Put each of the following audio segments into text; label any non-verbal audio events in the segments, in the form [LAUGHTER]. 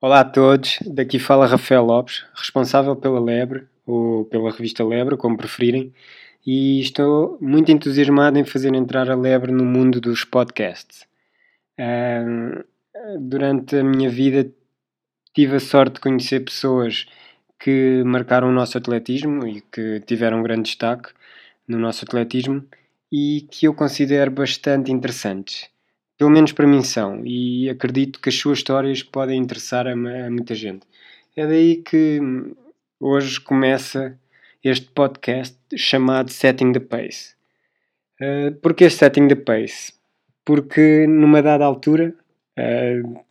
Olá a todos, daqui fala Rafael Lopes, responsável pela Lebre, ou pela revista Lebre, como preferirem, e estou muito entusiasmado em fazer entrar a Lebre no mundo dos podcasts. Uh, durante a minha vida tive a sorte de conhecer pessoas que marcaram o nosso atletismo e que tiveram um grande destaque no nosso atletismo e que eu considero bastante interessantes. Pelo menos para mim são, e acredito que as suas histórias podem interessar a, a muita gente. É daí que hoje começa este podcast chamado Setting the Pace. Uh, Porquê Setting the Pace? Porque numa dada altura uh,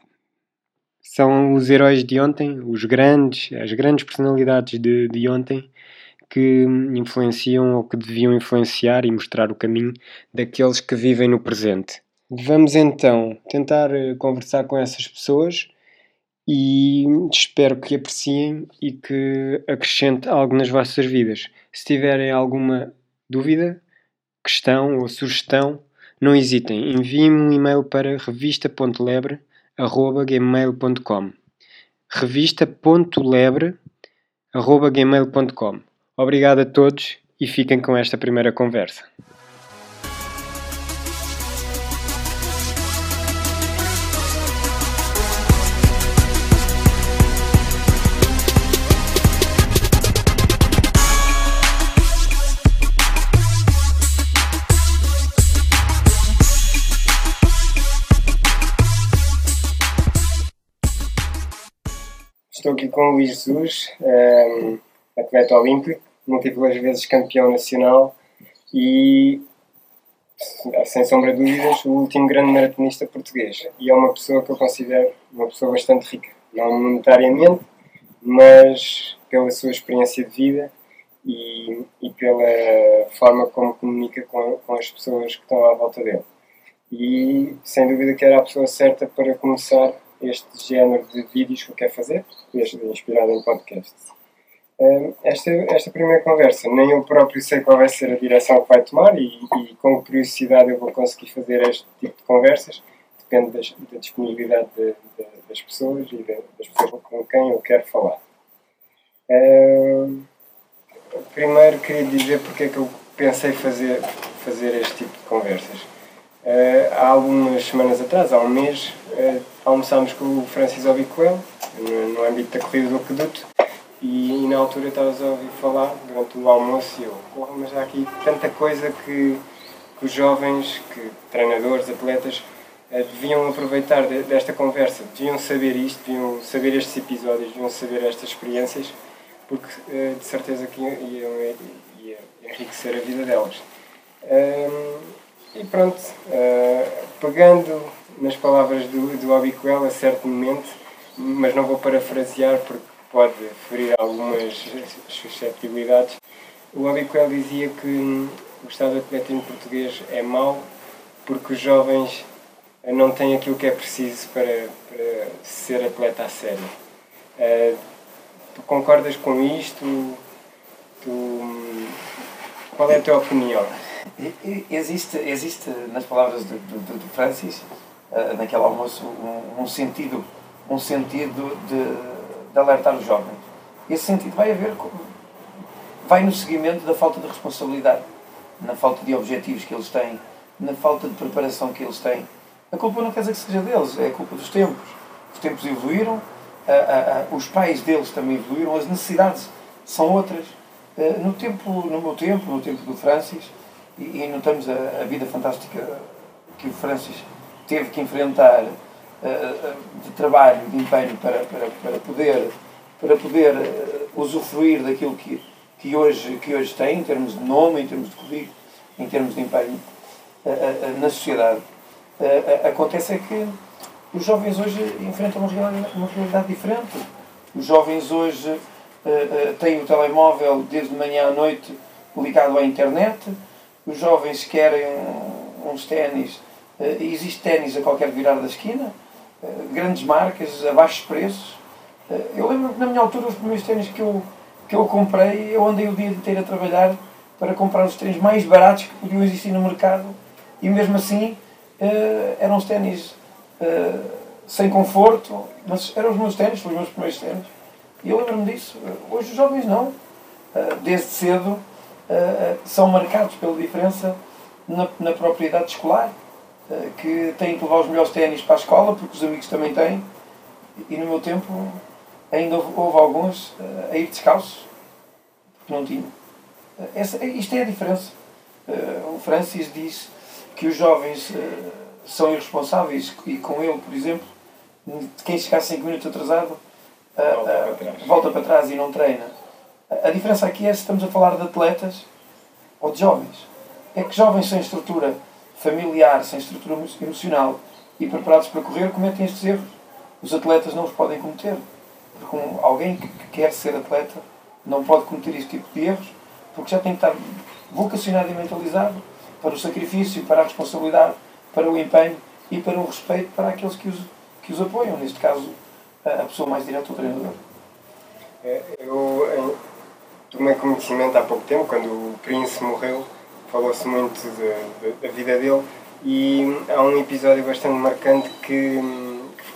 são os heróis de ontem, os grandes, as grandes personalidades de, de ontem que influenciam ou que deviam influenciar e mostrar o caminho daqueles que vivem no presente. Vamos então tentar eh, conversar com essas pessoas e espero que apreciem e que acrescente algo nas vossas vidas. Se tiverem alguma dúvida, questão ou sugestão, não hesitem, enviem-me um e-mail para revista.lebre.gmail.com revista.lebre.gmail.com Obrigado a todos e fiquem com esta primeira conversa. Com o Luís Jesus, um, ehm, atleta olímpico, múltiplas vezes campeão nacional e, sem sombra de dúvidas, o último grande maratonista português. E é uma pessoa que eu considero uma pessoa bastante rica, não monetariamente, mas pela sua experiência de vida e, e pela forma como comunica com, com as pessoas que estão à volta dele. E sem dúvida que era a pessoa certa para começar este género de vídeos que eu quero fazer, inspirado em podcasts. Esta, esta primeira conversa, nem eu próprio sei qual vai ser a direção que vai tomar e, e com curiosidade eu vou conseguir fazer este tipo de conversas, depende das, da disponibilidade de, de, das pessoas e de, das pessoas com quem eu quero falar. primeiro queria dizer porque é que eu pensei fazer, fazer este tipo de conversas. Uh, há algumas semanas atrás, há um mês, uh, almoçámos com o Francis Obicoel, no, no âmbito da corrida do aqueduto, e, e, na altura estavas a ouvir falar, durante o almoço, e eu, porra, mas há aqui tanta coisa que, que os jovens, que treinadores, atletas, uh, deviam aproveitar de, desta conversa, deviam saber isto, deviam saber estes episódios, deviam saber estas experiências, porque de certeza que iam, iam, ia enriquecer a vida delas. E pronto, uh, pegando nas palavras do, do Abiquel a certo momento, mas não vou parafrasear porque pode ferir algumas susceptibilidades, o Abiquel dizia que o Estado atletismo português é mau porque os jovens não têm aquilo que é preciso para, para ser atleta a sério. Uh, tu concordas com isto? Tu, qual é a tua opinião? Existe, existe nas palavras do, do, do Francis, uh, naquele almoço, um, um, sentido, um sentido de, de alertar os jovens. Esse sentido vai haver, vai no seguimento da falta de responsabilidade, na falta de objetivos que eles têm, na falta de preparação que eles têm. A culpa não quer dizer que seja deles, é a culpa dos tempos. Os tempos evoluíram, uh, uh, os pais deles também evoluíram, as necessidades são outras. no, tempo, no meu tempo, no tempo do Francis, e, e notamos a, a, vida fantástica que o Francis teve que enfrentar uh, de trabalho, de empenho para, para, para poder, para poder uh, usufruir daquilo que, que, hoje, que hoje tem, em termos de nome, em termos de currículo, em termos de empenho uh, na sociedade. acontece é que os jovens hoje enfrentam uma realidade, uma realidade diferente. Os jovens hoje têm o telemóvel desde manhã à noite ligado à internet, os jovens querem uns ténis, uh, existe ténis a qualquer virar da esquina, uh, grandes marcas, a baixos preços. Uh, eu lembro que na minha altura os primeiros ténis que eu, que eu comprei, eu andei o dia inteiro a trabalhar para comprar os ténis mais baratos que podiam existir no mercado e mesmo assim eram os ténis sem conforto, mas eram os meus ténis, os meus primeiros ténis. E eu lembro-me disso. Hoje os jovens não. Desde cedo são marcados pela diferença na, na propriedade escolar, que têm que levar os melhores ténis para a escola, porque os amigos também têm. E no meu tempo ainda houve, houve alguns a ir descalços, porque não tinham. Essa, isto é a diferença. O Francis diz que os jovens são irresponsáveis e com ele, por exemplo, quem chegar 5 minutos atrasado volta, para volta para trás e não treina. A diferença aqui é se estamos a falar de atletas ou de jovens. É que jovens sem estrutura familiar, sem estrutura emocional e preparados para correr cometem estes erros. Os atletas não os podem cometer. Porque alguém que quer ser atleta não pode cometer este tipo de erros porque já tem que estar vocacionado e mentalizado para o sacrifício, para a responsabilidade para o empenho e para o respeito para aqueles que os, que os apoiam, neste caso a pessoa mais direta, o treinador. É, eu tomei conhecimento há pouco tempo, quando o Príncipe morreu, falou-se muito da vida dele e há um episódio bastante marcante que,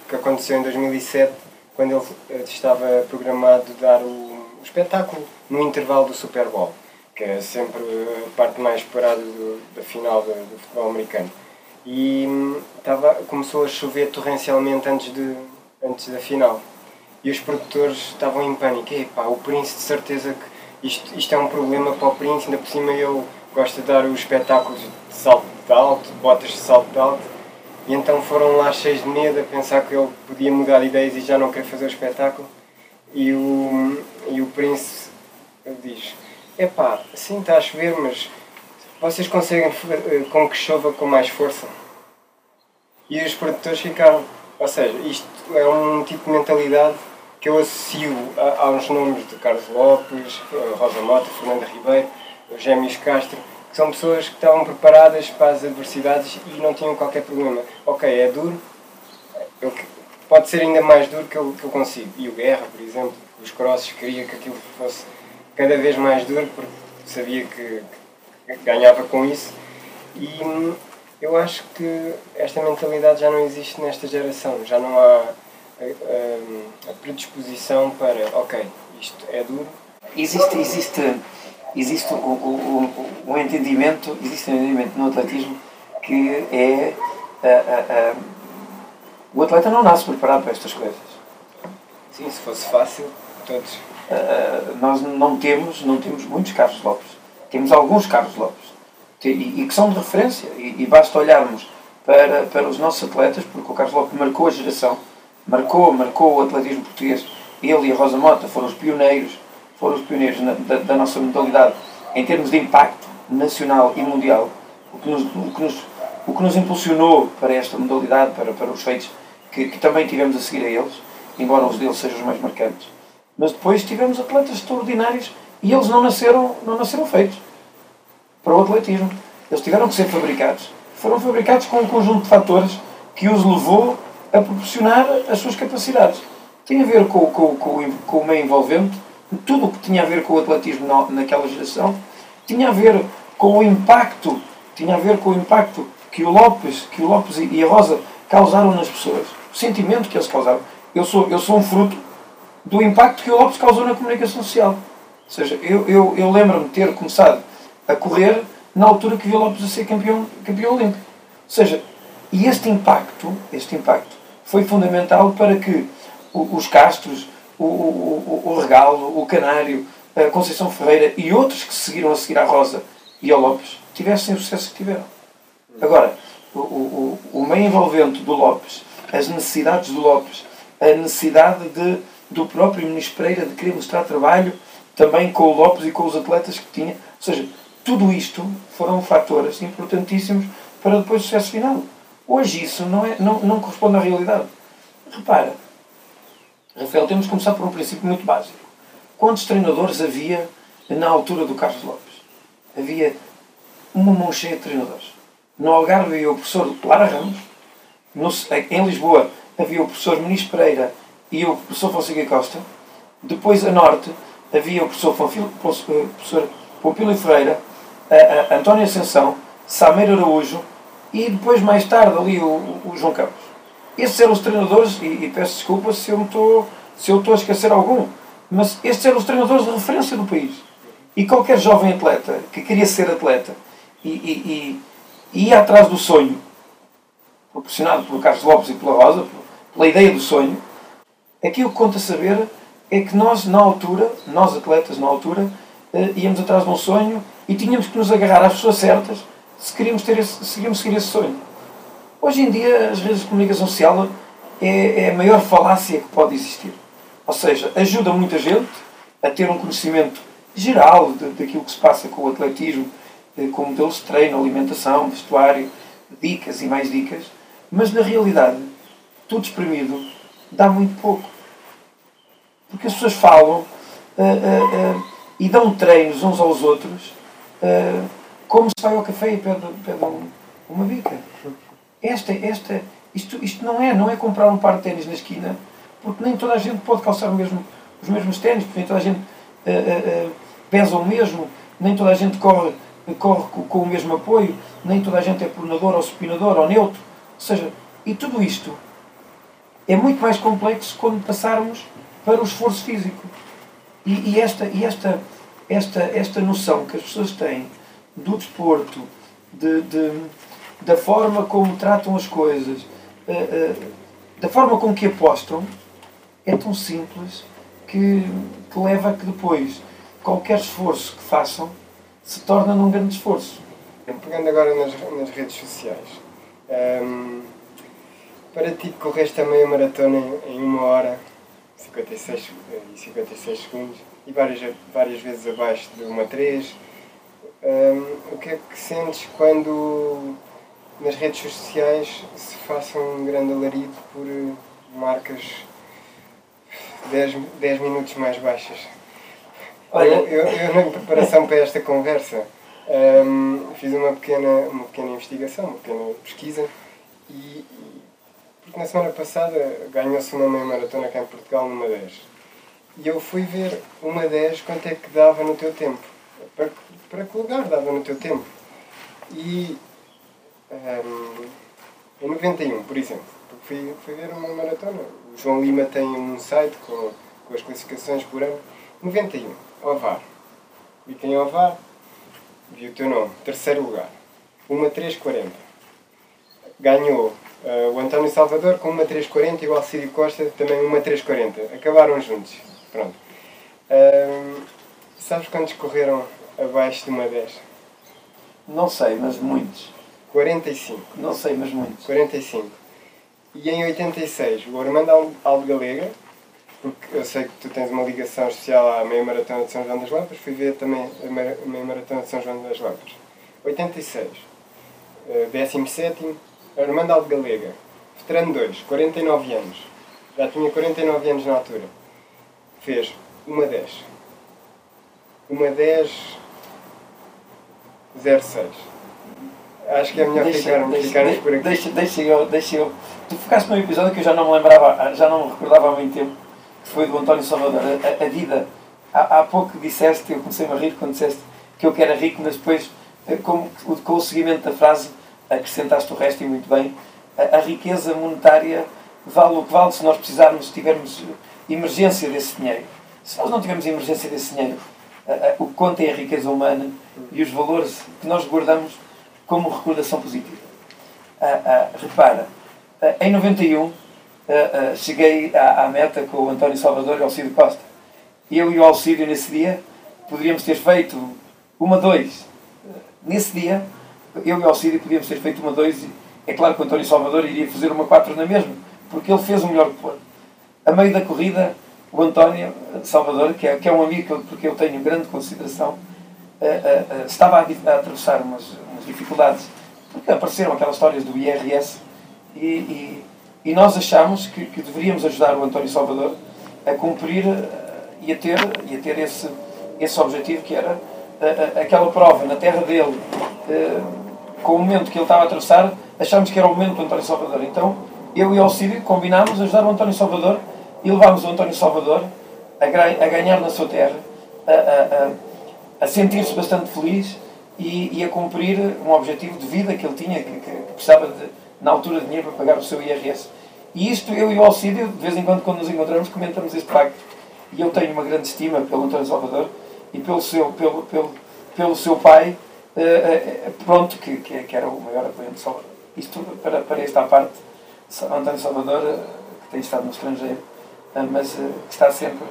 que aconteceu em 2007, quando ele eh, estava programado dar o, o espetáculo no intervalo do Super Bowl, que é sempre a parte mais esperada do, da final do, do futebol americano e tava, começou a chover torrencialmente antes, de, antes da final. E os produtores estavam em pânico. Epá, o Prince de certeza que isto, isto é um problema para o Prince, ainda por cima ele gosta de dar os espetáculos de salto alto, botas de salto alto. E então foram lá cheios de medo a pensar que ele podia mudar de ideias e já não quer fazer o espetáculo. E o, e o Prince diz, epá, sim está a chover, mas vocês conseguem eh, com que chova com mais força? E os produtores ficaram. Ou seja, isto é um tipo de mentalidade que eu associo a, aos nomes de Carlos Lopes, eh, Rosa Mota, Fernanda Ribeiro, Gêmeos Castro, que são pessoas que estavam preparadas para as adversidades e não tinham qualquer problema. Ok, é duro, eu, pode ser ainda mais duro que eu, que eu consigo. E o Guerra, por exemplo, os crosses, queria que aquilo fosse cada vez mais duro porque sabia que, que ganhava com isso. E hum, eu acho que esta mentalidade já não existe nesta geração, já não há a, a, a predisposição para, ok, isto é duro. Existe, existe, existe o, o, o, o entendimento, existe um entendimento no atletismo que é a, o atleta não nasce preparado para estas coisas. Sim, se fosse fácil, todos. Uh, nós não temos, não temos muitos Carlos Lopes temos alguns Carlos Lopes e, e que são de referência. E, e, basta olharmos para, para os nossos atletas, porque o Carlos Lopes marcou a geração, marcou, marcou o atletismo português. Ele e a Rosa Mota foram os pioneiros, foram os pioneiros na, da, da, nossa modalidade em termos de impacto nacional e mundial. O que nos, o que nos, o que nos impulsionou para esta modalidade, para, para os feitos que, que também tivemos a seguir a eles, embora os deles sejam os mais marcantes. Mas depois tivemos atletas extraordinários e eles não nasceram, não nasceram feitos para o atletismo. Eles tiveram que ser fabricados. Foram fabricados com um conjunto de fatores que os levou a proporcionar as suas capacidades. Tem a ver com, com, com, com o meio envolvente, tudo o que tinha a ver com o atletismo naquela geração, tinha a ver com o impacto, tinha a ver com o impacto que o Lopes, que o Lopes e a Rosa causaram nas pessoas, o sentimento que eles causaram. Eu sou, eu sou um fruto do impacto que o Lopes causou na comunicação social. Ou seja, eu, eu, eu lembro-me de ter começado a correr na altura que vi Lopes a ser campeão, campeão olímpico. Ou seja, e este impacto, este impacto foi fundamental para que os Castros, o, o, o Regalo, o Canário, a Conceição Ferreira e outros que seguiram a seguir à Rosa e ao Lopes tivessem o sucesso que tiveram. Agora, o, o, o meio envolvente do Lopes, as necessidades do Lopes, a necessidade de, do próprio Ministro Pereira de querer mostrar trabalho também com o Lopes e com os atletas que tinha. Ou seja, tudo isto foram fatores importantíssimos para depois o sucesso final. Hoje isso não, é, não, não corresponde à realidade. Repara, Rafael, temos que começar por um princípio muito básico. Quantos treinadores havia na altura do Carlos Lopes? Havia uma mão cheia de treinadores. No Algarve havia o professor Lara Ramos, no, em Lisboa havia o professor Muniz Pereira e o professor Fonseca Costa. Depois, a norte, havia o professor, Fonfil, professor Pompílio Ferreira, a, a António Ascensão, Sameiro Araújo e depois, mais tarde, ali o, o João Campos. esses eram os treinadores, e, e peço desculpa se eu, estou, se eu estou a esquecer algum, mas estes eram os treinadores de referência do país. E qualquer jovem atleta que queria ser atleta e, e, e ia atrás do sonho, proporcionado pelo Carlos Lopes e pela Rosa, pela ideia do sonho, aquilo que conta saber é que nós, na altura, nós atletas, na altura, eh, íamos atrás de um sonho e tínhamos que nos agarrar às pessoas certas se queríamos, ter esse, se queríamos seguir esse sonho. Hoje em dia, as redes de comunicação social é, é a maior falácia que pode existir. Ou seja, ajuda muita gente a ter um conhecimento geral daquilo que se passa com o atletismo, de, com modelos de treino, alimentação, vestuário, dicas e mais dicas, mas na realidade, tudo espremido dá muito pouco. Porque as pessoas falam uh, uh, uh, e dão treinos uns aos outros como se vai ao café e pede, pede um, uma bica. Esta, esta, isto, isto não é, não é comprar um par de ténis na esquina, porque nem toda a gente pode calçar mesmo, os mesmos ténis, porque nem toda a gente pesa o mesmo, nem toda a gente corre, corre com, com, o mesmo apoio, nem toda a gente é pronador ou supinador ou neutro. Ou seja, e tudo isto é muito mais complexo quando passarmos para o esforço físico. E, e, esta, e esta, esta, esta noção que as pessoas têm do desporto, de, de da forma como tratam as coisas, uh, uh, da forma com que apostam, é tão simples que, que leva a que depois qualquer esforço que façam se torna num grande esforço. Pegando agora nas, nas redes sociais, um, ehm, para ti correste a meia maratona em, em uma hora 56 e 56 segundos e várias, várias vezes abaixo de uma 3. Um, o que é que sentes quando nas redes sociais se faça um grande alarido por marcas 10, 10 minutos mais baixas? Olha... Eu, eu, eu, na preparação para esta conversa, um, fiz uma pequena, uma pequena investigação, uma pequena pesquisa e, porque na semana passada ganhou-se uma meia maratona cá em Portugal numa 10. E eu fui ver uma 10 quanto é que dava no teu tempo. Para, para que lugar dava no teu tempo. E um, em 91, por exemplo, fui, fui ver uma maratona. O João Lima tem um site com, com as classificações por ano. 91, Ovar. Vi quem é Ovar, vi o teu nome, terceiro lugar. Uma 340. Ganhou Uh, o António Salvador com uma 340 e o Alcídio Costa também uma 340. Acabaram juntos. Pronto. Uh, sabes quantos correram abaixo de uma 10? Não sei, mas muitos. 45. Não sei, mas muitos. 45. E em 86, o Armando Aldo Galega, porque eu sei que tu tens uma ligação especial à meia maratona de São João das Lampas, fui ver também a meia maratona de São João das Lampas. 86. Uh, 17 Armando Algalega, veterano 2, 49 anos. Já tinha 49 anos na altura. Fez uma 10. Uma 10. 06. Acho que é melhor deixa, ficarmos, deixa, ficarmos por aqui. Deixa, deixa, eu, deixa eu. Tu ficaste num episódio que eu já não me lembrava, já não me recordava há muito tempo, que foi do António Salvador. A, a, vida. Há, há pouco disseste, eu comecei a rir quando disseste que eu que era rico, mas depois, eh, com, com o seguimento da frase, acrescentaste o resto e muito bem, a, a, riqueza monetária vale o que vale se nós precisarmos, se tivermos emergência desse dinheiro. Se nós não tivermos emergência desse dinheiro, o que conta é a riqueza humana e os valores que nós guardamos como recordação positiva. repara, em 91 cheguei à, à, meta com o António Salvador e o Alcídio Costa. Eu e o Alcídio, nesse dia, poderíamos ter feito uma, dois. Nesse dia, eu e o Alcídio podíamos ter feito uma 2 é claro que o António Salvador iria fazer uma 4 na mesma, porque ele fez o melhor que pôde. A meio da corrida, o António Salvador, que é, que é um amigo porque eu tenho grande consideração, uh, uh, uh, estava a, a, atravessar umas, umas, dificuldades, porque apareceram aquelas histórias do IRS e, e, e nós achamos que, que, deveríamos ajudar o António Salvador a cumprir e a ter, e a ter esse, esse objetivo que era aquela prova na terra dele com o momento que ele estava a atravessar, achámos que era o momento do António Salvador. Então, eu e o Alcídio combinámos ajudar o António Salvador e levámos o António Salvador a, a ganhar na sua terra, a, a, a sentir-se bastante feliz e, e, a cumprir um objetivo de vida que ele tinha, que, que precisava de, na altura de dinheiro para pagar o seu IRS. E isto, eu e o Alcídio, de vez em quando, quando nos encontramos, comentamos este facto. E eu tenho uma grande estima pelo António Salvador e pelo seu, pelo, pelo, pelo seu pai, uh, uh, pronto, que, que, que, era o maior apoiante de Salvador. Isto para, para esta parte, António Salvador, uh, que tem estado no estrangeiro, mas que está sempre,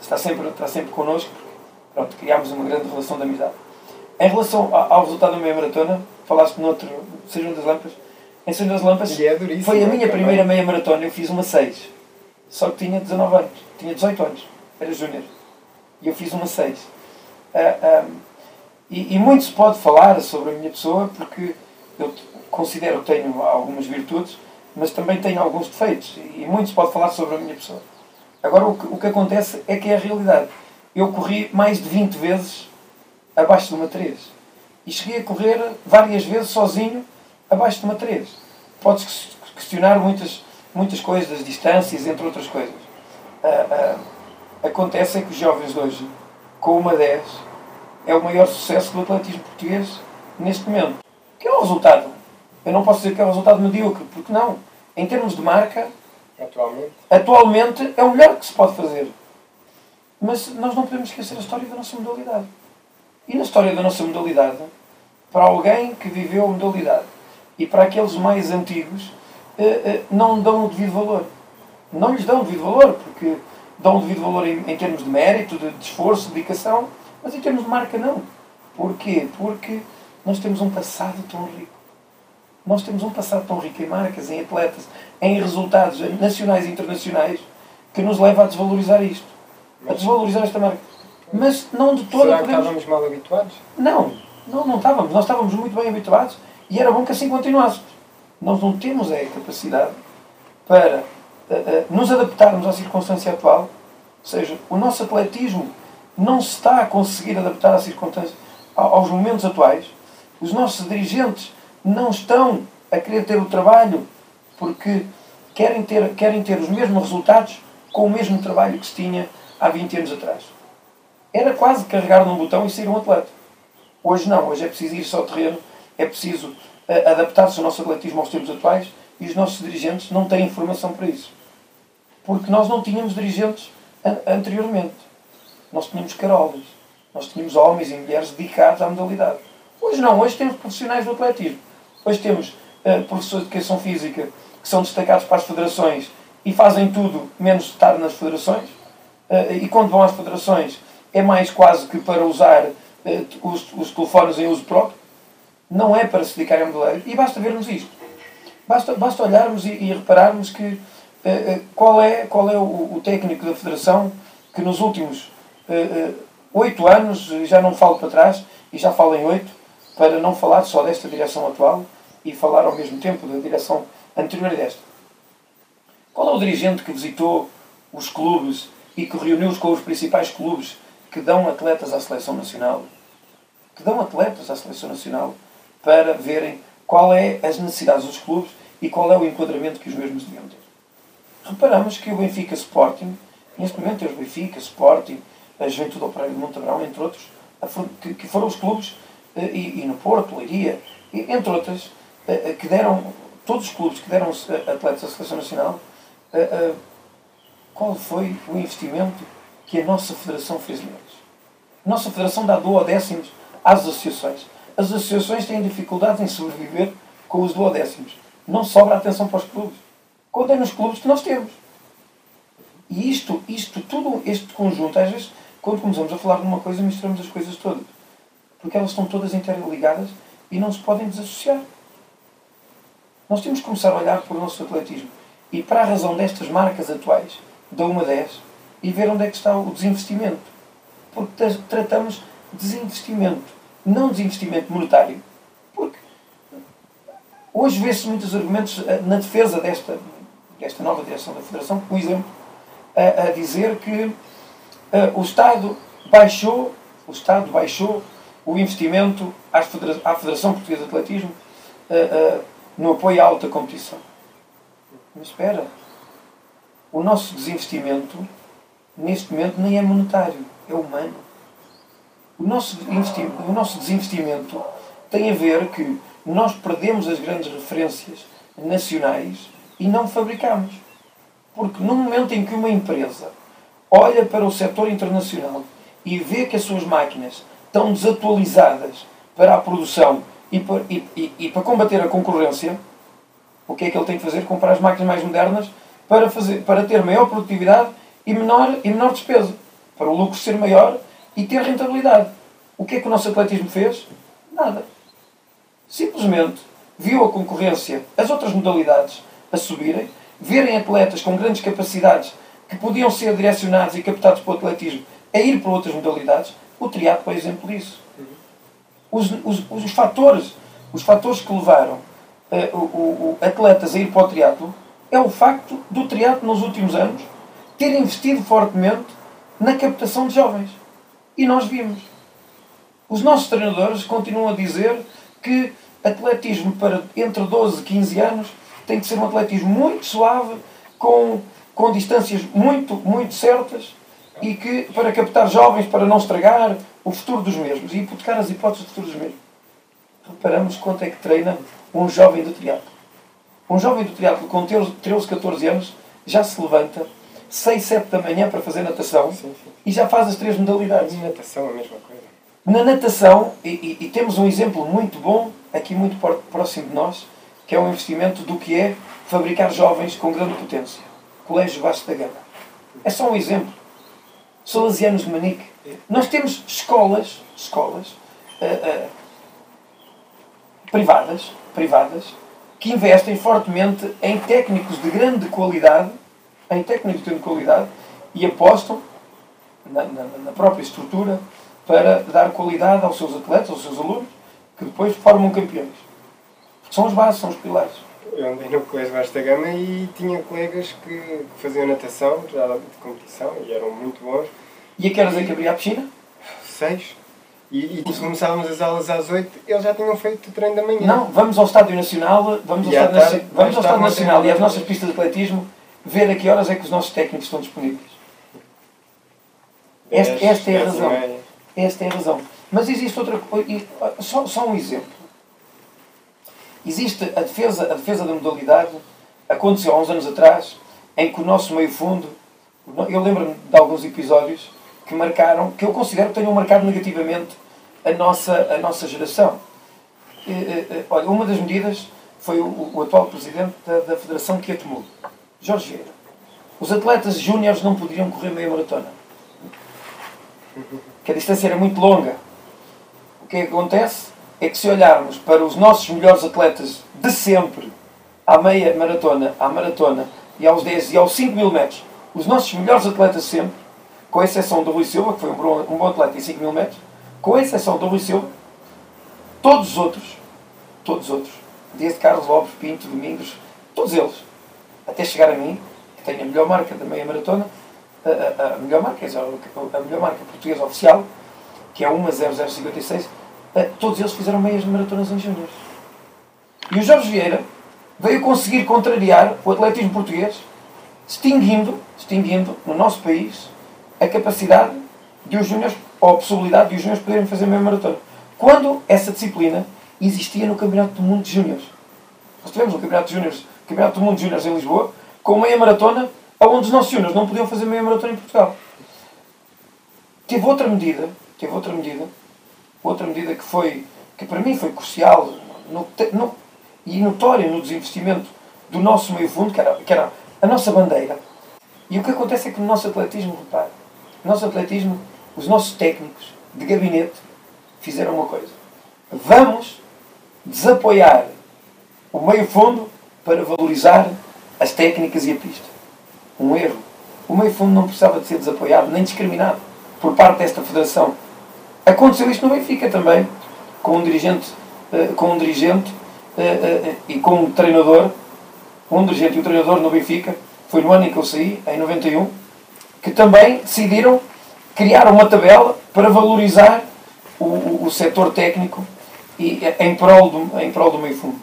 está sempre, está sempre connosco, pronto, criámos uma grande relação de amizade. Em relação ao resultado da meia maratona, falaste no outro, Sejam das Lampas, em Sejam das Lampas, é foi a minha primeira meia maratona, eu fiz uma 6, só que tinha 19 anos, tinha 18 anos, era júnior, e eu fiz uma 6. Uh, um, e, e, muito se pode falar sobre a minha pessoa, porque eu considero que tenho algumas virtudes, mas também tenho alguns defeitos, e muito se pode falar sobre a minha pessoa. Agora, o que, o que acontece é que é a realidade. Eu corri mais de 20 vezes abaixo de uma 3. E cheguei a correr várias vezes sozinho abaixo de uma 3. Podes questionar muitas, muitas coisas, distâncias, entre outras coisas. Uh, uh, acontece é que os jovens hoje, com uma 10, é o maior sucesso do atletismo português neste momento. Que é o resultado? Eu não posso dizer que é um resultado medíocre, porque não. Em termos de marca, atualmente, atualmente é o melhor que se pode fazer. Mas nós não podemos esquecer a história da nossa modalidade. E na história da nossa modalidade, para alguém que viveu a modalidade e para aqueles mais antigos, eh, eh, não dão o devido valor. Não lhes dão o devido valor, porque dão o devido valor em, em termos de mérito, de, de esforço, de dedicação, mas em termos de marca não. Porquê? Porque nós temos um passado tão rico. Nós temos um passado tão rico em marcas, em atletas, em resultados nacionais e internacionais, que nos leva a desvalorizar isto. A desvalorizar esta marca. Mas não de toda Será que podemos... estávamos mal habituados? Não, não, não estávamos. Nós estávamos muito bem habituados e era bom que assim continuássemos. Nós não temos a capacidade para uh, uh, nos adaptarmos à circunstância atual. Ou seja, o nosso atletismo não se está a conseguir adaptar à circunstância, aos momentos atuais. Os nossos dirigentes não estão a querer ter o trabalho porque querem ter, querem ter os mesmos resultados com o mesmo trabalho que se tinha há 20 anos atrás era quase carregar num botão e ser um atleta. Hoje não, hoje é preciso ir só ao terreno, é preciso uh, adaptar-se ao nosso atletismo aos tempos atuais e os nossos dirigentes não têm informação para isso. Porque nós não tínhamos dirigentes an anteriormente. Nós tínhamos carolas. Nós tínhamos homens e mulheres dedicados à modalidade. Hoje não, hoje temos profissionais do atletismo. Hoje temos uh, professores de educação física que são destacados para as federações e fazem tudo menos estar nas federações. Uh, e quando vão às federações é mais quase que para usar uh, os, os telefones em uso próprio, não é para se dedicar a modeleiros. E basta vermos isto. Basta, basta olharmos e, e repararmos que uh, qual é, qual é o, o, técnico da Federação que nos últimos oito anos, já não falo para trás, e já falo em oito, para não falar só desta direção atual e falar ao mesmo tempo da direção anterior a desta. Qual é o dirigente que visitou os clubes e que reuniu-os com os principais clubes que dão atletas à seleção nacional, que dão atletas à seleção nacional para verem qual é as necessidades dos clubes e qual é o enquadramento que os mesmos deviam ter. Reparamos que o Benfica Sporting, neste momento temos Benfica, Sporting, a Juventude Operária de Montabrão, entre outros, que foram os clubes, eh, e no Porto, Leiria, entre outras, eh, eh, que deram, todos os clubes que deram atletas à Seleção Nacional, qual foi o investimento que a nossa Federação fez neles. A nossa Federação dá duodécimos às associações. As associações têm dificuldades em sobreviver com os duodécimos. Não sobra atenção para os clubes. Quando é nos clubes que nós temos. E isto, isto, tudo este conjunto, às vezes, quando começamos a falar de uma coisa, misturamos as coisas todas. Porque elas estão todas interligadas e não se podem desassociar. Nós temos que começar a olhar para o nosso atletismo. E para a razão destas marcas atuais, da 1 a 10, e ver onde é que está o desinvestimento. Porque tratamos de desinvestimento, não desinvestimento monetário. Porque hoje vê-se muitos argumentos eh, na defesa desta, desta nova direção da Federação, por exemplo, a, a dizer que uh, o Estado baixou, o Estado baixou o investimento à Federação, Portuguesa de Atletismo uh, no apoio à alta competição. Mas espera, o nosso desinvestimento neste momento nem é monetário, é humano. O nosso, o nosso desinvestimento tem a ver que nós perdemos as grandes referências nacionais e não fabricamos. Porque no momento em que uma empresa olha para o setor internacional e vê que as suas máquinas estão desatualizadas para a produção e para, e, e, e para combater a concorrência, o que é que ele tem que fazer? Comprar as máquinas mais modernas para, fazer, para ter maior produtividade e menor, e menor despesa. Para o lucro ser maior e ter rentabilidade. O que é que o nosso atletismo fez? Nada. Simplesmente viu a concorrência, as outras modalidades a subirem, verem atletas com grandes capacidades que podiam ser direcionados e captados para o atletismo a ir para outras modalidades, o triatlo é exemplo disso. Os, os, os, fatores, os fatores que levaram uh, o, o, atletas a ir para o triatlo é o facto do triatlo nos últimos anos ter investido fortemente na captação de jovens. E nós vimos. Os nossos treinadores continuam a dizer que atletismo para entre 12 e 15 anos tem que ser um atletismo muito suave, com, com distâncias muito, muito certas e que para captar jovens, para não estragar o futuro dos mesmos e hipotecar as hipóteses do futuro dos mesmos. Reparamos quanto é que treina um jovem do triatlo. Um jovem do triatlo com 13, 14 anos já se levanta 6, 7 da manhã para fazer natação sim, sim. e já faz as três modalidades. E natação é a mesma coisa. Na natação, e, e, e, temos um exemplo muito bom, aqui muito próximo de nós, que é um investimento do que é fabricar jovens com grande potência. Colégio Vasco da Gama. É só um exemplo. Salesianos de Manique. Nós temos escolas, escolas uh, uh, privadas, privadas, que investem fortemente em técnicos de grande qualidade, em técnicos de grande qualidade, e apostam na, na, na própria estrutura para dar qualidade aos seus atletas, aos seus alunos, que depois formam campeões. São as bases, são os pilares. Eu andei no colégio Vasta Gama e tinha colegas que faziam natação, já de competição, e eram muito bons. E a que horas é que abria a piscina? Seis. E, e começávamos as aulas às oito, eles já tinham feito o treino da manhã. Não, vamos ao Estádio Nacional, vamos ao Estádio, tarde, vamos ao Estádio Nacional e às nossas pistas de atletismo ver a que horas é que os nossos técnicos estão disponíveis. Esta, esta é a razão. Esta é a razão. Mas existe outra coisa. Só, só um exemplo. Existe a defesa, a defesa da modalidade. Aconteceu há uns anos atrás, em que o nosso meio fundo. Eu lembro-me de alguns episódios que marcaram, que eu considero que tenham marcado negativamente a nossa, a nossa geração. Olha, uma das medidas foi o, o atual presidente da, da Federação que a tomou, Jorge Vieira. Os atletas júniores não poderiam correr meia maratona que a distância era muito longa. O que, é que acontece é que se olharmos para os nossos melhores atletas de sempre, à meia maratona, à maratona e aos 10 e aos 5 mil metros, os nossos melhores atletas sempre, com exceção do Rui Silva, que foi um bom, um bom atleta em 5 mil metros, com exceção do Rui Silva, todos os outros, todos os outros, desde Carlos Lopes, Pinto, Domingos, todos eles, até chegar a mim, que tenho a melhor marca da meia maratona, a, a, melhor marca, a melhor marca portuguesa oficial, que é uma 0056, todos eles fizeram meias maratonas em júniores. E o Jorge Vieira veio conseguir contrariar o atletismo português, extinguindo, extinguindo no nosso país a capacidade de os júniores, ou a possibilidade de os júniores poderem fazer meia maratona. Quando essa disciplina existia no Campeonato do Mundo de Júniores. Nós tivemos o Campeonato, de Júniores, Campeonato do Mundo de Júniores em Lisboa, com meia maratona onde os nossos júniores não podiam fazer meia maratona em Portugal. Teve outra medida, teve outra medida, outra medida que foi, que para mim foi crucial no, no, e notória no desinvestimento do nosso meio fundo, que era, que era a nossa bandeira. E o que acontece é que no nosso atletismo, repare, no nosso atletismo, os nossos técnicos de gabinete fizeram uma coisa. Vamos desapoiar o meio fundo para valorizar as técnicas e a pista um erro. O meio fundo não precisava de ser desapoiado nem discriminado por parte desta federação. Aconteceu isto no Benfica também, com um dirigente, uh, com um dirigente uh, uh, e com um treinador, um dirigente e um treinador no Benfica, foi no ano em que eu saí, em 91, que também decidiram criar uma tabela para valorizar o, o, o setor técnico e, em, prol do, em prol do meio fundo.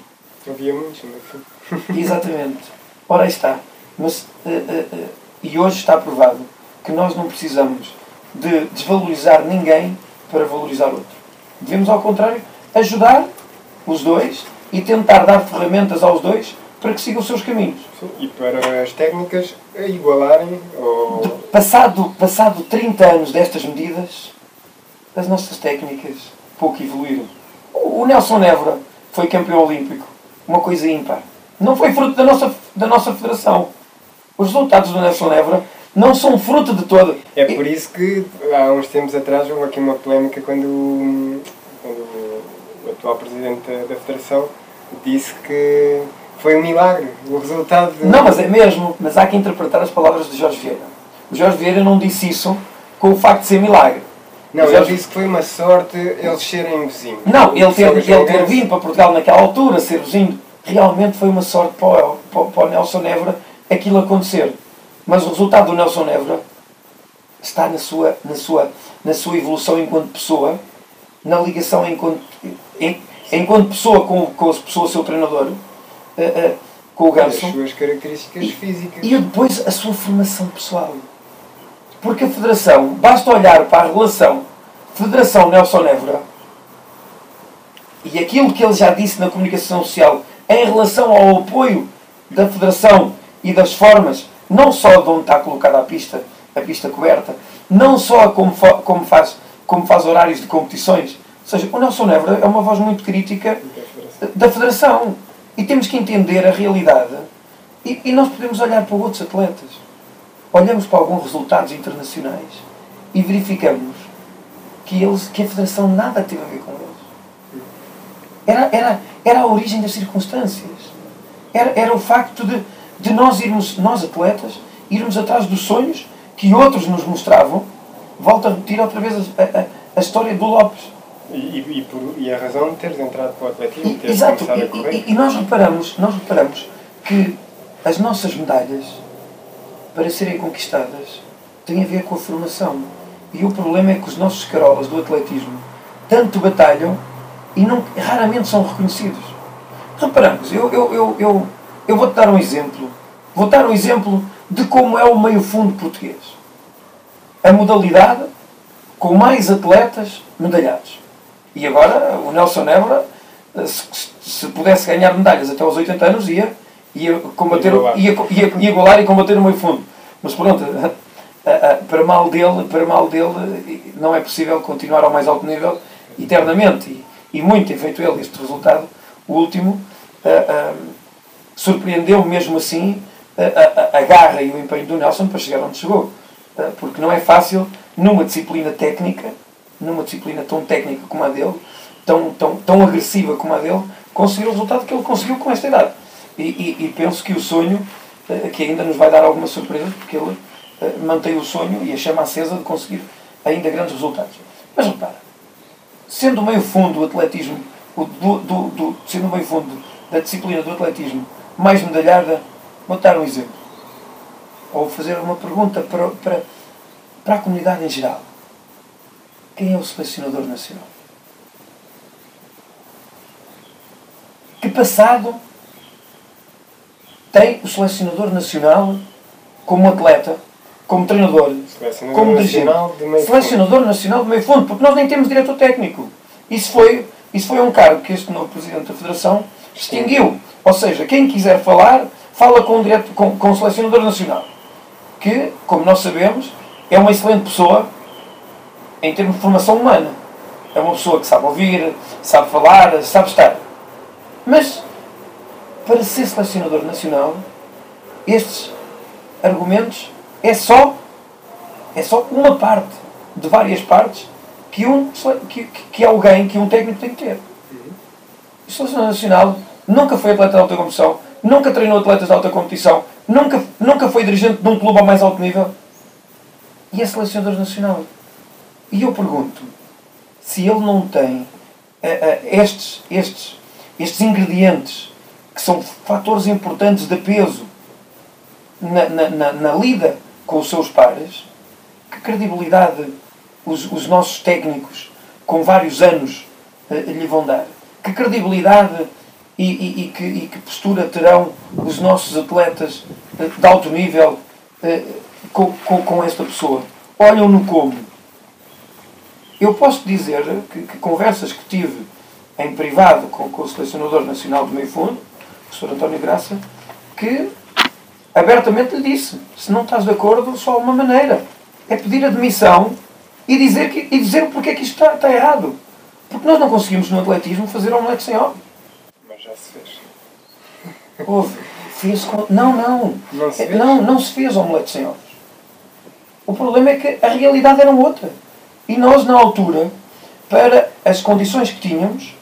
Havia muitos meio fundo. [LAUGHS] [LAUGHS] Exatamente. Ora aí está. Mas, uh, uh, uh, e hoje está provado que nós não precisamos de desvalorizar ninguém para valorizar outro. Devemos, ao contrário, ajudar os dois e tentar dar ferramentas aos dois para que sigam os seus caminhos. Sim, e para as técnicas igualarem ou... De, passado, passado 30 anos destas medidas, as nossas técnicas pouco evoluíram. O, o Nelson Évora foi campeão olímpico. Uma coisa ímpar. Não foi fruto da nossa, da nossa federação. Os resultados do Nelson Évora não são fruto de todo. É por isso que há uns tempos atrás houve aqui uma polémica quando, quando o atual presidente da Federação disse que foi um milagre o resultado. De... Não, mas é mesmo. Mas há que interpretar as palavras de Jorge Vieira. O Jorge Vieira não disse isso com o facto de ser milagre. Não, ele disse que foi uma sorte eles serem vizinhos. Não, ele ter, ele ter vindo para Portugal naquela altura, ser vizinho, realmente foi uma sorte para o, para, para o Nelson Évora aquilo acontecer. Mas o resultado do Nelson Évora está na sua, na sua, na sua evolução enquanto pessoa, na ligação enquanto, em, enquanto pessoa com, com a pessoa, seu treinador, uh, uh, com o Ganso. As suas características e, físicas. E depois a sua formação pessoal. Porque a Federação, basta olhar para a relação Federação Nelson Évora e aquilo que ele já disse na comunicação social em relação ao apoio da Federação e das formas, não só de onde está colocada a pista, a pista coberta, não só como, como, faz, como faz horários de competições. Ou seja, o Nelson Évora é uma voz muito crítica da Federação. E temos que entender a realidade. E, e nós podemos olhar para outros atletas. Olhamos para alguns resultados internacionais e verificamos que, eles, que a Federação nada teve a ver com eles. Era, era, era a origem das circunstâncias. Era, era o facto de, de nós irmos, nós atletas, irmos atrás dos sonhos que outros nos mostravam. Volto a repetir outra vez a, a, a história do Lopes. E, e, por, e, a razão de teres entrado para o atletismo, teres Exato, começado a correr. E, e, nós reparamos, nós reparamos que as nossas medalhas, para serem conquistadas, têm a ver com a formação. E o problema é que os nossos carolas do atletismo tanto batalham e não, raramente são reconhecidos. Reparamos, eu, eu, eu, eu, eu vou-te dar um exemplo. Vou dar um exemplo de como é o meio fundo português. A modalidade com mais atletas medalhados. E agora o Nelson Évora, se, se pudesse ganhar medalhas até aos 80 anos, ia, ia, combater, ia, ia, ia igualar e combater o meio fundo. Mas pronto, [LAUGHS] para mal dele, para mal dele, não é possível continuar ao mais alto nível eternamente. E, e muito tem feito ele este resultado, o último, surpreendeu mesmo assim a, a, garra e o empenho do Nelson para chegar onde chegou. porque não é fácil, numa disciplina técnica, numa disciplina tão técnica como a dele, tão, tão, tão agressiva como a dele, conseguir o resultado que ele conseguiu com esta idade. E, e, e penso que o sonho, que ainda nos vai dar alguma surpresa, porque ele eh, mantém o sonho e a chama acesa de conseguir ainda grandes resultados. Mas repara, sendo o meio fundo do atletismo, do, do, do, sendo o meio fundo da disciplina do atletismo mais medalhada, vou dar um exemplo. Ou fazer uma pergunta para, para, para a comunidade em geral. Quem é o selecionador nacional? Que passado tem o selecionador nacional como atleta como treinador, como dirigente, selecionador nacional de meio fundo, porque nós nem temos diretor técnico. Isso foi, isso foi um cargo que este novo Presidente da Federação extinguiu. Ou seja, quem quiser falar, fala com, direto, com, com o selecionador nacional, que, como nós sabemos, é uma excelente pessoa em termos de formação humana. É uma pessoa que sabe ouvir, sabe falar, sabe estar. Mas, para ser selecionador nacional, estes argumentos é só, é só uma parte de várias partes que, um, que, que alguém, que um técnico tem que ter. O selecionador nacional nunca foi atleta de alta competição, nunca treinou atletas de alta competição, nunca, nunca foi dirigente de um clube a mais alto nível e é selecionador nacional. E eu pergunto se ele não tem uh, uh, estes, estes, estes ingredientes que são fatores importantes de peso na, na, na, na lida com os seus pares, que credibilidade os, os nossos técnicos com vários anos uh, lhe vão dar? Que credibilidade e, e, e, que, e, que, postura terão os nossos atletas uh, de alto nível uh, com, com, com, esta pessoa? Olham-no como? Eu posso dizer que, que, conversas que tive em privado com, com o selecionador nacional do meio fundo professor António Graça, que abertamente lhe disse: se não estás de acordo, só há uma maneira. É pedir admissão e dizer, que, e dizer porque é que isto está, está errado. Porque nós não conseguimos no atletismo fazer omelete sem ovos. Se fez. Houve. Fez com... Não, não. Não se fez? não, não se fez omelete sem ovos. O problema é que a realidade era outra. E nós, na altura, para as condições que tínhamos,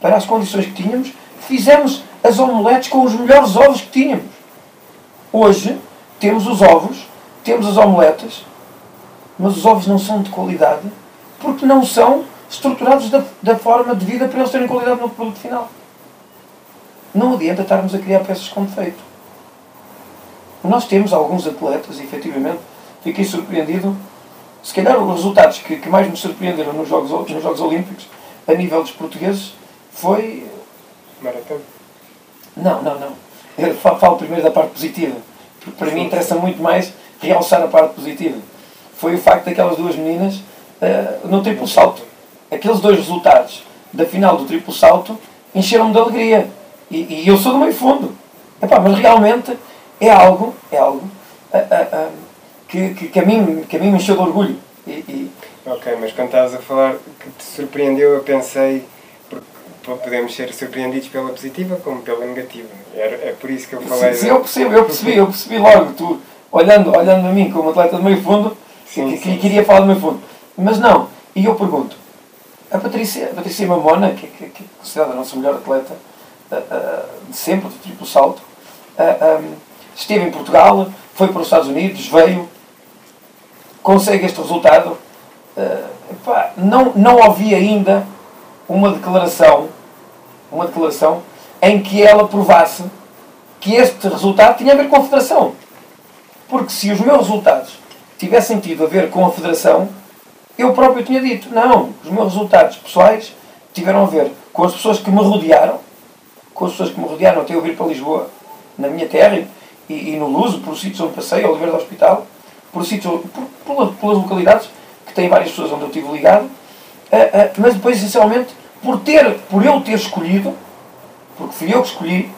para as condições que tínhamos, fizemos as omeletes com os melhores ovos que tínhamos. Hoje, temos os ovos, temos as omeletas, mas os ovos não são de qualidade porque não são estruturados da, da forma devida para eles terem qualidade no produto final. Não adianta estarmos a criar peças com defeito. Nós temos alguns atletas, efetivamente, fiquei surpreendido. Se calhar os resultados que, que mais me surpreenderam nos Jogos, nos Jogos Olímpicos, a nível dos portugueses, foi. Maratona. Não, não, não. Eu fa- falo primeiro da parte positiva. Porque para mim interessa muito mais realçar a parte positiva. Foi o facto daquelas duas meninas eh, no triplo salto. Aqueles dois resultados da final do triplo salto encheram-me de alegria. E, e eu sou do meio fundo. Epá, mas realmente é algo, é algo ah, ah, ah, que, que, que, a mim, que a mim me encheu de orgulho. E, e- Ok, mas quando estavas a falar que te surpreendeu, eu pensei, porque podemos ser surpreendidos pela positiva como pela negativa. Era, é por isso que eu falei. Sim, sim, eu percebo, eu percebi, eu percebi logo, tu olhando, olhando a mim como atleta de meio fundo, Sim, que, que sim, queria falar do meio fundo. Mas não, e eu pergunto, a Patrícia, a Patrícia Mamona, que, que, que é considerada a nossa melhor atleta sempre, de triplo salto, ah, ah, esteve em Portugal, foi para os Estados Unidos, veio, consegue este resultado. Ah, epá, não, não ouvi ainda uma declaração, uma declaração em que ela provasse que este resultado tinha a ver com a Federação. Porque se os meus resultados tivessem tido a ver com a Federação, eu próprio tinha dito, não, os meus resultados pessoais tiveram a ver com as pessoas que me rodearam, com as pessoas que me rodearam até eu vir para Lisboa, na minha terra e, e no Luso, por sítios onde passei, Oliveira do Hospital, por sítios, por, por- pelas localidades, que têm várias pessoas onde eu estive ligado, ah, mas depois, essencialmente, por, ter, por eu ter escolhido, porque fui eu que escolhi,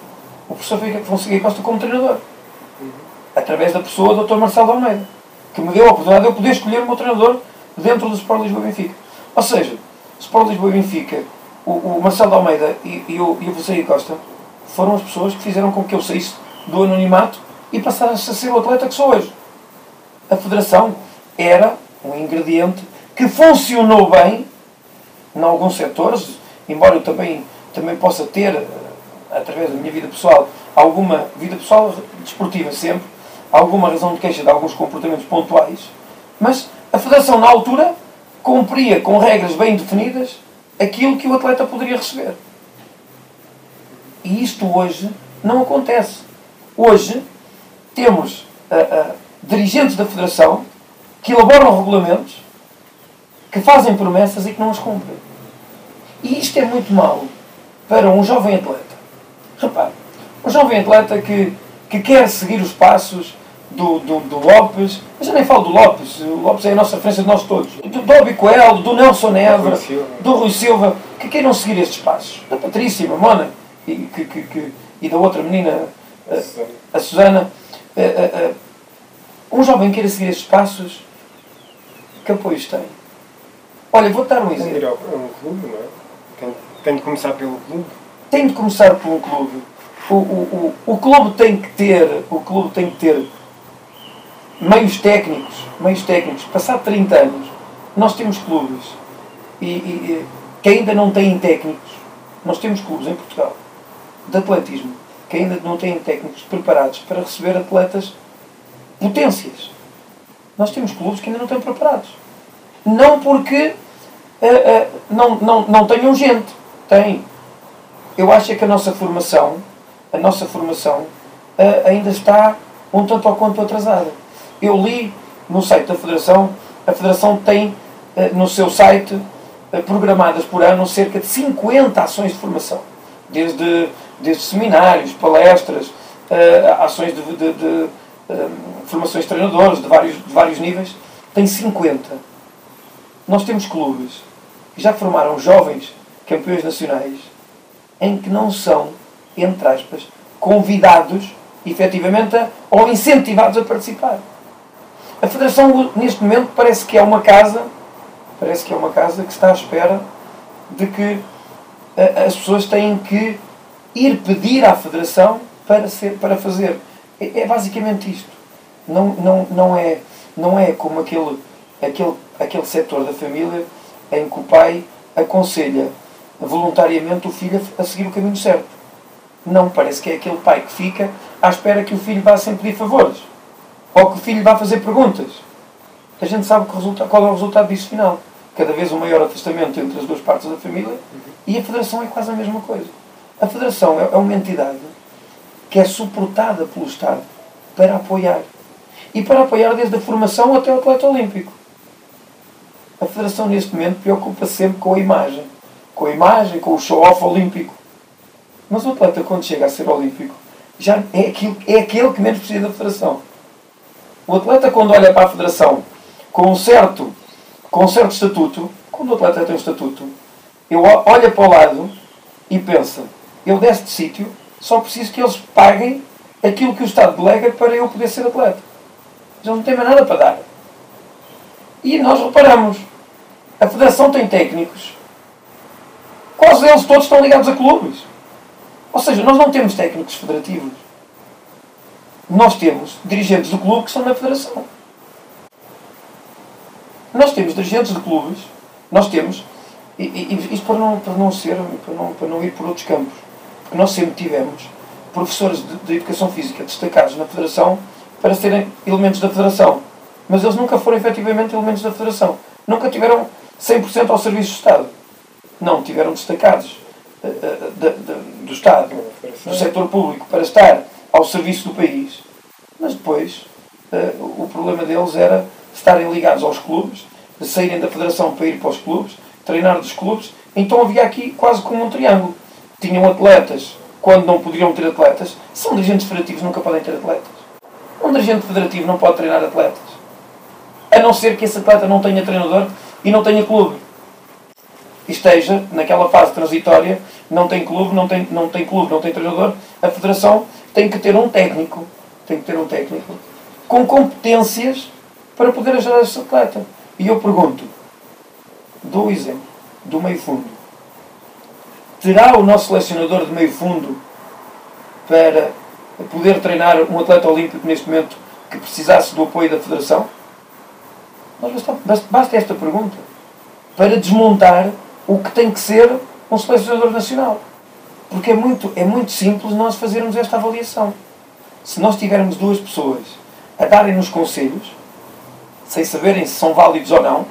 o professor Fonseca Costa como treinador através da pessoa do Dr. Marcelo Almeida, que me deu a oportunidade de eu poder escolher o meu treinador dentro do Sport Lisboa Benfica. Ou seja, Sport Lisboa Benfica, o, o Marcelo Almeida e, e o, e o Fonseca Costa foram as pessoas que fizeram com que eu saísse do anonimato e passasse a ser o atleta que sou hoje. A Federação era um ingrediente que funcionou bem em alguns setores, embora eu também, também possa ter, eh, através da minha vida pessoal, alguma vida pessoal desportiva sempre, alguma razão de queixa de alguns comportamentos pontuais, mas a Federação, na altura, cumpria com regras bem definidas aquilo que o atleta poderia receber. E isto hoje não acontece. Hoje temos ah, ah, dirigentes da Federação que elaboram regulamentos, que fazem promessas e que não as cumprem. E isto é muito mau para um jovem atleta. Repare, um jovem atleta que, que quer seguir os passos do, do, do Lopes, mas eu nem falo do Lopes, o Lopes é a nossa referência de nós todos, do, do Obicoel, do Nelson Silva. do Rui Silva, que queiram seguir estes passos. Da Patrícia, Mamona e, que, que, que- e da outra menina, a, Susana. a Susana. eh, eh, um jovem queira seguir estes passos, que apoios tem? Olha, vou dar um Tem exemplo. ao a um clube, não é? Tem, tem de começar pelo clube. tem de começar um clube. O, o, o, o clube tem que ter, o clube tem que ter meios técnicos, meios técnicos. Passado 30 anos, nós temos clubes e, e- que ainda não têm técnicos. Nós temos clubes em Portugal de atletismo que ainda não têm técnicos preparados para receber atletas potências. Nós temos clubes que ainda não estão preparados. Não porque eh, eh, não, não, não tenham gente. Tem. Eu acho é que a nossa formação, a nossa formação eh, ainda está um tanto ou quanto atrasada. Eu li no site da Federação, a Federação tem eh, no seu site eh, programadas por ano cerca de 50 ações de formação. Desde, desde seminários, palestras, eh, ações de, de- de, eh, formações de treinadores de vários, de vários níveis. Tem 50. Nós temos clubes que já formaram jovens campeões nacionais em que não são entre aspas, convidados, efetivamente, ou incentivados a participar. A Federação, neste momento, parece que é uma casa, parece que é uma casa que está à espera de que a, as pessoas têm que ir pedir à Federação para, ser, para fazer. É, é basicamente isto. Não, não, não, é, não é como aquele, aquele, aquele setor da família em que o pai aconselha voluntariamente o filho a seguir o caminho certo. Não, parece que é aquele pai que fica à espera que o filho vá sempre pedir favores. Ou que o filho vá fazer perguntas. A gente sabe resulta, qual é o resultado disso final. Cada vez um maior afastamento entre as duas partes da família e a Federação é quase a mesma coisa. A Federação é, é uma entidade que é suportada pelo Estado para apoiar. E para apoiar desde a formação até o atleta olímpico. A Federação, neste momento, preocupa-se sempre com a imagem. Com a imagem, com o show-off olímpico. Mas o atleta, quando chega a ser olímpico, já é, aquilo, é aquele que menos precisa da Federação. O atleta, quando olha para a Federação com um certo, com um certo estatuto, quando o atleta tem um estatuto, ele olha para o lado e pensa: eu deste sítio, só preciso que eles paguem aquilo que o Estado delega para eu poder ser atleta. Eles não têm mais nada para dar. E nós reparamos: a Federação tem técnicos, quase deles todos estão ligados a clubes. Ou seja, nós não temos técnicos federativos. Nós temos dirigentes do clube que estão na Federação. Nós temos dirigentes de clubes, nós temos, e, e, isto para não, para não ser, para não, para não ir por outros campos, porque nós sempre tivemos professores de, de educação física destacados na Federação para serem elementos da Federação. Mas eles nunca foram efetivamente elementos da Federação. Nunca tiveram 100% ao serviço do Estado. Não, tiveram destacados uh, uh, de, de, do Estado, do setor público, para estar ao serviço do país. Mas depois, uh, o problema deles era estarem ligados aos clubes, saírem da Federação para ir para os clubes, treinar dos clubes. Então havia aqui quase como um triângulo. Tinham atletas quando não poderiam ter atletas. São dirigentes federativos, nunca podem ter atletas. Um dirigente federativo não pode treinar atletas. A não ser que esse atleta não tenha treinador e não tenha clube. E esteja naquela fase transitória, não tem clube, não tem, não tem clube, não tem treinador, a federação tem que ter um técnico, tem que ter um técnico com competências para poder ajudar esse atleta. E eu pergunto, dou o exemplo do meio fundo. Terá o nosso selecionador de meio fundo para poder treinar um atleta olímpico neste momento que precisasse do apoio da Federação? Basta, basta esta pergunta para desmontar o que tem que ser um selecionador nacional. Porque é muito, é muito simples nós fazermos esta avaliação. Se nós tivermos duas pessoas a darem-nos conselhos, sem saberem se são válidos ou não,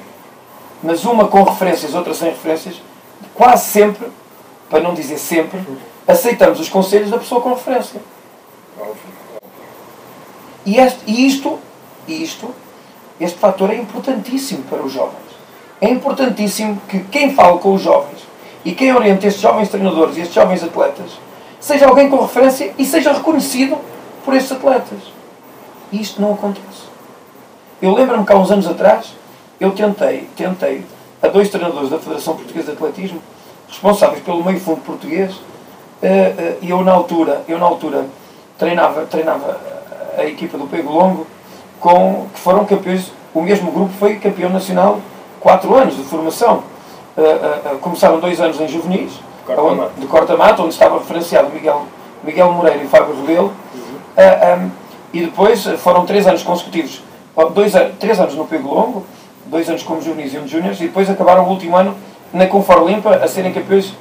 mas uma com referências, outra sem referências, quase sempre, para não dizer sempre, aceitamos os conselhos da pessoa com referência. E, este, e isto, isto, este fator é importantíssimo para os jovens. É importantíssimo que quem fala com os jovens e quem orienta estes jovens treinadores e estes jovens atletas seja alguém com referência e seja reconhecido por estes atletas. E isto não acontece. Eu lembro-me que há uns anos atrás eu tentei, tentei a dois treinadores da Federação Portuguesa de Atletismo, responsáveis pelo meio fundo português, eh, eh, e eu na altura, eu na altura treinava, treinava a equipa do Pego Longo, com, que foram campeões, o mesmo grupo foi campeão nacional quatro anos de formação. Uh, uh, começaram dois anos em juvenis, de corta-mato, onde estava referenciado Miguel, Miguel Moreira e Fábio Rebelo, uhum. um, e depois foram três anos consecutivos dois, três anos no Pego Longo, dois anos como juvenis e um de júniores, e depois acabaram o último ano na Confor Limpa a serem campeões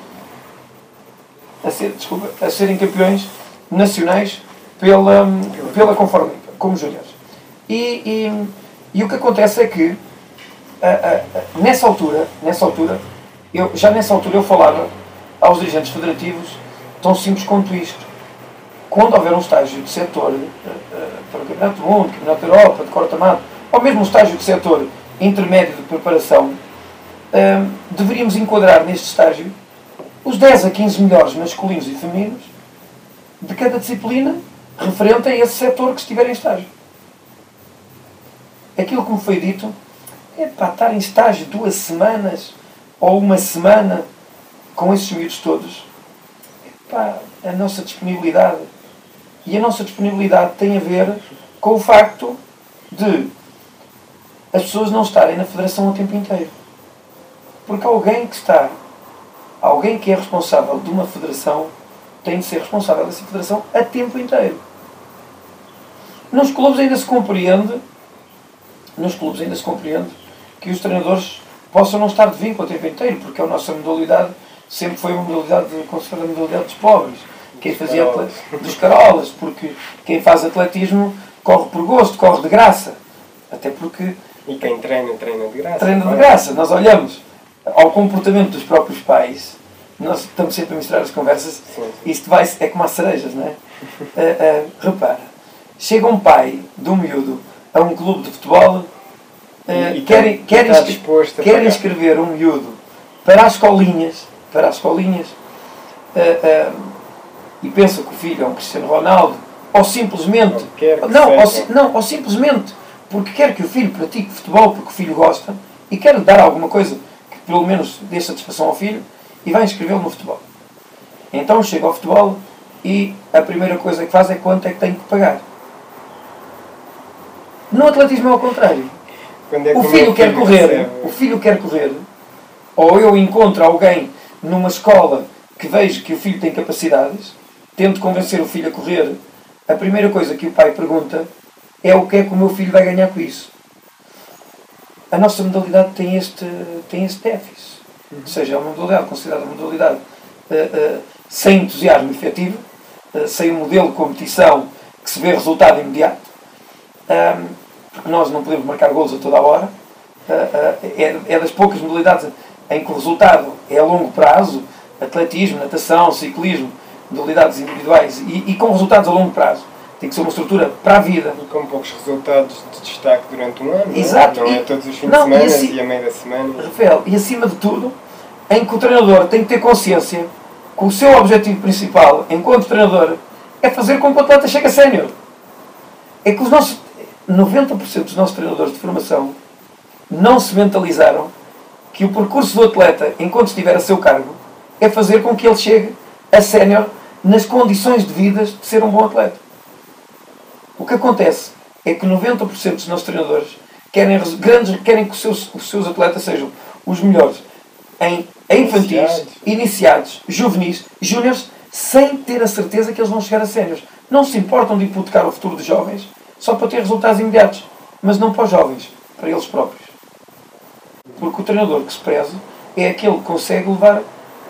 a, ser, desculpa, a serem campeões nacionais pela, pela Confor Limpa, como júniores. E, e, e, o que acontece é que a, a, nessa altura, nessa altura, eu, já nessa altura eu falava aos dirigentes federativos tão simples quanto isto quando houver um estágio de setor para o Campeonato do Mundo, Campeonato da Europa, de corta-mato, ou mesmo um estágio de setor intermédio de preparação, deveríamos enquadrar neste estágio os 10 a 15 melhores masculinos e femininos de cada disciplina referente a esse setor que estiver em estágio. Aquilo que me foi dito é para estar em estágio duas semanas ou uma semana com esses miúdos todos pá, a nossa disponibilidade. E a nossa disponibilidade tem a ver com o facto de as pessoas não estarem na federação o tempo inteiro. Porque alguém que está, alguém que é responsável de uma federação, tem de ser responsável dessa federação a tempo inteiro. Nos clubes ainda se compreende, nos clubes ainda se compreende que os treinadores possam não estar de vínculo o tempo inteiro, porque a nossa modalidade sempre foi uma modalidade considerada modalidade dos pobres. Quem fazia dos carolas, porque quem faz atletismo corre por gosto, corre de graça. Até porque. E quem treina, treina de graça. Treina de graça. Nós olhamos ao comportamento dos próprios pais, nós estamos sempre a misturar as conversas, sim, sim. isto vai, é como as cerejas, não é? uh, [LAUGHS] uh, repara, chega um pai de um miúdo a um clube de futebol, uh, e quer, quer, inscre quer inscrever um miúdo para as escolinhas, para as escolinhas, e pensa que o filho é um Cristiano Ronaldo, ou simplesmente, não, ou, não, ou simplesmente porque quer que o filho pratique futebol porque o filho gosta e quer dar alguma coisa que pelo menos dê satisfação ao filho e vai inscrevê-lo no futebol. Então chega ao futebol e a primeira coisa que faz é quanto é que tem que pagar. No atletismo é ao contrário. É o filho quer correr, o filho quer correr, ou eu encontro alguém numa escola que vejo que o filho tem capacidades, tento convencer o filho a correr, a primeira coisa que o pai pergunta é o que é que o meu filho vai ganhar com isso. A nossa modalidade tem este, tem este déficit. Uhum. Ou seja, é uma modalidade considerada uma modalidade uh, uh, sem entusiasmo efetivo, uh, sem um modelo de competição que se vê resultado imediato. Um, nós não podemos marcar gols a toda a hora. É, é, das poucas modalidades em que o resultado é a longo prazo atletismo, natação, ciclismo, modalidades individuais e, e com resultados a longo prazo tem que ser uma estrutura para a vida. E com poucos resultados de destaque durante um ano. Exato. Não é, não é todos os fins não, de semana e, assim, e a meio da semana. Rafael, e acima de tudo, em que o treinador tem que ter consciência que o seu objetivo principal, enquanto treinador, é fazer com que o atleta chegue a sénior. É que os nossos 90% dos nossos treinadores de formação não se mentalizaram que o percurso do atleta, enquanto estiver a seu cargo, é fazer com que ele chegue a sénior nas condições devidas de ser um bom atleta. O que acontece é que 90% dos nossos treinadores querem, grandes, querem que os seus, os seus atletas sejam os melhores em, infantis, iniciados, iniciados juvenis, júniores, sem ter a certeza que eles vão chegar a séniores. Não se importam de hipotecar o futuro dos jovens só para ter resultados imediatos, mas não para os jovens, para eles próprios. Porque o treinador que se preze é aquele que consegue levar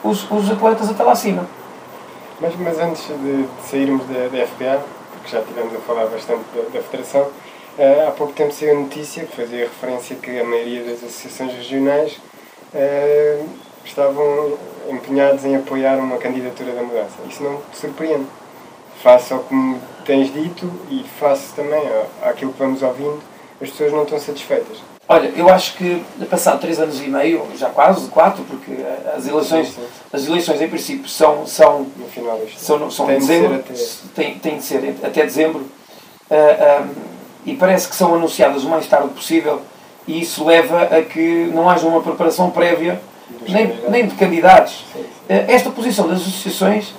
os, os atletas até lá acima. Mas, mas antes de, de sairmos da, da FPA, porque já estivemos a falar bastante da, da Federação, uh, há pouco tempo saiu a notícia que fazia referência que a maioria das associações regionais uh, estavam empenhados em apoiar uma candidatura da mudança. Isso não te surpreende. Face ao que tens dito e face também àquilo que vamos ouvindo, as pessoas não estão satisfeitas. Olha, eu acho que passado três anos e meio, já quase quatro, porque as eleições, sim, sim. as eleições em princípio são são no final são, são tem dezembro, de até... tem, tem de ser até dezembro uh, ah, um, ah, e parece que são anunciadas o mais tarde possível e isso leva a que não haja uma preparação prévia nem, nem de candidatos. Sim, uh, esta posição das associações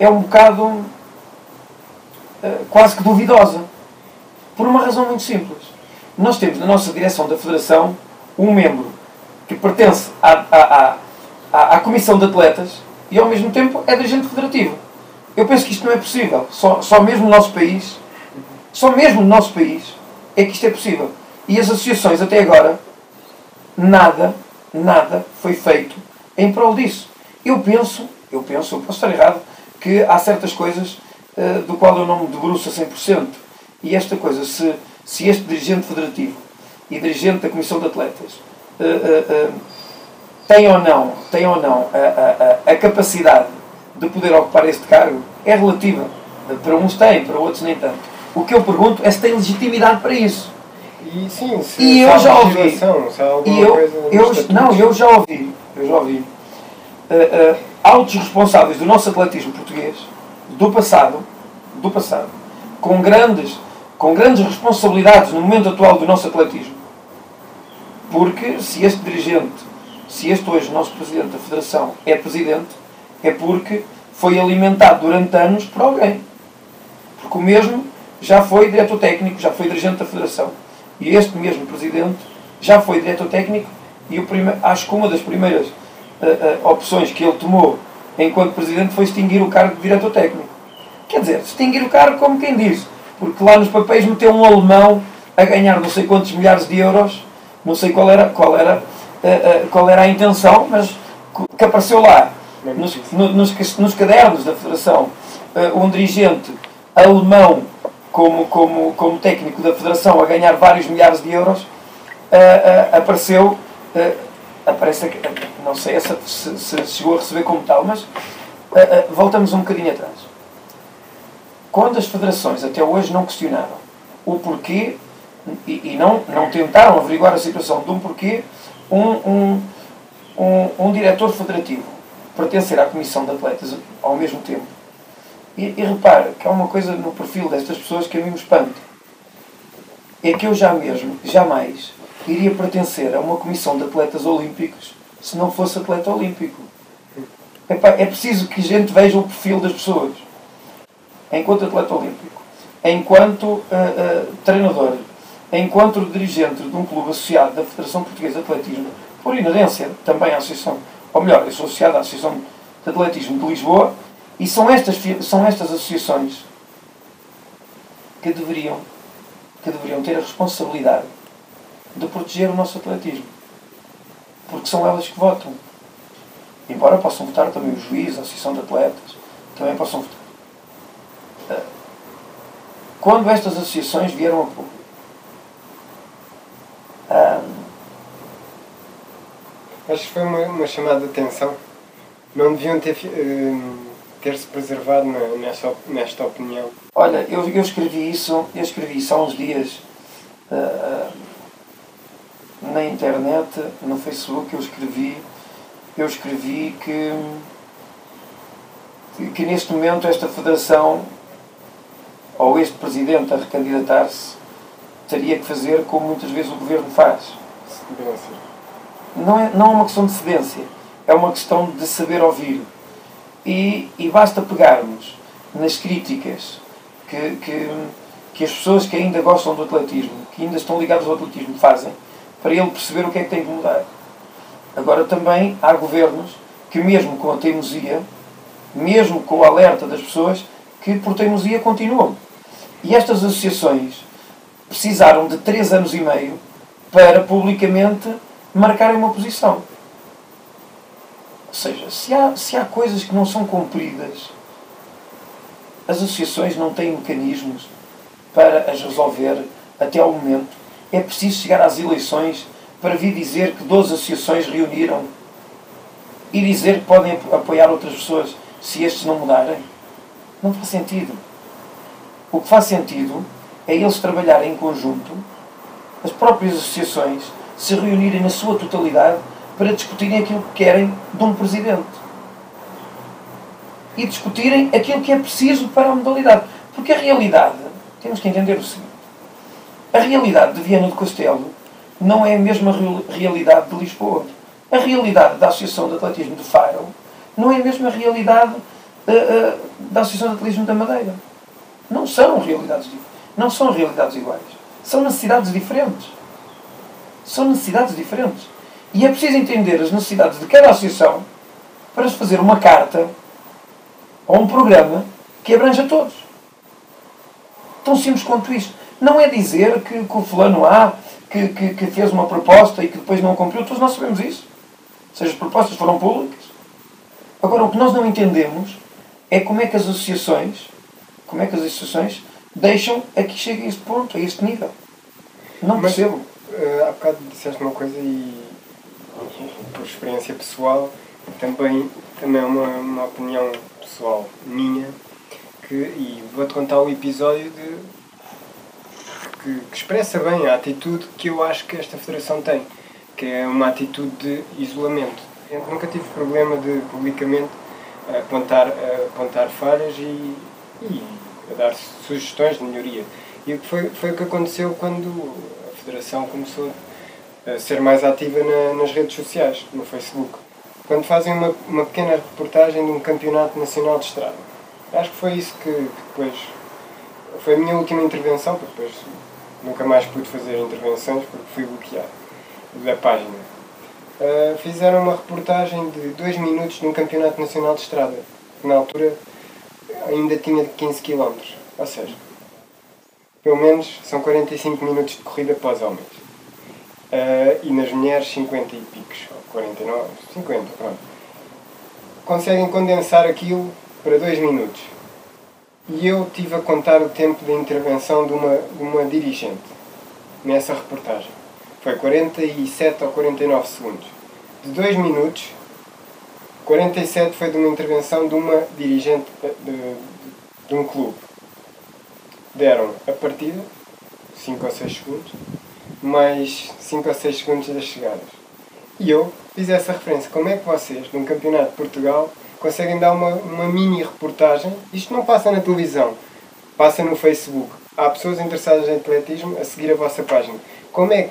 é um bocado quase que duvidosa por uma razão muito simples nós temos na nossa direção da Federação um membro que pertence à, à, à, à Comissão de Atletas e ao mesmo tempo é dirigente federativo. Eu penso que isto não é possível. Só, só mesmo no nosso país, só mesmo no nosso país, é que isto é possível. E as associações até agora, nada, nada foi feito em prol disso. Eu penso, eu penso, eu posso estar errado, que há certas coisas uh, do qual eu não me debruço a 100%. E esta coisa, se se este dirigente federativo e dirigente da Comissão de Atletas uh, uh, uh, tem ou não, tem ou não a, a, a, capacidade de poder ocupar este cargo, é relativa. Para uns tem, para outros nem tanto. O que eu pergunto é se tem legitimidade para isso. E sim, se e eu já ouvi. E eu, eu, não, eu já ouvi. Eu já ouvi. Uh, altos responsáveis do nosso atletismo português, do passado, do passado, com grandes com grandes responsabilidades no momento atual do nosso atletismo. Porque se este dirigente, se este hoje nosso presidente da Federação é presidente, é porque foi alimentado durante anos por alguém. Porque o mesmo já foi diretor técnico, já foi dirigente da Federação. E este mesmo presidente já foi diretor técnico e o prime... acho que uma das primeiras uh, uh, opções que ele tomou enquanto presidente foi extinguir o cargo de diretor técnico. Quer dizer, extinguir o cargo como quem diz, porque lá nos papéis meteu um alemão a ganhar não sei quantos milhares de euros, não sei qual era, qual era, uh, qual era a intenção, mas que apareceu lá nos, nos, nos cadernos da Federação um dirigente alemão como, como, como técnico da Federação a ganhar vários milhares de euros, apareceu, aparece, não sei se, se, se, chegou a receber como tal, mas voltamos um bocadinho atrás. Quando as federações até hoje não questionaram o porquê e, e não, não tentaram averiguar a situação de um porquê um, um, um, um diretor federativo pertencer à comissão de atletas ao mesmo tempo e, e repara que há uma coisa no perfil destas pessoas que a mim me espanta. É que eu já mesmo, jamais, iria pertencer a uma comissão de atletas olímpicos se não fosse atleta olímpico. Epá, é preciso que a gente veja o perfil das pessoas. Enquanto atleta olímpico, enquanto uh, uh, treinador, enquanto dirigente de um clube associado da Federação Portuguesa de Atletismo, por inerência também à Associação, ou melhor, eu sou associado à Associação de Atletismo de Lisboa, e são estas, são estas associações que deveriam, que deveriam ter a responsabilidade de proteger o nosso atletismo. Porque são elas que votam. Embora possam votar também o juiz, a associação de atletas, também possam votar. Ah, quando estas associações vieram a público, ah, acho que foi uma, uma chamada de atenção. Não deviam ter. Uh, ter-se preservado nesta, nesta opinião? Olha, eu, eu escrevi isso, eu escrevi isso há uns dias uh, na internet, no Facebook, eu escrevi, eu escrevi que, que neste momento esta federação ou este presidente a recandidatar-se teria que fazer como muitas vezes o governo faz. Não é, não é uma questão de cedência, é uma questão de saber ouvir e, e basta pegarmos nas críticas que, que, que as pessoas que ainda gostam do atletismo, que ainda estão ligadas ao atletismo, fazem, para ele perceber o que é que tem que mudar. Agora também há governos que mesmo com a teimosia, mesmo com o alerta das pessoas, que por teimosia continuam. E estas associações precisaram de três anos e meio para publicamente marcarem uma posição seja, se há, se há coisas que não são cumpridas, as associações não têm mecanismos para as resolver até ao momento. É preciso chegar às eleições para vir dizer que 12 associações reuniram e dizer que podem apoiar outras pessoas se estes não mudarem. Não faz sentido. O que faz sentido é eles trabalharem em conjunto, as próprias associações se reunirem na sua totalidade para discutirem aquilo que querem de um presidente. E discutirem aquilo que é preciso para a modalidade. Porque a realidade, temos que entender o seguinte: a realidade de Viana do Castelo não é a mesma realidade de Lisboa. A realidade da Associação de Atletismo de Faro não é a mesma realidade uh, uh, da Associação de Atletismo da Madeira. Não são realidades não são realidades iguais. São necessidades diferentes. São necessidades diferentes. E é preciso entender as necessidades de cada associação para se fazer uma carta ou um programa que abranja todos. Tão simples quanto isto. Não é dizer que, que o fulano A que, que, que, fez uma proposta e que depois não cumpriu. Todos nós sabemos isso. Ou seja, as propostas foram públicas. Agora, o que nós não entendemos é como é que as associações, como é que as associações deixam a que chegue a este ponto, a este nível. Não Mas, percebo. Uh, há bocado disseste uma coisa e por experiência pessoal, também, também é uma, uma opinião pessoal minha, que, e vou-te contar o episódio de, que, que, expressa bem a atitude que eu acho que esta federação tem, que é uma atitude de isolamento. Eu nunca tive problema de publicamente apontar, apontar falhas e, e dar sugestões de melhoria. E foi, foi o que aconteceu quando a Federação começou ser mais ativa na, nas redes sociais, no Facebook. quando fazem uma, uma pequena reportagem de um campeonato nacional de estrada. Acho que foi isso que, que depois. Foi a minha última intervenção, porque depois nunca mais pude fazer intervenções porque fui bloqueado da página. Uh, fizeram uma reportagem de 2 minutos de um campeonato nacional de estrada, que na altura ainda tinha 15 km. Ou seja, pelo menos são 45 minutos de corrida para os homens. Uh, e nas mulheres 50 e picos, ou 49, 50, pronto. Conseguem condensar aquilo para 2 minutos. E eu tive a contar o tempo de intervenção de uma, de uma dirigente nessa reportagem. Foi 47 ou 49 segundos. De 2 minutos, 47 foi de uma intervenção de uma dirigente de, de, de um clube. Deram a partida, 5 ou 6 segundos, mais 5 ou 6 segundos das chegadas. E eu fiz essa referência. Como é que vocês, num campeonato de Portugal, conseguem dar uma, uma mini reportagem? Isto não passa na televisão, passa no Facebook. Há pessoas interessadas em atletismo a seguir a vossa página. Como é que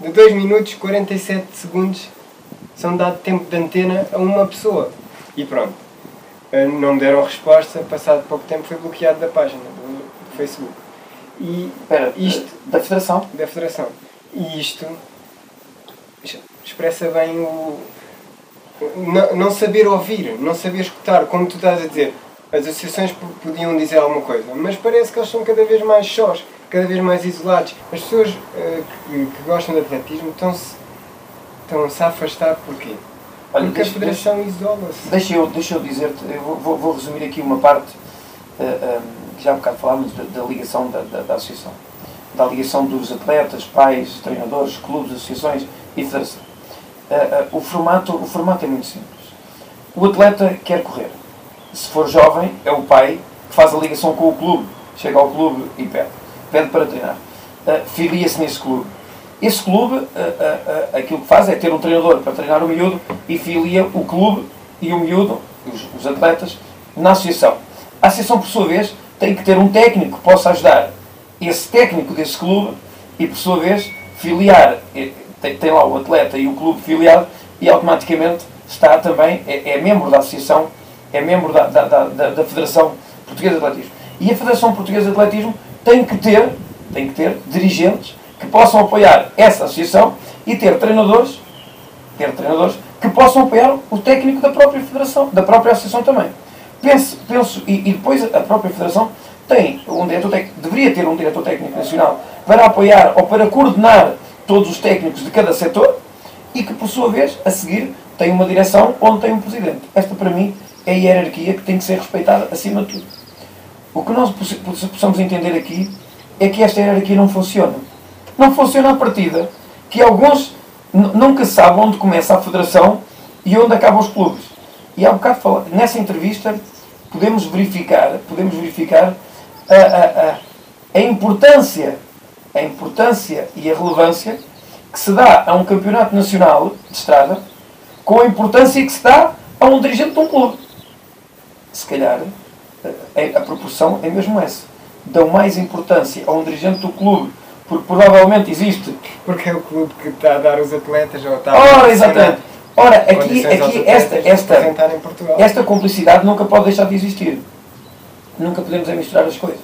de 2 minutos 47 segundos são dado tempo de antena a uma pessoa? E pronto. Eh, não me deram resposta, passado pouco tempo foi bloqueado da página do, do Facebook. E Espera, isto da Federação? Da Federação. E isto expressa bem o. Não, não saber ouvir, não saber escutar, como tu estás a dizer. As associações podiam dizer alguma coisa, mas parece que eles são cada vez mais sós, cada vez mais isolados. As pessoas uh, que, que, gostam de atletismo estão-se estão-se a afastar porquê? Olha, Porque deixa, a Federação isola-se. Deixa eu, deixa eu dizer-te, eu vou, vou, resumir aqui uma parte uh, eh, um, que já há um bocado falámos da, da ligação da, da, da, associação. Da ligação dos atletas, pais, treinadores, clubes, associações e federação. Uh, uh, o, formato, o formato é muito simples. O atleta quer correr. Se for jovem, é o pai que faz a ligação com o clube. Chega ao clube e pede. Pede para treinar. Uh, Filia-se nesse clube. Esse clube, aquilo que faz é ter um treinador para treinar o miúdo e filia o clube e o miúdo, os, os atletas, na associação. A associação, por sua vez, tem que ter um técnico que possa ajudar esse técnico desse clube e, por sua vez, filiar. Tem, tem lá o atleta e o clube filiado e automaticamente está também, é, é membro da associação, é membro da, da, da, da, Federação Portuguesa de Atletismo. E a Federação Portuguesa de Atletismo tem que ter, tem que ter dirigentes que possam apoiar essa associação e ter treinadores, ter treinadores que possam apoiar o técnico da própria federação, da própria associação também. Penso, penso e, e depois a própria federação tem um diretor técnico, deveria ter um diretor técnico nacional para apoiar ou para coordenar todos os técnicos de cada setor e que, por sua vez, a seguir, tem uma direção onde tem um presidente. Esta, para mim, é a hierarquia que tem que ser respeitada acima de tudo. O que nós possamos entender aqui é que esta hierarquia não funciona. Não funciona a partida que alguns nunca sabem onde começa a federação e onde acabam os clubes. E há um bocado, nessa entrevista, podemos verificar, podemos verificar a, a, a, a importância, a importância e a relevância que se dá a um campeonato nacional de estrada com a importância que se dá a um dirigente de um clube. Se calhar a, a proporção é mesmo essa. Dão mais importância a um dirigente do clube porque provavelmente existe. Porque é o clube que está a dar os atletas ou está a Ora, exatamente. Ora, aqui, aqui esta, esta, esta complicidade nunca pode deixar de existir. Nunca podemos é misturar as coisas.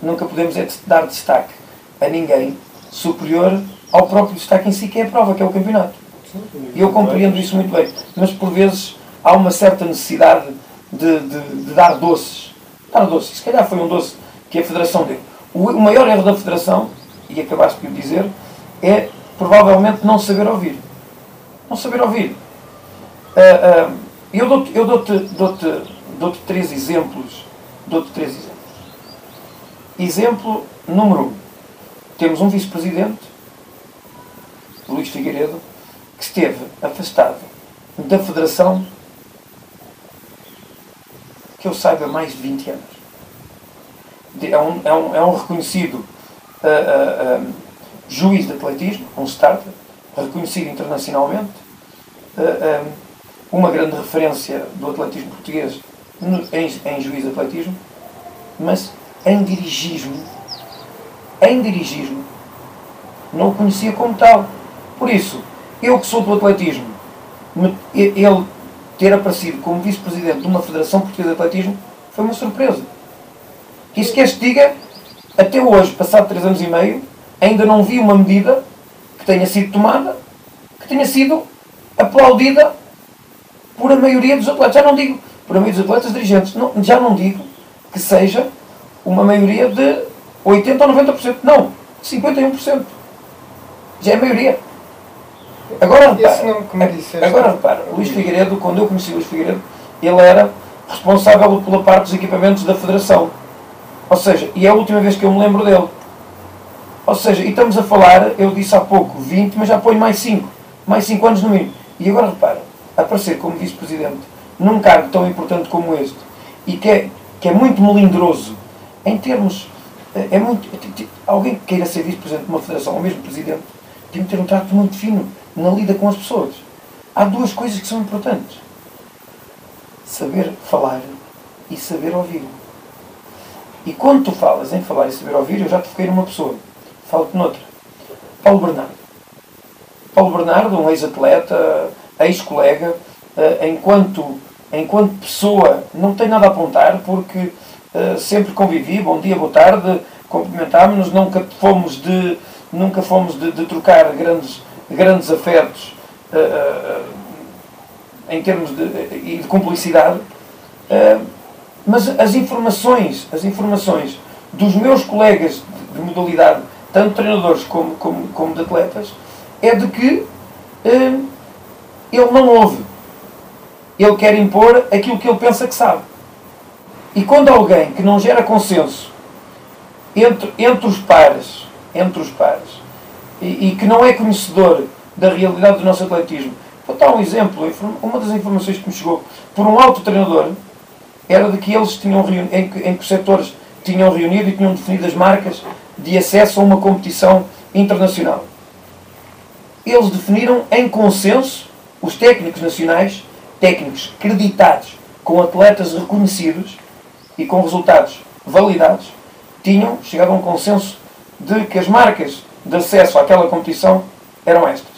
Nunca podemos é dar destaque a ninguém superior ao próprio destaque em si, que é a prova, que é o campeonato. E eu compreendo isso muito bem. Mas por vezes há uma certa necessidade de, de, de dar doces. Dar doces. Se calhar foi um doce que a Federação deu. O, o maior erro da Federação, e acabaste de o dizer, é provavelmente não saber ouvir. Não saber ouvir. Uh, uh, eu dou-te dou dou -te, dou -te três exemplos. Dou-te três exemplos. Exemplo número um. Temos um vice-presidente, Luís Figueiredo, que esteve afastado da Federação que eu saiba mais de 20 anos. É um, é um, é um reconhecido uh, uh, juiz de atletismo, um starter, reconhecido internacionalmente, uh, um, uma grande referência do atletismo português no, em, em juiz de atletismo, mas em dirigismo, em dirigismo, não o conhecia como tal. Por isso, eu que sou do atletismo, ele ter aparecido como vice-presidente de uma Federação Portuguesa de Atletismo foi uma surpresa. Isso quer se diga, até hoje, passado três anos e meio, ainda não vi uma medida que tenha sido tomada, que tenha sido aplaudida por a maioria dos atletas. Já não digo por a maioria dos atletas dirigentes, não, já não digo que seja uma maioria de 80% ou 90%. Não, 51%. Já é a maioria. Agora repara, agora repara, Luís Figueiredo, quando eu conheci Luís Figueiredo, ele era responsável pela parte dos equipamentos da Federação. Ou seja, e é a última vez que eu me lembro dele. Ou seja, e estamos a falar, eu disse há pouco 20, mas já ponho mais 5. Mais 5 anos no mínimo. E agora repara, aparecer como vice-presidente num cargo tão importante como este e que é, que é muito melindroso em termos. É, é muito, alguém que queira ser vice-presidente de uma federação, ou mesmo presidente, tem que ter um trato muito fino na lida com as pessoas. Há duas coisas que são importantes: saber falar e saber ouvir. E quando tu falas em falar e saber ouvir, eu já te foquei numa pessoa, falo-te noutra. Paulo Bernardo. Paulo Bernardo, um ex-atleta, ex-colega, eh, enquanto, enquanto pessoa, não tem nada a apontar, porque uh, sempre convivi, bom dia, boa tarde, cumprimentámos-nos, nunca fomos de, nunca fomos de, de trocar grandes grandes afetos uh, em termos de, e de cumplicidade, mas as informações, as informações dos meus colegas de modalidade, tanto treinadores como, como, como de atletas, é de que ele não ouve. Ele quer impor aquilo que ele pensa que sabe. E quando alguém que não gera consenso entre, entre os pares, entre os pares, e, e que não é conhecedor da realidade do nosso atletismo. Vou dar um exemplo. Uma das informações que me chegou por um alto treinador era de que eles tinham reunido, em, em que os setores tinham reunido e tinham definido as marcas de acesso a uma competição internacional. Eles definiram em consenso os técnicos nacionais, técnicos creditados com atletas reconhecidos e com resultados validados, tinham chegado a um consenso de que as marcas de acesso àquela competição eram estas.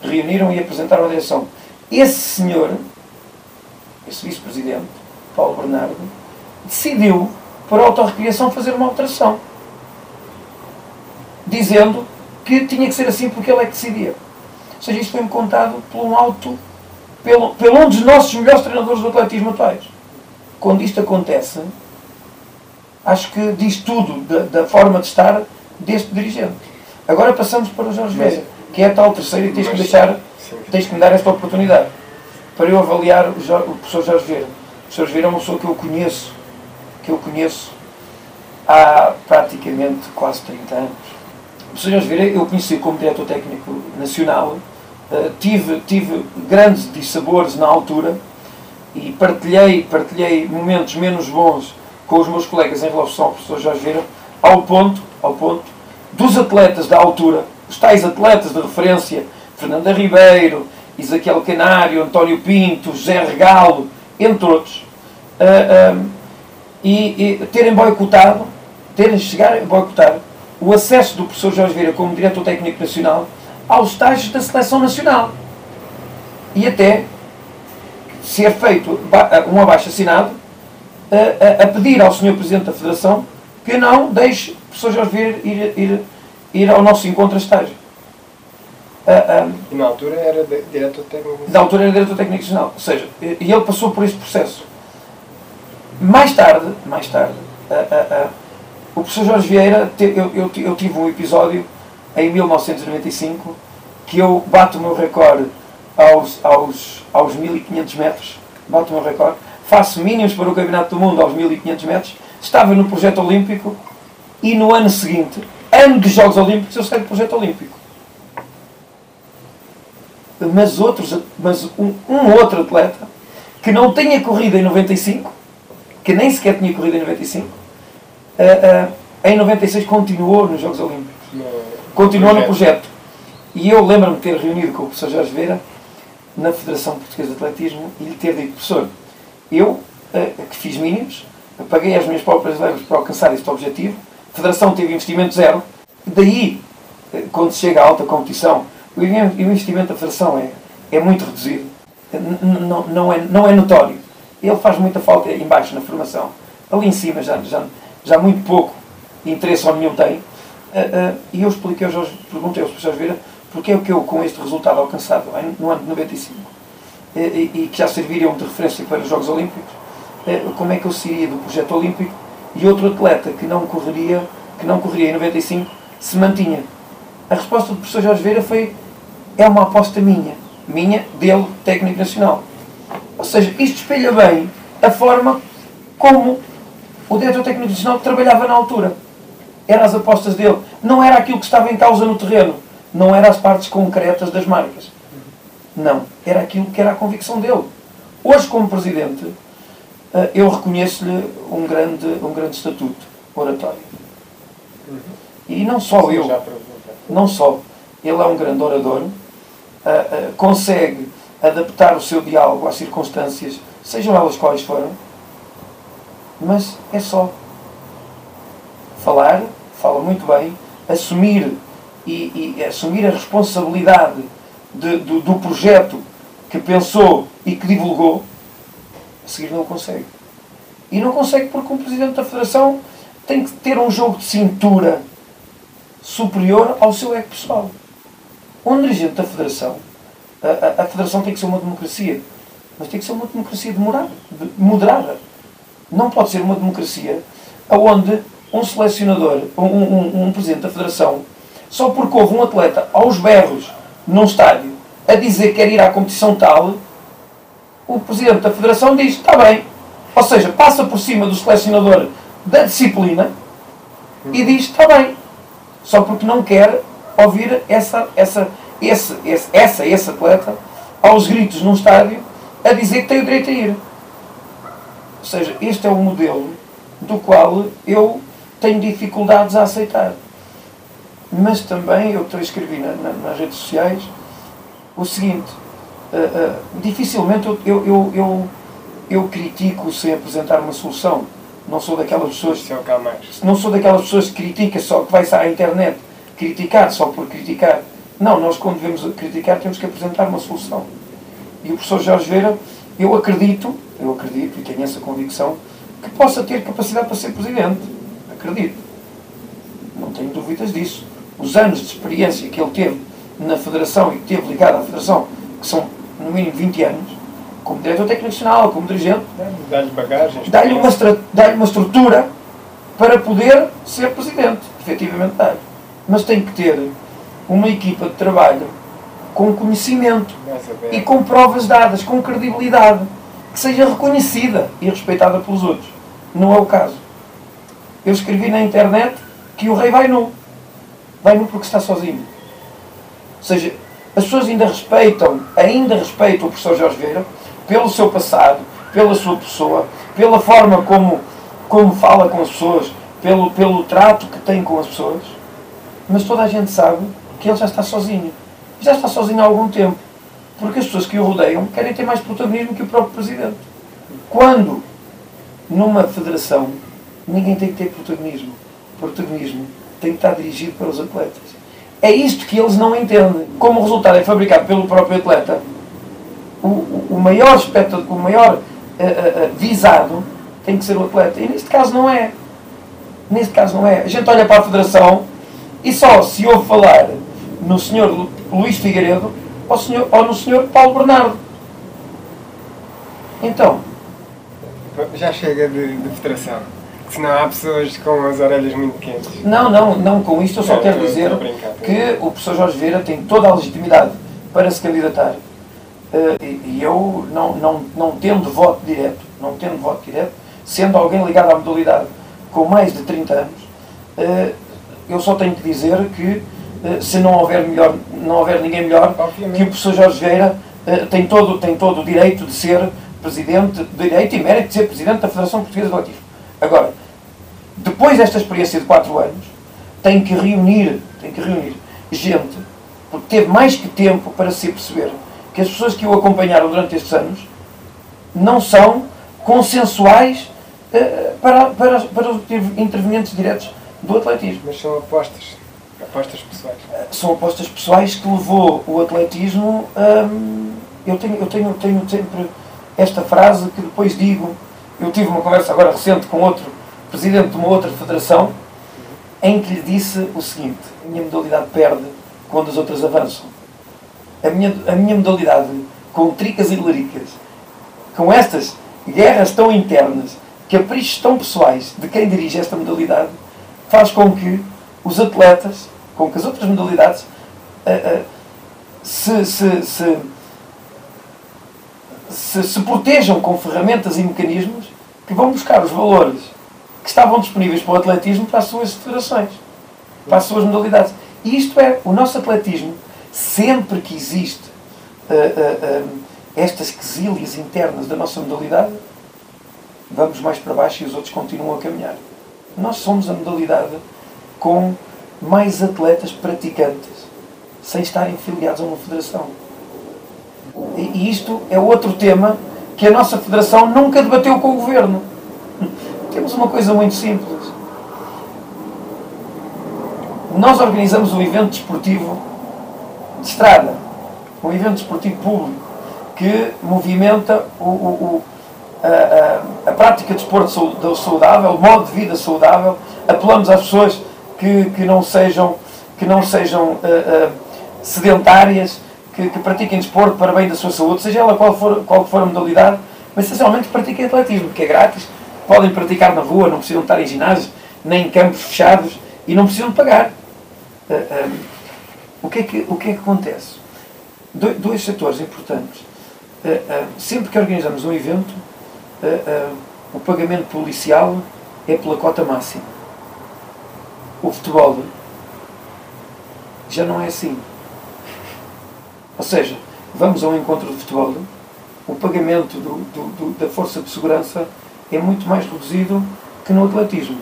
Reuniram e apresentaram a direção. Esse senhor, esse vice-presidente, Paulo Bernardo, decidiu, por autorrecriação, fazer uma alteração. Dizendo que tinha que ser assim porque ele é que decidia. Ou seja, isto foi-me contado por um pelo, pelo um dos nossos melhores treinadores do atletismo atuais. Quando isto acontece, acho que diz tudo da, da forma de estar deste dirigente. Agora passamos para o Jorge Vieira, que é a tal terceira e tens que, deixar, tens que me dar esta oportunidade para eu avaliar o, Jorge, o professor Jorge Vieira. O professor Jorge Vieira é uma pessoa que eu conheço, que eu conheço há praticamente quase 30 anos. O professor Jorge Vieira eu conheci como diretor técnico nacional, uh, tive, tive grandes dissabores na altura e partilhei, partilhei momentos menos bons com os meus colegas em relação ao professor Jorge Vieira, ao ponto ao ponto dos atletas da altura, os tais atletas de referência, Fernanda Ribeiro, Isaquiel Canário, António Pinto, José Regalo, entre outros, uh, uh, e, e, terem boicotado, terem chegado a boicotar o acesso do professor Jorge Vieira como diretor técnico nacional aos estágios da seleção nacional. E até ser feito um abaixo assinado a, a, a pedir ao Sr. Presidente da Federação que não deixe professor Jorge Vieira ir, ir, ir ao nosso encontro a estágio. Uh, um, na altura era diretor técnico Na altura era diretor técnico nacional. Ou seja, e ele passou por esse processo. Mais tarde, mais tarde, uh, uh, o professor Jorge Vieira, te, eu, eu, eu, tive um episódio em 1995 que eu bato o meu recorde aos, aos, aos 1500 metros, bato o meu recorde, faço mínimos para o Campeonato do Mundo aos 1500 metros, estava no projeto olímpico e no ano seguinte, ano dos Jogos Olímpicos, eu saio do projeto olímpico. Mas, outros, mas um, um outro atleta que não tenha corrido em 95, que nem sequer tinha corrido em 95, uh, uh, em 96 continuou nos Jogos Olímpicos. No continuou no projeto. E eu lembro-me de ter reunido com o professor Jorge Vera na Federação Portuguesa de Atletismo e lhe ter dito, professor, eu, que fiz mínimos, paguei as minhas próprias verbas para alcançar este objetivo, Federação teve investimento zero. Daí, eh, quando chega à alta competição, o investimento da Federação é é muito reduzido, não, não, é, não é notório. Ele faz muita falta embaixo na formação. Ali em cima já, já, já muito pouco interesse ou nenhum tem. Uh, uh, e eu expliquei ao Jorge, perguntei ao Jorge Vieira porque é que eu, com este resultado alcançado no ano de 95, e, que já serviriam de referência para os Jogos Olímpicos, uh, como é que eu sairia do projeto olímpico e outro atleta que não correria, que não correria em 95 se mantinha. A resposta do professor Jorge Vieira foi é uma aposta minha, minha, dele, técnico nacional. Ou seja, isto espelha bem a forma como o diretor técnico nacional trabalhava na altura. Eram as apostas dele. Não era aquilo que estava em causa no terreno. Não eram as partes concretas das marcas. Não. Era aquilo que era a convicção dele. Hoje, como presidente, eh, eu reconheço-lhe um grande, um grande estatuto oratório. E não só eu. Não só. Ele é um grande orador. Eh, eh, consegue adaptar o seu diálogo às circunstâncias, sejam elas quais forem mas é só falar, fala muito bem, assumir e, e assumir a responsabilidade de, do, do projeto que pensou e que divulgou, a seguir não consegue. E não consegue porque o Presidente da Federação tem que ter um jogo de cintura superior ao seu ego pessoal. Um dirigente da Federação, a, a, a Federação tem que ser uma democracia, mas tem que ser uma democracia demorada, de, moderada. Não pode ser uma democracia onde um selecionador, um, um, um presidente da federação, só porque houve um atleta aos berros num estádio a dizer que quer ir à competição tal, o presidente da federação diz: está bem. Ou seja, passa por cima do selecionador da disciplina e diz: está bem. Só porque não quer ouvir essa, essa, esse, esse, essa, esse atleta aos gritos num estádio a dizer que tem o direito a ir. Ou seja, este é o modelo do qual eu tenho dificuldades a aceitar. Mas também eu escrevi na, na, nas redes sociais o seguinte: uh, uh, dificilmente eu, eu, eu, eu, eu critico sem apresentar uma solução. Não sou daquelas pessoas. É não sou daquelas pessoas que critica só que vai à internet criticar só por criticar. Não, nós quando devemos criticar temos que apresentar uma solução. E o professor Jorge Vera, eu acredito eu acredito e tenho essa convicção, que possa ter capacidade para ser presidente. Acredito. Não tenho dúvidas disso. Os anos de experiência que ele teve na Federação e que teve ligado à Federação, que são no mínimo 20 anos, como diretor técnico nacional, como dirigente, dá-lhe bagagens, dá-lhe uma, dá uma estrutura para poder ser presidente. Efetivamente dá Mas tem que ter uma equipa de trabalho com conhecimento e com provas dadas, com credibilidade que seja reconhecida e respeitada pelos outros. Não é o caso. Eu escrevi na internet que o rei vai nu. Vai nu porque está sozinho. Ou seja, as pessoas ainda respeitam, ainda respeitam o professor Jorge Vieira pelo seu passado, pela sua pessoa, pela forma como, como fala com as pessoas, pelo, pelo trato que tem com as pessoas. Mas toda a gente sabe que ele já está sozinho. Já está sozinho há algum tempo. Porque as pessoas que o rodeiam querem ter mais protagonismo que o próprio Presidente. Quando, numa federação, ninguém tem que ter protagonismo. Protagonismo tem que estar dirigido para os atletas. É isto que eles não entendem. Como o resultado é fabricado pelo próprio atleta, o, o, maior espectador, o maior uh, uh, visado tem que ser o atleta. E neste caso não é. Neste caso não é. A gente olha para a federação e só se ouve falar no senhor Luís Figueiredo ao senhor, ou no senhor Paulo Bernardo. Então. Já chega de, de federação. Senão há pessoas com as orelhas muito quentes. Não, não, não com isto eu só não, quero dizer que o professor Jorge Vieira tem toda a legitimidade para se candidatar. Uh, e, e, eu, não, não, não tendo voto direto, não tendo voto direto, sendo alguém ligado à modalidade com mais de 30 anos, uh, eu só tenho que dizer que eh, se não houver, melhor, não houver ninguém melhor, Obviamente. que o professor Jorge Vieira tem todo, tem todo o direito de ser presidente, direito e mérito de ser presidente da Federação Portuguesa de Atletismo. Agora, depois desta experiência de 4 anos, tem que reunir, tem que reunir gente, porque teve mais que tempo para se perceber que as pessoas que o acompanharam durante estes anos não são consensuais uh, para, para, para os intervenientes diretos do atletismo. Mas são apostas Apostas pessoais. São apostas pessoais que levou o atletismo hum, eu, tenho, eu tenho, tenho sempre esta frase que depois digo. Eu tive uma conversa agora recente com outro presidente de uma outra federação em que lhe disse o seguinte: a minha modalidade perde quando as outras avançam. A minha, a minha modalidade, com tricas e laricas, com estas guerras tão internas, caprichos tão pessoais de quem dirige esta modalidade, faz com que os atletas, com que as outras modalidades, uh, uh, se, se, se, se, se protejam com ferramentas e mecanismos que vão buscar os valores que estavam disponíveis para o atletismo para as suas federações, para as suas modalidades. E isto é, o nosso atletismo, sempre que existe uh, uh, estas quesílias internas da nossa modalidade, vamos mais para baixo e os outros continuam a caminhar. Nós somos a modalidade com mais atletas praticantes, sem estarem filiados a uma federação. E isto é outro tema que a nossa federação nunca debateu com o governo. Temos uma coisa muito simples. Nós organizamos um evento desportivo de estrada, um evento desportivo público, que movimenta o, o, a, a, a, prática de desporto saudável, o modo de vida saudável. Apelamos às pessoas que, que não sejam, que não sejam uh, uh, sedentárias, que, que, pratiquem desporto para bem da sua saúde, seja ela qual for, qual for a modalidade, mas essencialmente pratiquem atletismo, que é grátis, podem praticar na rua, não precisam estar em ginásios, nem em campos fechados e não precisam pagar. Uh, um, o, que é que, o que é que acontece? Do, dois setores importantes. Uh, uh, sempre que organizamos um evento, o pagamento policial é pela cota máxima. O futebol já não é assim. Ou seja, vamos a um encontro de futebol, o pagamento do, do, do, da força de segurança é muito mais reduzido que no atletismo.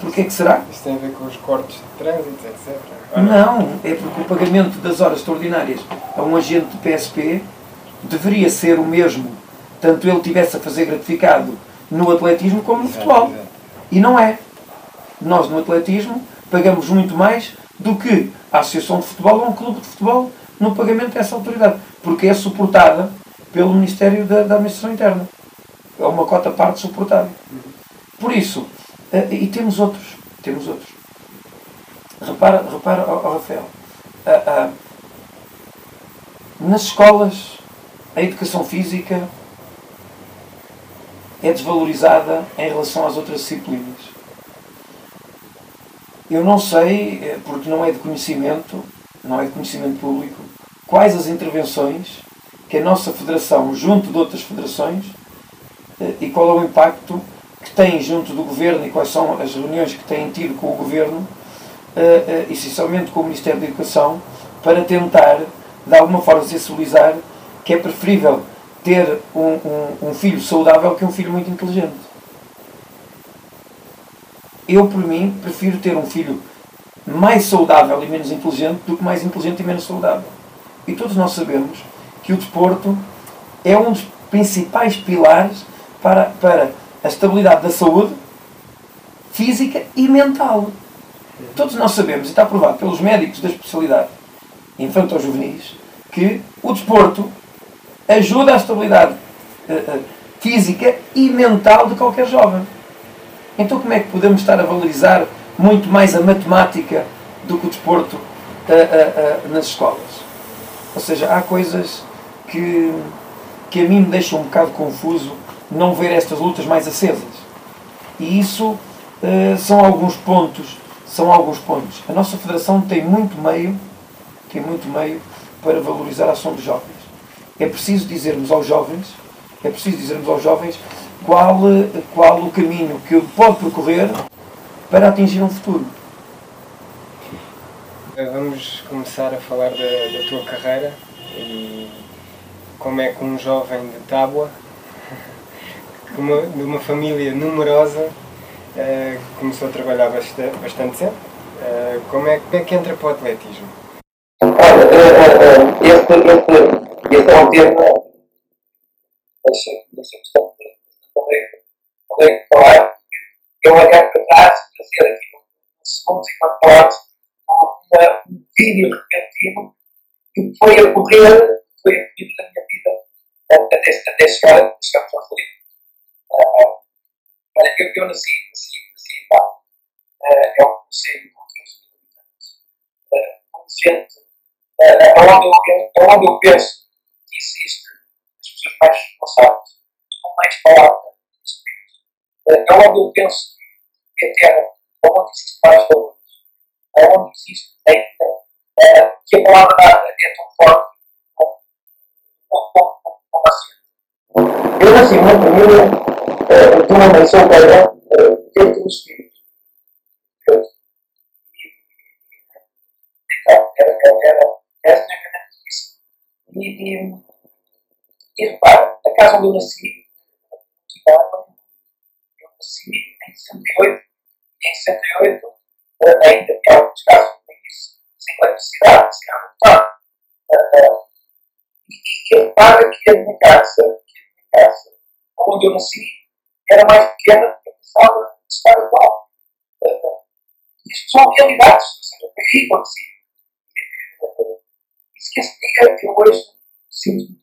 Porquê que será? Isso tem a ver com os cortes de trânsito, etc. Não, é porque o pagamento das horas extraordinárias a um agente de PSP deveria ser o mesmo, tanto ele tivesse a fazer gratificado no atletismo como no futebol. E não é. Nós no atletismo pagamos muito mais do que a Associação de Futebol ou um clube de futebol no pagamento dessa autoridade, porque é suportada pelo Ministério da, da Administração Interna é uma cota parte suportável. Por isso, uh, e temos outros, temos outros. Repara, repara oh, Rafael, uh, uh, nas escolas a educação física é desvalorizada em relação às outras disciplinas. Eu não sei, eh, porque não é de conhecimento, não é de conhecimento público, quais as intervenções que a nossa federação, junto de outras federações, e qual é o impacto que tem junto do Governo e quais são as reuniões que têm tido com o Governo, uh, essencialmente com o Ministério da Educação, para tentar, de alguma forma, sensibilizar que é preferível ter um, um, um filho saudável que um filho muito inteligente. Eu, por mim, prefiro ter um filho mais saudável e menos inteligente do que mais inteligente e menos saudável. E todos nós sabemos que o desporto é um dos principais pilares para, para a estabilidade da saúde física e mental. Todos nós sabemos, e está provado pelos médicos da especialidade infanto-juvenis, que o desporto ajuda a estabilidade uh, uh, física e mental de qualquer jovem. Então, como é que podemos estar a valorizar muito mais a matemática do que o desporto uh, nas escolas? Ou seja, há coisas que, que a mim me deixam um bocado confuso não ver estas lutas mais acesas. E isso uh, são alguns pontos, são alguns pontos. A nossa federação tem muito meio, tem muito meio para valorizar a ação dos jovens. É preciso dizermos aos jovens, é preciso dizermos aos jovens qual, qual o caminho que ele pode percorrer para atingir um futuro. Vamos começar a falar da, da tua carreira e como é que um jovem de Tábua [LAUGHS] de uma, de uma família numerosa, uh, começou a trabalhar bastante, bastante cedo. Uh, como, é, como é que entra para o atletismo? Olha, uh, este, este, este é um tema. Deixa-me só falar. Eu agarro para trás, fazer aqui segundos enquanto pode, um vídeo repentino que foi a correr, foi a corrida da minha vida até, até chegar, a chegar a Filipe. Uh, eu, eu nasci, nasci, nasci em Pá. É um conselho com 15 mil habitantes. Gente, aonde, eu, aonde eu penso que existe as pessoas mais responsáveis, com mais palavra, é, é uma adultez é onde existe mais dor, onde existe ainda é, que a palavra nada é tão forte como assim. Eu nasci muito é, é, eu tenho uma nação pagã, dentro do Espírito. Então, era, era, essa é a grande notícia. E, e, e repara, a casa onde eu nasci, que 58, em 108, ainda que alguns casos no país, 50 cidades, que é e, que eu que a minha casa, que a minha casa, onde eu nasci, era mais pequena do que eu pensava no estado atual. Isto são realidades, eu perdi quando se esquecia que hoje sinto muito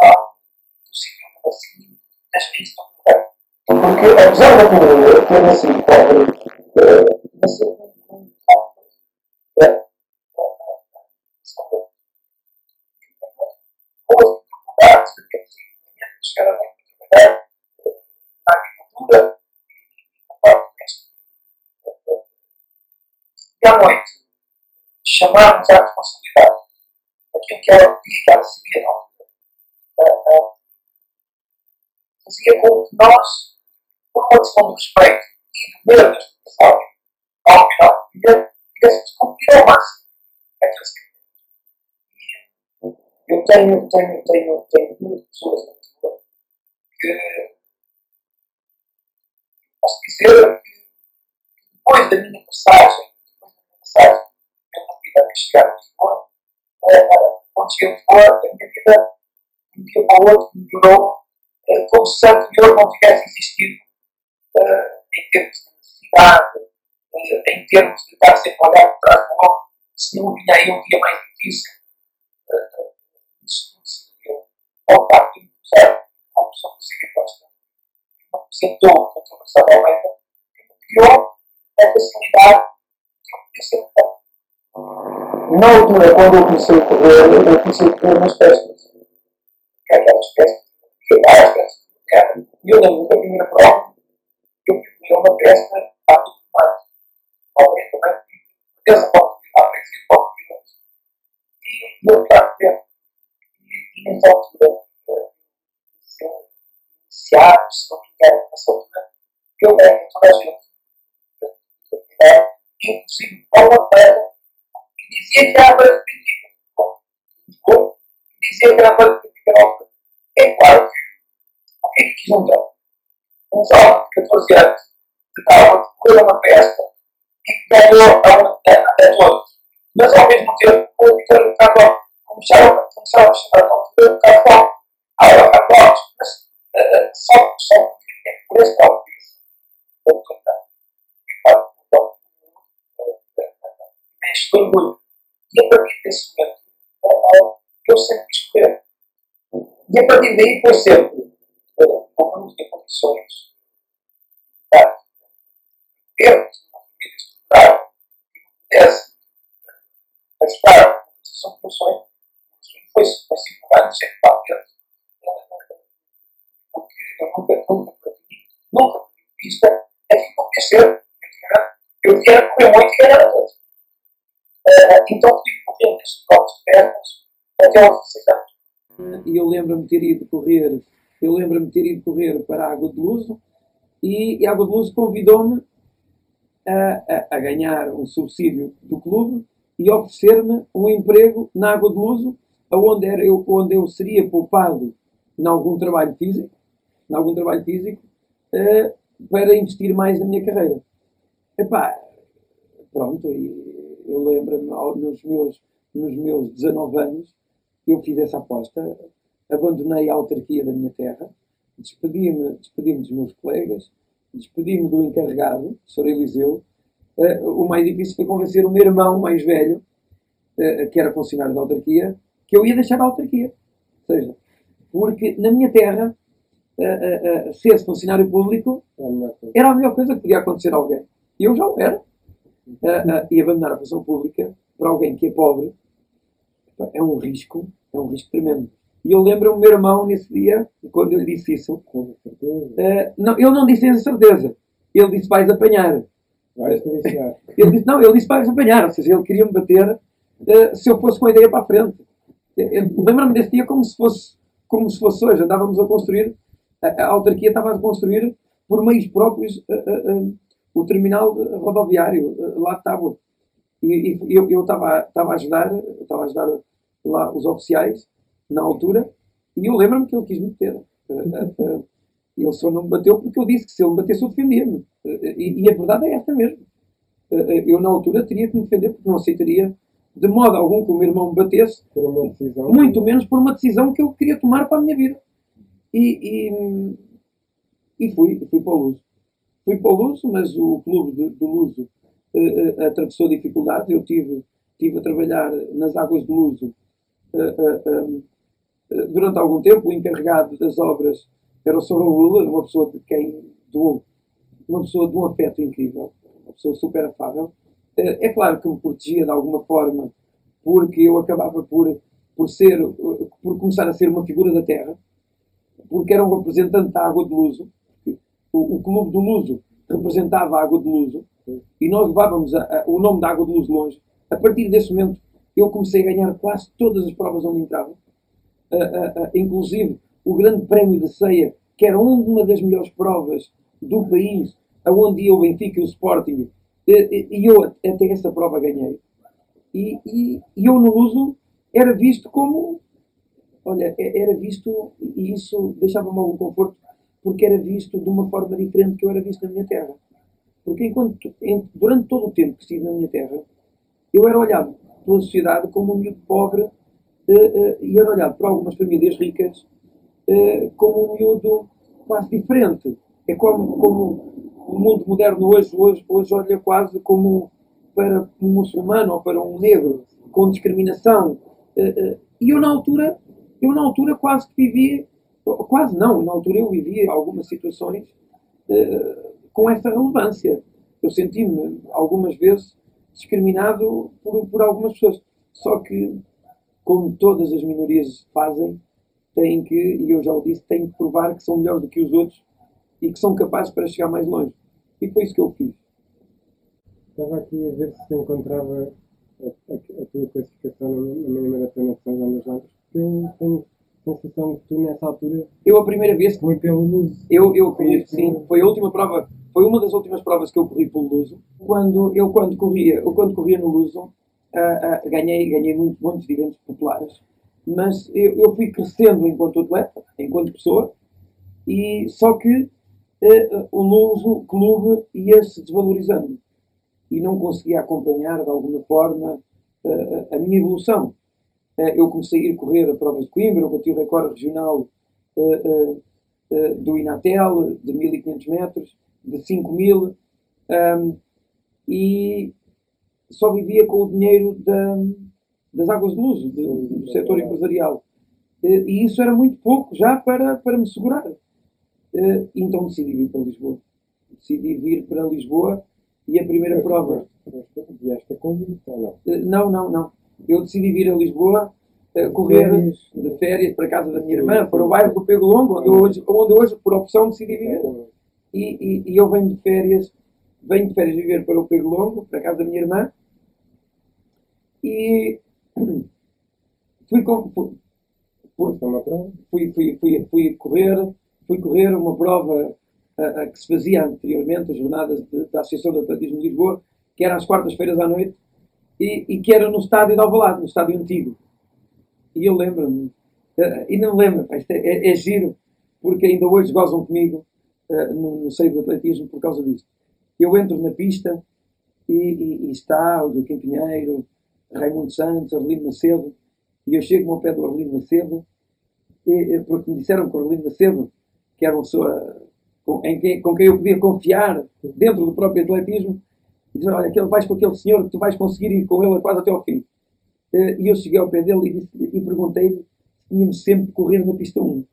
mal, no segundo assim, das minhas porque, apesar da pobreza ter nascido pobre, e à noite chamarmos à responsabilidade aquilo que ela podia que ela sabia não fazia com que nós, por uma questão de respeito e de medo da ao final do dia, tivesse cumprir ao máximo aqueles que eu tenho, tenho, tenho, tenho duas pessoas na minha que posso dizer que depois da minha passagem passagem, eu não vida a chegar a Lisboa, quando cheguei a Lisboa, a minha vida, de um dia para o outro, melhorou, como se Santo Senhor não tivesse existido em termos de necessidade, em termos de estar sempre a olhar por trás do homem, se não vinha aí um dia mais difícil, isso tudo se deu ao facto de usar como pessoa que se gosta. Não apresentou o Dr. Marcelo Almeida, que me criou a facilidade na altura, quando eu comecei a correr, eu comecei a correr nas festas. Aquelas festas, várias festas. E eu lembro que a primeira prova, eu fui correr uma festa a tudo mais. Alguém também teve essa oportunidade, parecia oportunidade. E eu estava dentro. E nessa altura, iniciado, se não me nessa altura, eu lembro toda a gente inclusive Paulo Pedro, que dizia que era coisa. Que dizia que era coisa pequena. É claro que o que é que junta? Um jovem de 14 anos que estava a uma festa e que ganhou até todos. Mas ao mesmo tempo, o Vitor estava começaram, começaram a chamar a o cartão. Ah, era cartão, mas uh, só, só por esse tal isso mexe com orgulho. E a partir desse momento, eu sempre correr. E a partir daí foi sempre, não tinha condições, tá? erros, uma família estrutural, que não pudesse ajudar a posição que eu sonho. Foi, anos, sempre para dentro. Porque eu nunca, nunca nunca vista aquilo que eu queria ser. Eu queria correr muito e ganhar tudo. então correndo nestes blocos de pernas até aos 16 anos. E eu lembro-me de ter ido correr, eu lembro-me de ter ido correr para a Água de Luso e, e a Água de Luso convidou-me a, a, a, ganhar um subsídio do clube e oferecer-me um emprego na Água de Luso, onde, era eu, onde eu seria poupado em algum trabalho físico, em algum trabalho físico, uh, para investir mais na minha carreira. Epá, pronto, e eu lembro-me nos meus, nos meus 19 anos, eu fiz essa aposta, abandonei a autarquia da minha terra, despedi-me despedi dos meus colegas, despedi-me do encarregado, Sr. Eliseu, Uh, o mais difícil foi convencer o meu irmão mais velho, uh, que era funcionário da autarquia, que eu ia deixar a autarquia. Ou seja, porque na minha terra, uh, ser funcionário público era a melhor coisa que podia acontecer a alguém. E eu já o era. e abandonar a função pública para alguém que é pobre é um risco, é um risco tremendo. E eu lembro o meu irmão nesse dia, quando eu disse isso. Uh, não, ele não disse isso certeza. Ele disse: vais apanhar. Vais ele disse: não, ele disse: vais apanhar. Ou seja, ele queria me bater uh, se eu fosse com a ideia para a frente. Lembro-me desse dia como se fosse, como se fosse hoje. Andávamos a construir, a, a autarquia estava a construir por meios próprios uh, o terminal rodoviário lá de Tábua. E, e eu estava a ajudar, estava a ajudar lá os oficiais na altura, e eu lembro-me que ele quis me meter. Eh, eh, ele só não me bateu porque eu disse que se ele me batesse eu defendia-me. Eh, e, e, a verdade é esta mesmo. Eu, na altura, teria que me defender porque não aceitaria de modo algum que o meu irmão me batesse, muito menos por uma decisão que eu queria tomar para a minha vida. E, e, e fui, fui para o Luso. Fui para o Luso, mas o clube do Luso uh, uh, atravessou dificuldades. Eu tive, tive a trabalhar nas águas do Luso uh, durante algum tempo, o encarregado das obras era o Sr. Raul, uma pessoa de quem doou, uma pessoa de um afeto incrível, uma pessoa super afável. Eh, é claro que me protegia de alguma forma, porque eu acabava por, por, ser, por começar a ser uma figura da terra, porque era um representante da Água de Luso. O, o Clube do Luso representava a Água de Luso e nós levávamos a, a, o nome da Água de Luso longe. A partir desse momento, eu comecei a ganhar quase todas as provas onde entrava inclusive o Grande Prémio de Ceia, que era uma das melhores provas do país, aonde ia o Benfica e o Sporting, e eu até essa prova ganhei. E, e, e, eu no uso era visto como, olha, era visto, e isso deixava-me algum conforto, porque era visto de uma forma diferente que eu era visto na minha terra. Porque enquanto, durante todo o tempo que estive na minha terra, eu era olhado pela sociedade como um miúdo pobre e era olhado para algumas famílias ricas uh, como um miúdo quase diferente. É como, como o mundo moderno hoje, hoje, hoje olha quase como para um muçulmano ou para um negro, com discriminação. E eu na altura, eu na altura quase que vivi, quase não, na altura eu vivi algumas situações com essa relevância. Eu senti-me algumas vezes discriminado por, por algumas pessoas. Só que como todas as minorias fazem, têm que, e eu já o disse, têm que provar que são melhores do que os outros e que são capazes para chegar mais longe. E foi isso que eu fiz. Estava aqui a ver se encontrava a, a, a tua classificação na, meia maratona de São João das Latas, porque eu tenho a sensação que tu, nessa altura. Eu, a primeira vez. Foi pelo Luso. Eu, eu corri, sim. Foi a última prova. Foi uma das últimas provas que eu corri pelo Luso. Quando, eu, quando corria, eu, quando corria no Luso, uh, ganhei, ganhei muitos de eventos populares, mas eu, eu, fui crescendo enquanto atleta, enquanto pessoa, e só que uh, o Luso Clube ia se desvalorizando e não conseguia acompanhar de alguma forma uh, a minha evolução. eu comecei a ir correr a provas de Coimbra, eu bati o recorde regional do Inatel de 1500 metros, de 5000, um, e só vivia com o dinheiro da, das águas de luz, do, do setor empresarial. E isso era muito pouco já para, para me segurar. Então decidi vir para Lisboa. Decidi vir para Lisboa e a primeira prova. Vieste a convite ou não? Não, não, não. Eu decidi vir a Lisboa correr de férias para a casa da minha irmã, para o bairro do Pego Longo, onde hoje, onde hoje por opção, decidi viver. E, e, e eu venho de férias venho de férias viver para o Pego Longo, para a casa da minha irmã, e fui, fui, fui, fui, fui, correr, fui correr uma prova a, a que se fazia anteriormente, as jornadas de, da Associação de Atletismo de Lisboa, que era às quartas-feiras à noite, e, e, que era no estádio de Alvalade, no estádio antigo. E eu lembro-me, uh, e não lembro, é, é, é, giro, porque ainda hoje gozam comigo uh, no, no seio do atletismo por causa disso. Eu entro na pista e, e, e está o Joaquim Pinheiro, Raimundo Santos, Arlindo Macedo, e eu chego ao pé do Arlindo Macedo, e, porque me disseram que o Arlindo Macedo, que era uma pessoa com, em quem, com quem eu podia confiar dentro do próprio atletismo, E dizer, olha, vais com aquele senhor, tu vais conseguir ir com ele quase até ao fim. E eu cheguei ao pé dele e, disse- e perguntei-lhe se tínhamos sempre que correr na pista 1.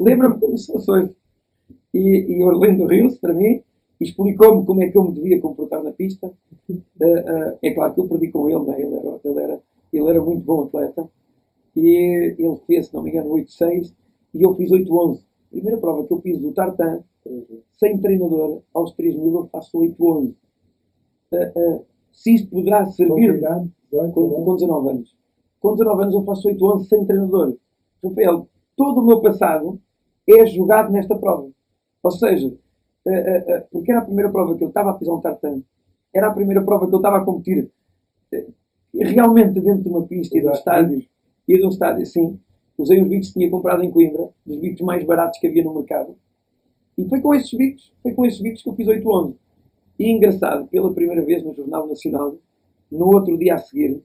Lembra-me como se fosse hoje. E, e Orlando riu-se para mim explicou-me como é que eu me devia comportar na pista. Eh, eh, é claro que eu perdi com ele, né? ele, era, ele, era, ele era muito bom atleta. E ele fez, se não me engano, 8-6 e eu fiz 8-11. Primeira prova que eu fiz do Tartan, sem treinador, aos 3 mil eu faço 8-11. Eh, eh, se isto poderá servir com, com 19 anos. Com 19 anos eu faço 8 anos sem treinador. Rafael, todo o meu passado é jogado nesta prova. Ou seja, porque era a primeira prova que eu estava a pisar um tartan, era a primeira prova que eu estava a competir eh, realmente dentro de uma pista e de um estádio. E de um estádio, sim. Usei os bicos que tinha comprado em Coimbra, dos bicos mais baratos que havia no mercado. E foi com esses bicos, foi com esses bicos que eu fiz 8 11. E engraçado, pela primeira vez no Jornal Nacional, no outro dia a seguir,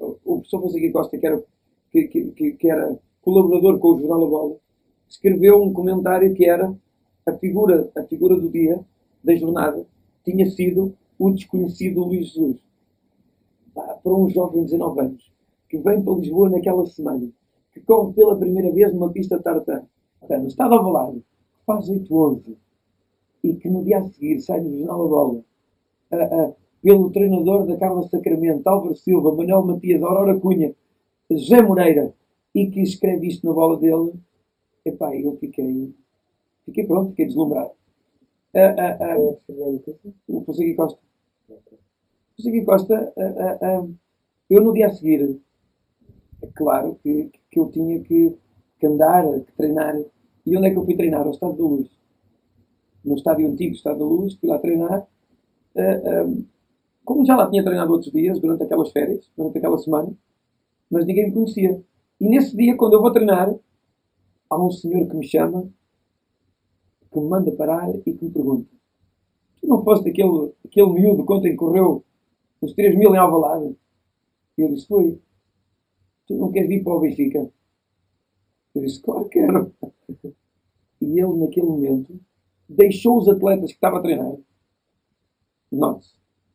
o professor Fonseca Costa, que era, que, que- que era colaborador com o Jornal A Bola, escreveu um comentário que era a figura, a figura do dia, da jornada, tinha sido o desconhecido Luís Jesus. Para um jovem de 19 anos, que vem para Lisboa naquela semana, que corre pela primeira vez numa pista tartan, no estado Alvalade, que faz 8-11, e que no dia a seguir sai no Jornal A Bola, ah, ah, pelo treinador da Carla Sacramento, Álvaro Silva, Manuel Matias, Aurora Cunha, José Moreira, e que escreve isto na bola dele, epá, eu fiquei, fiquei pronto, fiquei deslumbrado. Ah, ah, ah, o Fonseca Costa. Fonseca Costa, eu no dia a seguir, é claro que, que eu tinha que, que andar, que treinar. E onde é que eu fui treinar? Ao Estado da Luz. No estádio antigo Estado da Luz, fui lá treinar. Como já lá tinha treinado outros dias, durante aquelas férias, durante aquela semana, mas ninguém me conhecia. E nesse dia, quando eu vou treinar, há um senhor que me chama, que me manda parar e que me pergunta: Tu não foste aquele, aquele miúdo que ontem correu os 3 mil em Alvalade? E eu disse: Foi. Tu não queres vir para o Benfica? Eu disse: Claro que quero. [LAUGHS] E ele, naquele momento, deixou os atletas que estava a treinar. Note-se,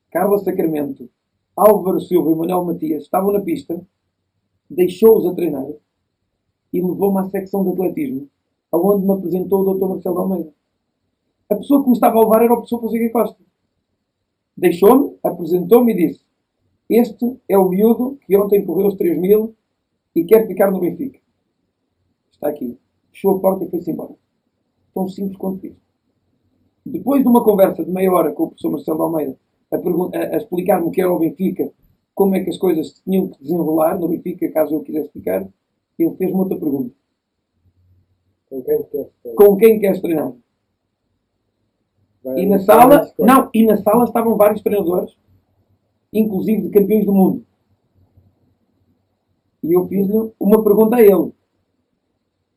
Carla Sacramento, Álvaro Silva e Manuel Matias estavam na pista, deixou-os a treinar e levou-me à secção de atletismo, aonde me apresentou o Dr. Marcelo Almeida. A pessoa que me estava a levar era o professor Fonseca Costa. Deixou-me, apresentou-me e disse: Este é o miúdo que ontem correu os 3 mil e quer ficar no Benfica. Está aqui. Fechou a porta e foi-se embora. Tão simples quanto isto. Depois de uma conversa de meia hora com o professor Marcelo Almeida a, a- a explicar-me o que era o Benfica, como é que as coisas tinham que desenrolar no Benfica, caso eu quisesse ficar, ele fez-me outra pergunta. Com quem queres ter? Com quem queres treinar? Vai E na sala, não, e na sala estavam vários treinadores, inclusive de campeões do mundo. E eu fiz-lhe uma pergunta a ele.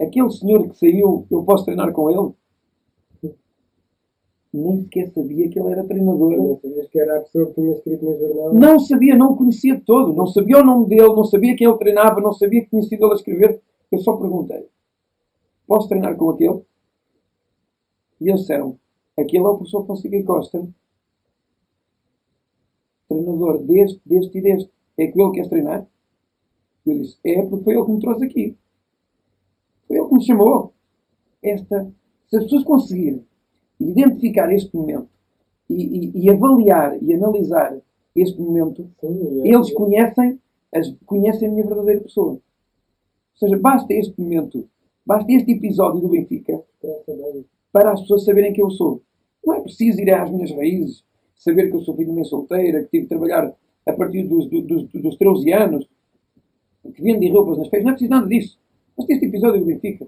Aquele senhor que saiu, eu posso treinar com ele? Nem sequer sabia que ele era treinador. Não sabias que era a pessoa que tinha escrito no jornal? Não sabia, não o conhecia de todo. Não sabia o nome dele, não sabia quem ele treinava, não sabia que tinha sido ele a escrever. Eu só perguntei: Posso treinar com aquele? E eles disseram: Aquele é o professor Fonseca Costa, treinador deste, deste e deste. É com ele que queres treinar? E eu disse: É, porque foi ele que me trouxe aqui. Foi ele que me chamou. Esta, se as pessoas conseguirem identificar este momento e, e- e avaliar e analisar este momento, Sim, é- eles conhecem, as, conhecem a minha verdadeira pessoa. Ou seja, basta este momento, basta este episódio do Benfica para as pessoas saberem quem eu sou. Não é preciso ir às minhas raízes, saber que eu sou filho de uma solteira, que tive de trabalhar a partir dos, do- dos, dos 13 anos, que vende roupas nas feiras. Não é preciso nada disso. Basta este episódio do Benfica.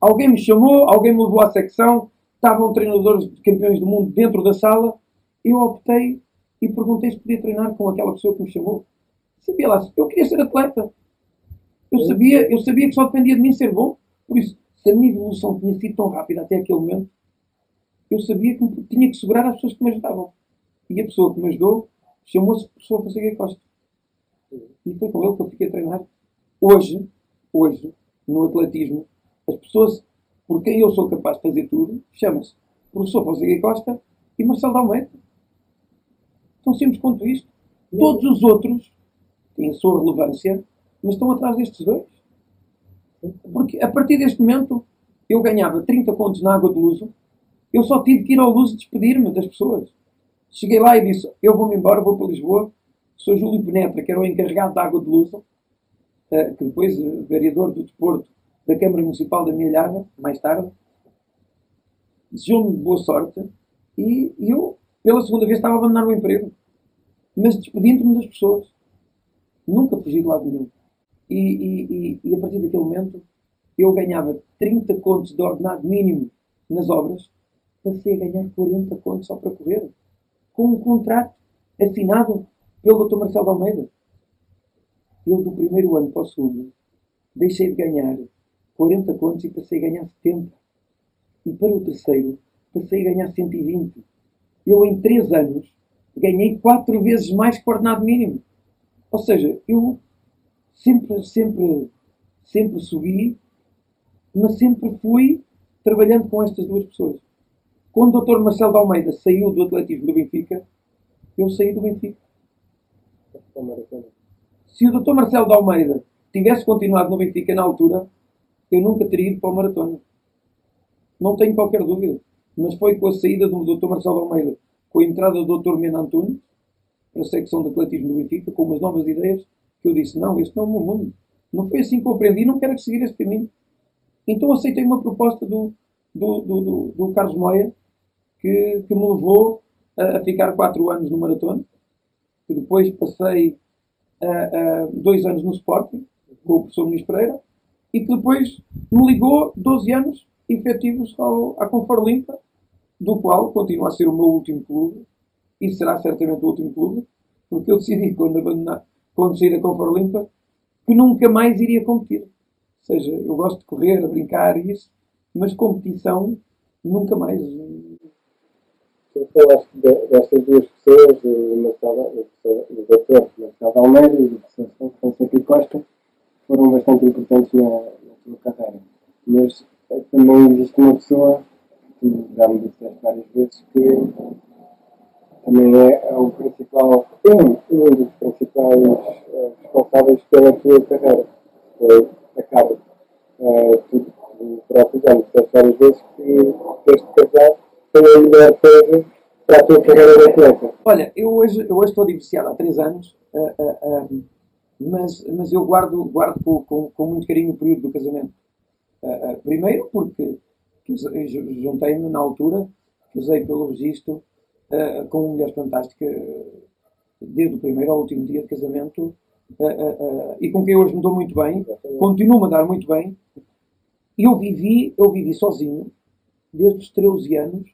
Alguém me chamou, alguém me levou à secção, estavam treinadores de campeões do mundo dentro da sala, eu optei e perguntei se podia treinar com aquela pessoa que me chamou. Sabia lá, eu queria ser atleta. Eu sabia, eu sabia que só dependia de mim ser bom. Por isso, se a minha evolução tinha sido tão rápida até aquele momento, eu sabia que tinha que segurar as pessoas que me ajudavam. E a pessoa que me ajudou chamou-se Professor Fonseca Costa. E foi com ele que eu fiquei a treinar. Hoje, hoje, no atletismo, as pessoas por quem eu sou capaz de fazer tudo, chama-se Professor Fonseca Costa e Marcelo de Almeida. Tão simples quanto isto. Todos os outros têm a sua relevância, mas estão atrás destes dois. Porque a partir deste momento eu ganhava 30 pontos na água de Luso, eu só tive que ir ao Luso despedir-me das pessoas. Cheguei lá e disse: Eu vou-me embora, vou para Lisboa. Sou Júlio Penetra, que era o encarregado da água de Luso, eh, que depois, eh, vereador do desporto da Câmara Municipal da Milhada, mais tarde, desejou-me boa sorte e eu, pela segunda vez, estava a abandonar o emprego. Mas despedindo-me das pessoas. Nunca fugi de lado nenhum. E, e, e, a partir daquele momento, eu ganhava 30 contos de ordenado mínimo nas obras, passei a ganhar 40 contos só para correr. Com um contrato assinado pelo Dr. Marcelo Almeida. Eu, do primeiro ano para o segundo, deixei de ganhar 40 contos e passei a ganhar 70. E para o terceiro, passei a ganhar 120. Eu, em 3 anos, ganhei 4 vezes mais que o ordenado mínimo. Ou seja, eu sempre, sempre, sempre subi, mas sempre fui trabalhando com estas duas pessoas. Quando o Dr. Marcelo de Almeida saiu do atletismo do Benfica, eu saí do Benfica. Se o Dr. Marcelo de Almeida tivesse continuado no Benfica na altura, eu nunca teria ido para o maratona. Não tenho qualquer dúvida. Mas foi com a saída do Dr. Marcelo Almeida, com a entrada do Dr. Mena Antunes, para a secção de atletismo do Benfica, com umas novas ideias, que eu disse: não, este não é o meu mundo. Não foi assim que eu aprendi, não quero seguir este caminho. Então aceitei uma proposta do, do, do, do, do Carlos Moia, que, que me levou a, a ficar quatro anos no maratona, que depois passei a, a dois anos no Sporting, com o professor Muniz Pereira, e que depois me ligou 12 anos efetivos ao, à Confor Limpa, do qual continua a ser o meu último clube, e será certamente o último clube, porque eu decidi, quando, abandonar, saí da Confor Limpa, que nunca mais iria competir. Ou seja, eu gosto de correr, a brincar e isso, mas competição, nunca mais. Tu falaste destas duas pessoas, o Marcelo, Almeida e o professor Fonseca Costa, foram bastante importantes na, na tua carreira. Mas eh, também existe uma pessoa, que já me disseste várias vezes, que também é, é o principal, um, um dos principais uh, responsáveis pela tua carreira, foi a Carla. Uh, tu, próprio já me várias vezes que teres de casar foi a melhor coisa para a tua carreira de atleta. Olha, eu hoje, eu hoje estou divorciado há três anos. Uh, mas, mas eu guardo, guardo com, com, com muito carinho o período do casamento. Uh, uh, primeiro porque juntei-me na altura, usei pelo registro uh, com uma mulher fantástica desde o primeiro ao último dia de casamento e com quem hoje me dou muito bem, continuo a dar muito bem. Eu vivi, eu vivi sozinho desde os 13 anos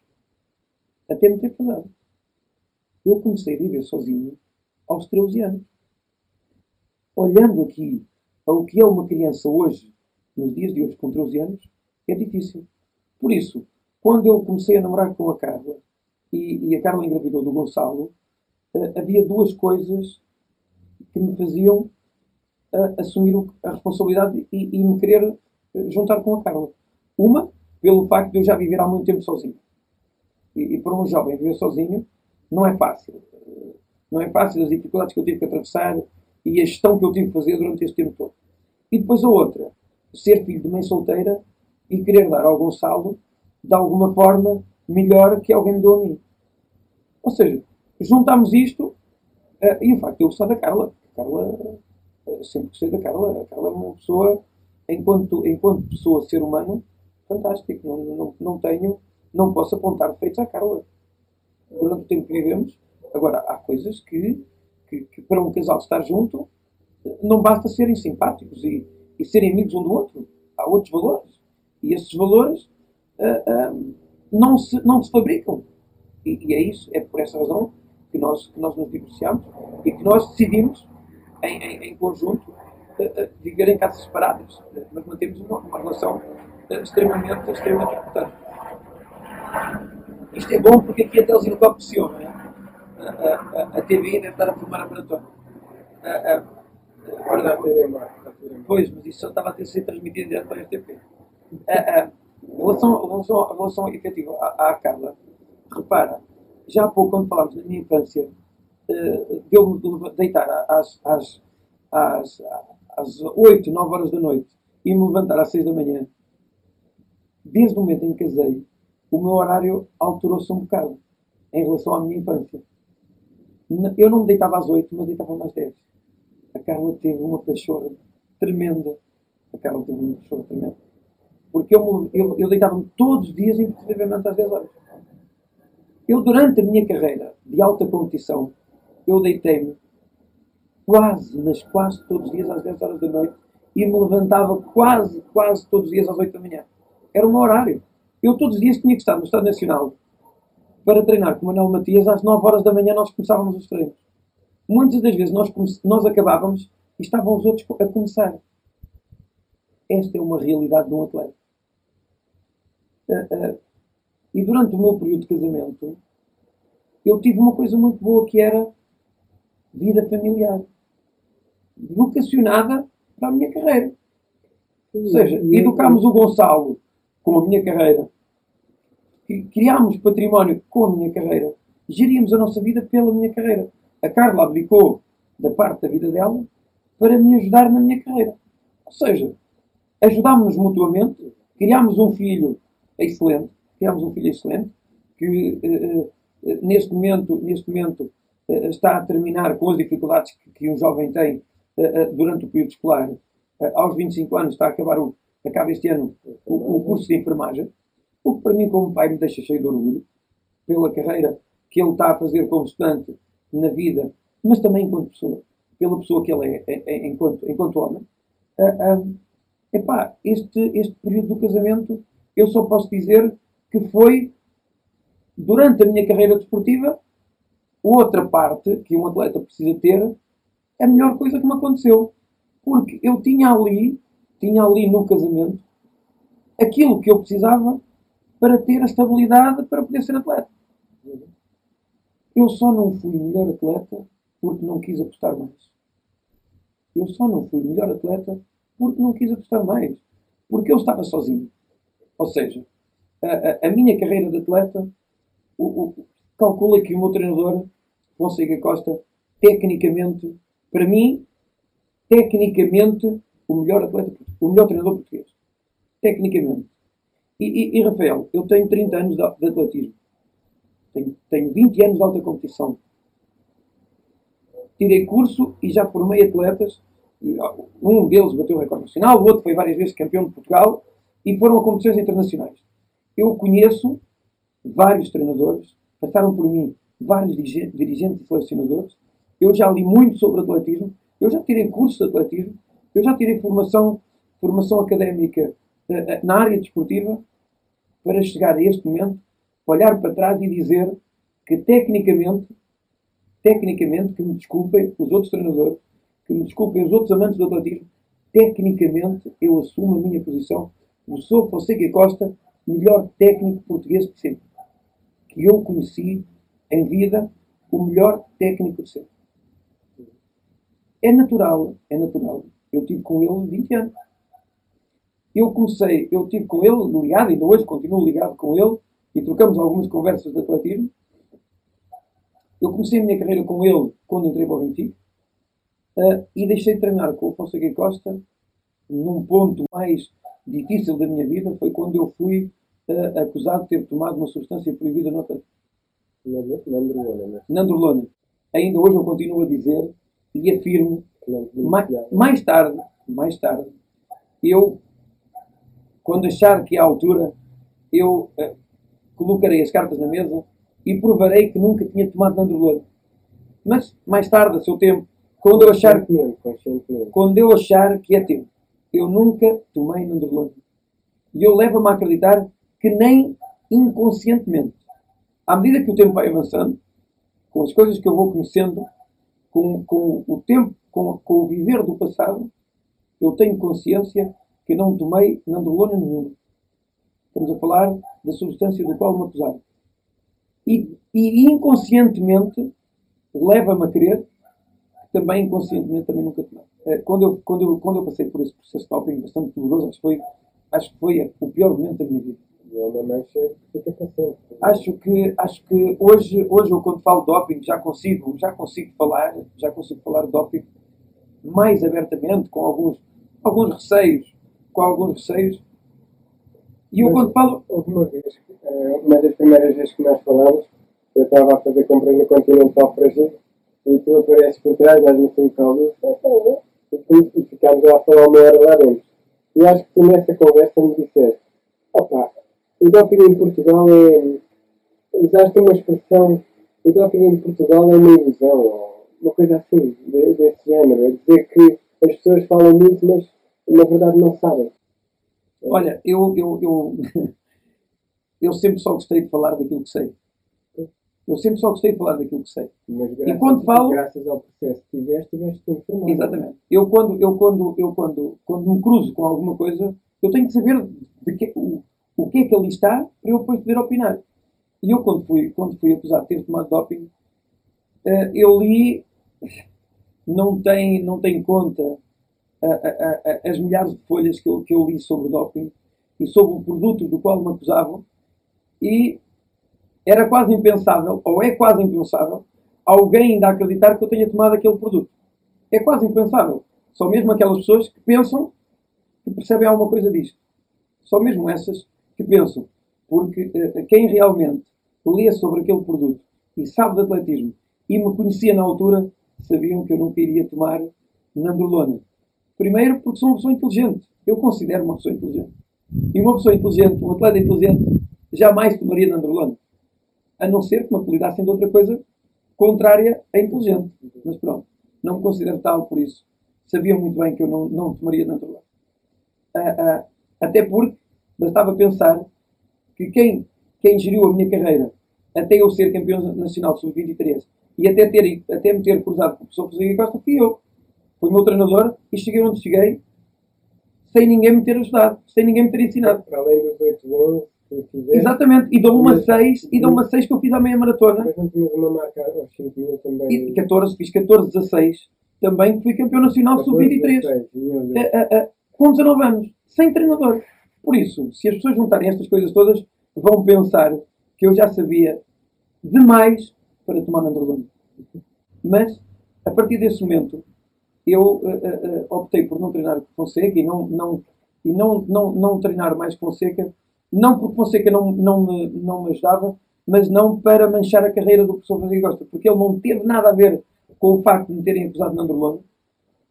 até me ter casado. Eu comecei a viver sozinho aos 13 anos olhando aqui ao que é uma criança hoje, nos dias de hoje, com 13 anos, é difícil. Por isso, quando eu comecei a namorar com a Carla e, e a Carla engravidou do Gonçalo, uh, havia duas coisas que me faziam uh, assumir a responsabilidade e, e me querer uh, juntar com a Carla. Uma, pelo facto de eu já viver há muito tempo sozinho. E, e para um jovem viver sozinho não é fácil. Não é fácil as dificuldades que eu tive que atravessar, e a gestão que eu tive que fazer durante este tempo todo. E depois a outra, ser filho de mãe solteira e querer dar ao Gonçalo, de alguma forma, melhor que alguém me deu a mim. Ou seja, juntamos isto uh, e o facto de eu gostar da Carla. Carla, uh, sempre gostei da Carla. A Carla é uma pessoa, enquanto, enquanto pessoa, ser humano, fantástico. Não, não, não tenho, não posso apontar defeitos à Carla. Durante o tempo que vivemos, agora, há coisas que que, que, para um casal estar junto não basta serem simpáticos e, e, serem amigos um do outro. Há outros valores. E esses valores uh, uh, não, se, não se fabricam. E, e, é isso, é por essa razão que nós, que nós nos divorciamos e que nós decidimos, em, em, em conjunto, uh, viver em casas separadas. mas mantemos uma, uma relação extremamente, extremamente importante. Isto é bom porque aqui até os helicópteros se ouvem a, TV deve estar a filmar a maratona. A, pois, mas isso só estava a ser transmitido direto para a RTP. A, relação, relação, relação efetiva à, à Carla, repara, já há pouco, quando falámos da minha infância, uh, de eu me deitar às, às, às, às 8, 9 horas da noite e me levantar às 6 da manhã, desde o momento em que casei, o meu horário alterou-se um bocado em relação à minha infância. Eu não me deitava às 8, mas deitava às 10. A Carla teve uma pachorra tremenda. A Carla teve uma pachorra tremenda. Porque eu, eu, eu deitava-me todos os dias, inclusivamente às 10 horas. Eu, durante a minha carreira de alta competição, eu deitei-me quase, mas quase todos os dias às 10 horas da noite e me levantava quase, quase todos os dias às 8 da manhã. Era meu horário. Eu todos os dias tinha que estar no Estado Nacional para treinar com o Manuel Matias. Às 9 horas da manhã nós começávamos os treinos. Muitas das vezes nós, nós acabávamos e estavam os outros a começar. Esta é uma realidade de um atleta. Uh, uh, e durante o meu período de casamento, eu tive uma coisa muito boa que era vida familiar. Vocacionada para a minha carreira. Ou seja, educámos o Gonçalo com a minha carreira. Criámos património com a minha carreira. Geríamos a nossa vida pela minha carreira. A Carla abdicou da parte da vida dela para me ajudar na minha carreira. Ou seja, ajudámos-nos mutuamente, criámos um filho excelente, criámos um filho excelente, que uh, uh, neste momento, neste momento uh, está a terminar com as dificuldades que, que um jovem tem durante o período escolar. aos 25 anos está a acabar o, acaba este ano o, o, curso de enfermagem, o que para mim como pai me deixa cheio de orgulho pela carreira que ele está a fazer como estudante na vida, mas também enquanto pessoa, pela pessoa que ele é, é, é enquanto, enquanto homem. epá, este, este período do casamento eu só posso dizer que foi, durante a minha carreira desportiva, outra parte que um atleta precisa ter, a melhor coisa que me aconteceu. Porque eu tinha ali, tinha ali no casamento, aquilo que eu precisava para ter a estabilidade para poder ser atleta. Eu só não fui melhor atleta porque não quis apostar mais. Eu só não fui melhor atleta porque não quis apostar mais. Porque eu estava sozinho. Ou seja, a, a, minha carreira de atleta, o, o, calcula que o meu treinador, Fonseca Costa, tecnicamente, para mim, tecnicamente, o melhor atleta, o melhor treinador português. Tecnicamente. E, e, e Rafael, eu tenho 30 anos de, de atletismo. Tenho, tenho 20 anos de alta competição. Tirei curso e já formei atletas. Um deles bateu o recorde nacional, o outro foi várias vezes campeão de Portugal e foram a competições internacionais. Eu conheço vários treinadores, passaram por mim vários dirigentes e selecionadores. Eu já li muito sobre atletismo, eu já tirei curso de atletismo, eu já tirei formação, formação académica uh, na área desportiva para chegar a este momento, olhar para trás e dizer que tecnicamente, tecnicamente, que me desculpem os outros treinadores, que me desculpem os outros amantes do atletismo, tecnicamente eu assumo a minha posição. O Sou Fonseca Costa melhor técnico português de sempre. Que eu conheci em vida o melhor técnico de sempre. É natural, é natural. Eu tive com ele 20 anos. Eu comecei, eu tive com ele ligado, ainda hoje continuo ligado com ele, e trocamos algumas conversas de atletismo. Eu comecei a minha carreira com ele quando entrei para o Benfica uh, e deixei de treinar com o Fonseca Costa num ponto mais difícil da minha vida foi quando eu fui uh, acusado de ter tomado uma substância proibida no atletismo. Nandrolona. Nandrolona. Ainda hoje eu continuo a dizer e afirmo, mais, mais tarde, mais tarde, eu, quando achar que é a altura, eu uh, colocarei as cartas na mesa e provarei que nunca tinha tomado nandrolona. Mas, mais tarde, a seu tempo, quando eu achar, quando eu achar que é tempo, eu nunca tomei Nandrolona. E eu levo-me a acreditar que nem inconscientemente. À medida que o tempo vai avançando, com as coisas que eu vou conhecendo, com, com o tempo, com, com, o viver do passado, eu tenho consciência que não tomei nandrolona nenhuma. Estamos a falar da substância do qual me acusaram. E, e inconscientemente leva-me a crer que também inconscientemente também nunca tomei. Eh, quando eu, quando, eu, quando eu passei por esse processo de doping bastante doloroso, acho que foi, acho que foi o pior momento da minha vida. Acho que, acho que hoje, hoje eu quando falo doping já consigo, já consigo falar, já consigo falar de doping mais abertamente, com alguns, alguns receios, com alguns receios. E eu Mas quando falo, Houve uma vez, eh, uma das primeiras vezes que nós falamos, eu estava a fazer compras no Continental Brasil e tu apareces por trás, dás-me assim caldo e, ficámos lá a falar uma hora lá dentro. E acho que nessa conversa me disseste, opá, o doping em Portugal é, usaste uma expressão, o doping em Portugal é uma ilusão, uma coisa assim, de- desse género, a dizer que as pessoas falam muito, mas na verdade não sabem. olha, eu, eu, eu, [LAUGHS] eu sempre só gostei de falar daquilo que sei. Eu sempre só gostei de falar daquilo que sei. Mas E quando falo- graças ao processo que tiveste, tiveste informado. Exatamente. Eu quando, eu quando, eu quando, quando me cruzo com alguma coisa, eu tenho que saber de que, o, o que é que ali está para eu depois poder opinar. E eu quando fui, quando fui acusado de ter tomado doping, eh, eu li, não tem, não tem conta a- a- a- as milhares de folhas que eu, que eu li sobre doping e sobre o produto do qual me acusavam e era quase impensável, ou é quase impensável, alguém ainda acreditar que eu tenha tomado aquele produto. É quase impensável. Só mesmo aquelas pessoas que pensam que percebem alguma coisa disto. Só mesmo essas que pensam. Porque eh, quem realmente lê sobre aquele produto e sabe de atletismo e me conhecia na altura, sabiam que eu nunca iria tomar nandrolona. Primeiro, porque sou uma pessoa inteligente. Eu considero uma pessoa inteligente. E uma pessoa inteligente, um atleta inteligente, jamais tomaria nandrolona. A não ser que me apelidassem de outra coisa contrária a inteligente. Mas pronto, não me considero tal por isso. Sabiam muito bem que eu não, não tomaria nandrolona. Ah, ah, até porque bastava pensar que quem, quem geriu a minha carreira até eu ser campeão nacional sub-23 e até, ter, até me ter cruzado com o professor José Costa fui eu. Foi o meu treinador e cheguei onde cheguei sem ninguém me ter ajudado, sem ninguém me ter ensinado. Para além dos 8 anos fizeste, Exatamente, e dou uma Mas- 6 e dou uma 6 que eu fiz à meia maratona. mas não tinhas uma marca aos 5 mil também. E 14, fiz 14, 16 também fui campeão nacional sub-23 16, meu Deus. a- a- a- com 19 anos, sem treinador. Por isso, se as pessoas juntarem estas coisas todas, vão pensar que eu já sabia demais para tomar nandrolona. Mas, a partir desse momento, eu eh, eh, eh, optei por não treinar com Fonseca e não, não, e não, não, não treinar mais com Fonseca, não porque Fonseca não, não, me, não me ajudava, mas não para manchar a carreira do professor Rodrigo Costa, porque ele não teve nada a ver com o facto de me terem acusado de nandrolona.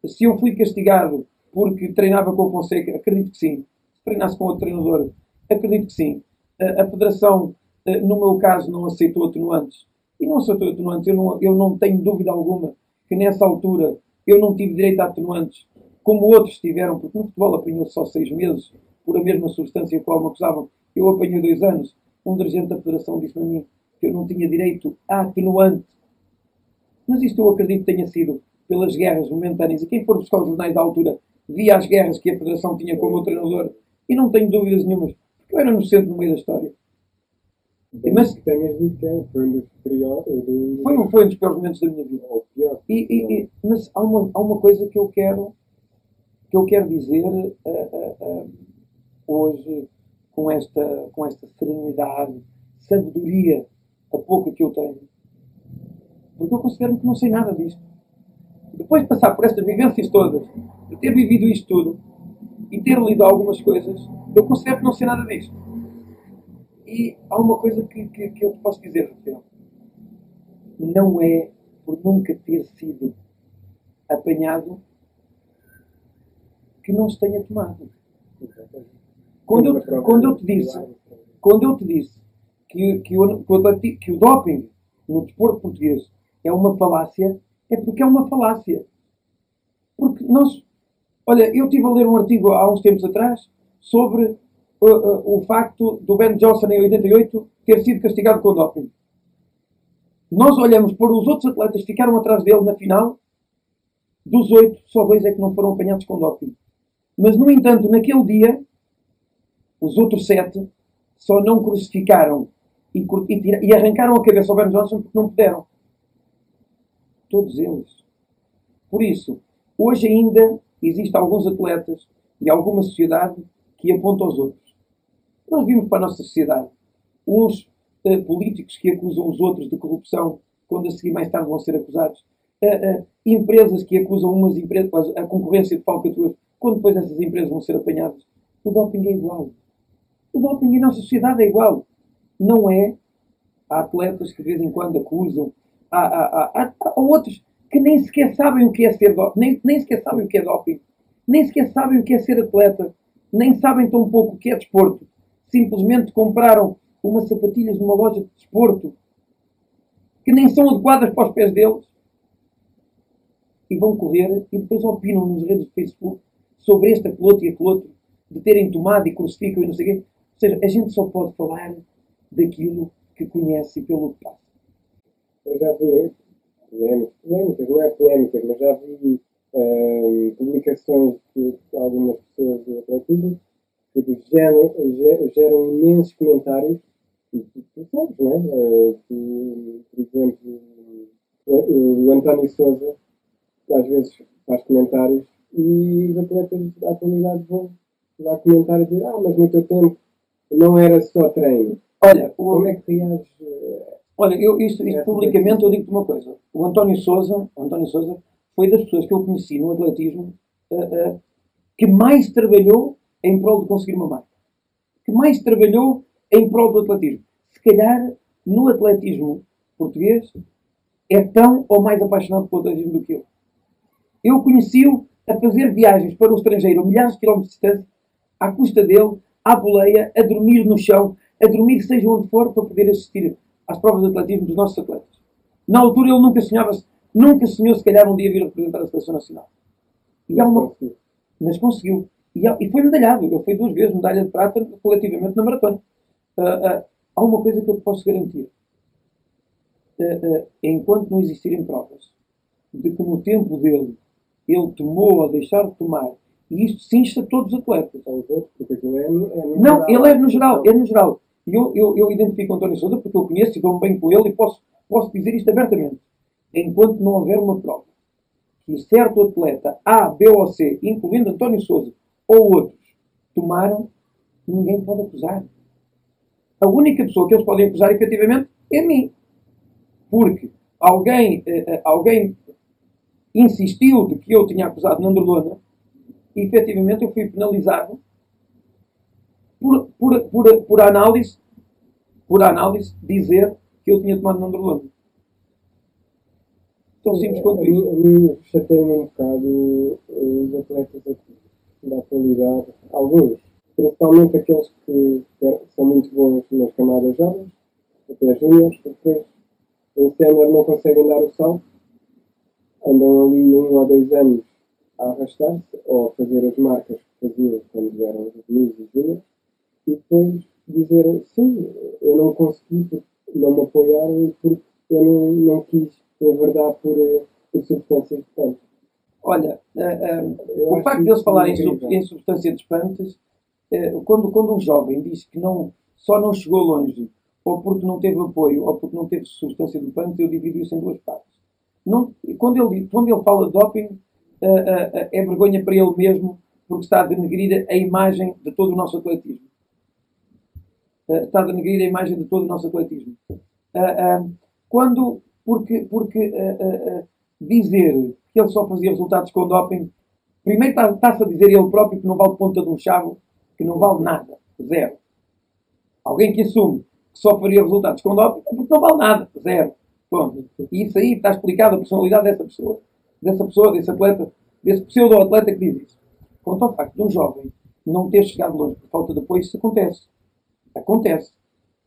Se eu fui castigado porque treinava com o Fonseca, acredito que sim. Se treinasse com outro treinador, acredito que sim. A, a Federação, eh, no meu caso, não aceitou atenuantes. E não aceitou atenuantes. Eu não, eu não tenho dúvida alguma que nessa altura eu não tive direito a atenuantes, como outros tiveram, porque no futebol apanhou só seis meses por a mesma substância a qual me acusavam. Eu apanhei dois anos. Um dirigente da Federação disse-me a mim que eu não tinha direito a atenuante. Mas isto eu acredito que tenha sido pelas guerras momentâneas. E quem for buscar os jornais da altura via as guerras que a Federação tinha com o meu treinador. E não tenho dúvidas nenhumas, porque eu era inocente no meio da história. Mas- tenhas dito que é, foi um dos piores, Foi um, dos piores momentos da minha vida. E, e- e- mas há uma, há uma coisa que eu quero que eu quero dizer ah, ah, ah, hoje com esta, com esta serenidade, sabedoria, a pouca que eu tenho. Porque eu considero que não sei nada disto. Depois de passar por estas vivências todas, de ter vivido isto tudo e ter lido algumas coisas, eu considero que não sei nada disto. E há uma coisa que, que, que eu te posso dizer, Rafael. Não é por nunca ter sido apanhado que não se tenha tomado. Quando eu, te- quando eu te disse, quando eu te disse que, que, o, que o doping no desporto português é uma falácia, é porque é uma falácia. Porque nós. Olha, eu estive a ler um artigo há uns tempos atrás sobre uh, uh, o facto do Ben Johnson em 88 ter sido castigado com doping. Nós olhamos para os outros atletas que ficaram atrás dele na final, dos oito, só dois é que não foram apanhados com doping. Mas, no entanto, naquele dia, os outros sete só não crucificaram e, e e arrancaram a cabeça ao Ben Johnson porque não puderam. Todos eles. Por isso, hoje ainda existem alguns atletas e alguma sociedade que aponta aos outros. Nós vimos para a nossa sociedade uns uh, políticos que acusam os outros de corrupção, quando a seguir mais tarde vão ser acusados. Uh, empresas que acusam umas empresas, a concorrência de falcatruas, quando depois essas empresas vão ser apanhadas. O doping é igual. O doping na sociedade é igual. Não é. Há atletas que de vez em quando acusam, há, há, há, há outros que nem sequer sabem o que é ser doping, nem, nem sequer sabem o que é doping, nem sequer sabem o que é ser atleta, nem sabem tão pouco o que é desporto. Simplesmente compraram umas sapatilhas numa loja de desporto que nem são adequadas para os pés deles e vão correr e depois opinam nos redes do Facebook sobre este, aquele outro e aquele outro, de terem tomado e crucificam e não sei o quê. Seja, a gente só pode falar daquilo que conhece pelo que passa. Eu já vi polémicas, não é polémicas, mas já vi uh, publicações de algumas pessoas do atletismo que geram, geram imensos comentários e tu sabes, não é? Uh, que, por exemplo, o, o António Souza às vezes faz comentários e os atletas da atualidade vão lá comentar e dizer ah, mas no teu tempo não era só treino. Olha, como é que reages? Olha, eu, isto, isto publicamente eu digo-te uma coisa. O António Souza, António Souza foi das pessoas que eu conheci no atletismo uh, uh, que mais trabalhou em prol de conseguir uma marca. Que mais trabalhou em prol do atletismo. Se calhar, no atletismo português, é tão ou mais apaixonado pelo atletismo do que eu. Eu conheci-o a fazer viagens para o estrangeiro a milhares de quilómetros de distância, à custa dele, à boleia, a dormir no chão, a dormir seja onde for, para poder assistir às provas de atletismo dos nossos atletas. Na altura ele nunca sonhava, nunca sonhou se calhar um dia vir representar a Seleção Nacional. E há uma... Mas conseguiu. E, há... e foi medalhado. Ele foi duas vezes medalha de prata coletivamente na maratona. Uh, uh, há uma coisa que eu posso garantir. Uh, enquanto não existirem provas de que no tempo dele ele tomou ou deixar de tomar, e isto se insta todos os atletas. Aquilo é, é Não, ele é no geral, é no geral. E eu, eu, eu identifico António Souza porque eu conheço e dou-me bem com ele e posso, posso dizer isto abertamente. Enquanto não houver uma prova que certo atleta A, B ou C, incluindo António Souza ou outros, tomaram, ninguém pode acusar. A única pessoa que eles podem acusar, efetivamente, é mim. Porque alguém, eh, alguém insistiu de que eu tinha acusado Nandrolona e, efetivamente, eu fui penalizado por, por, por, por análise, por análise, dizer que eu tinha tomado Nandrolona. Tão simples quanto isso. A mim chateia-me um bocado os atletas da atualidade, alguns, principalmente aqueles que são muito bons nas camadas jovens, até júniores, depois em sénior não conseguem dar o salto, andam ali um ou dois anos a arrastar-se ou a fazer as marcas que faziam quando eram juvenis e júniores, e depois dizer sim, eu não consegui porque não me apoiaram e porque eu não, não quis enverdar por, eh, por substâncias de espanto. Olha, uh, uh, o facto de eles falarem em, em substâncias de espantas, uh, quando, quando um jovem diz que não, só não chegou longe ou porque não teve apoio ou porque não teve substância de espanto, eu divido isso em duas partes. Não, quando, ele, quando ele fala de doping, é vergonha para ele mesmo porque está a denegrir a imagem de todo o nosso atletismo. Está a denegrir a imagem de todo o nosso atletismo. Quando, porque, porque dizer que ele só fazia resultados com doping, primeiro está-se a dizer ele próprio que não vale ponta de um chavo, que não vale nada, zero. Alguém que assume que só faria resultados com doping é porque não vale nada, zero. Pronto. E isso aí está explicado a personalidade dessa pessoa, dessa pessoa, desse atleta, desse pseudo-atleta que diz isso. Quanto ao facto de um jovem não ter chegado longe por falta de apoio, isso acontece. Acontece.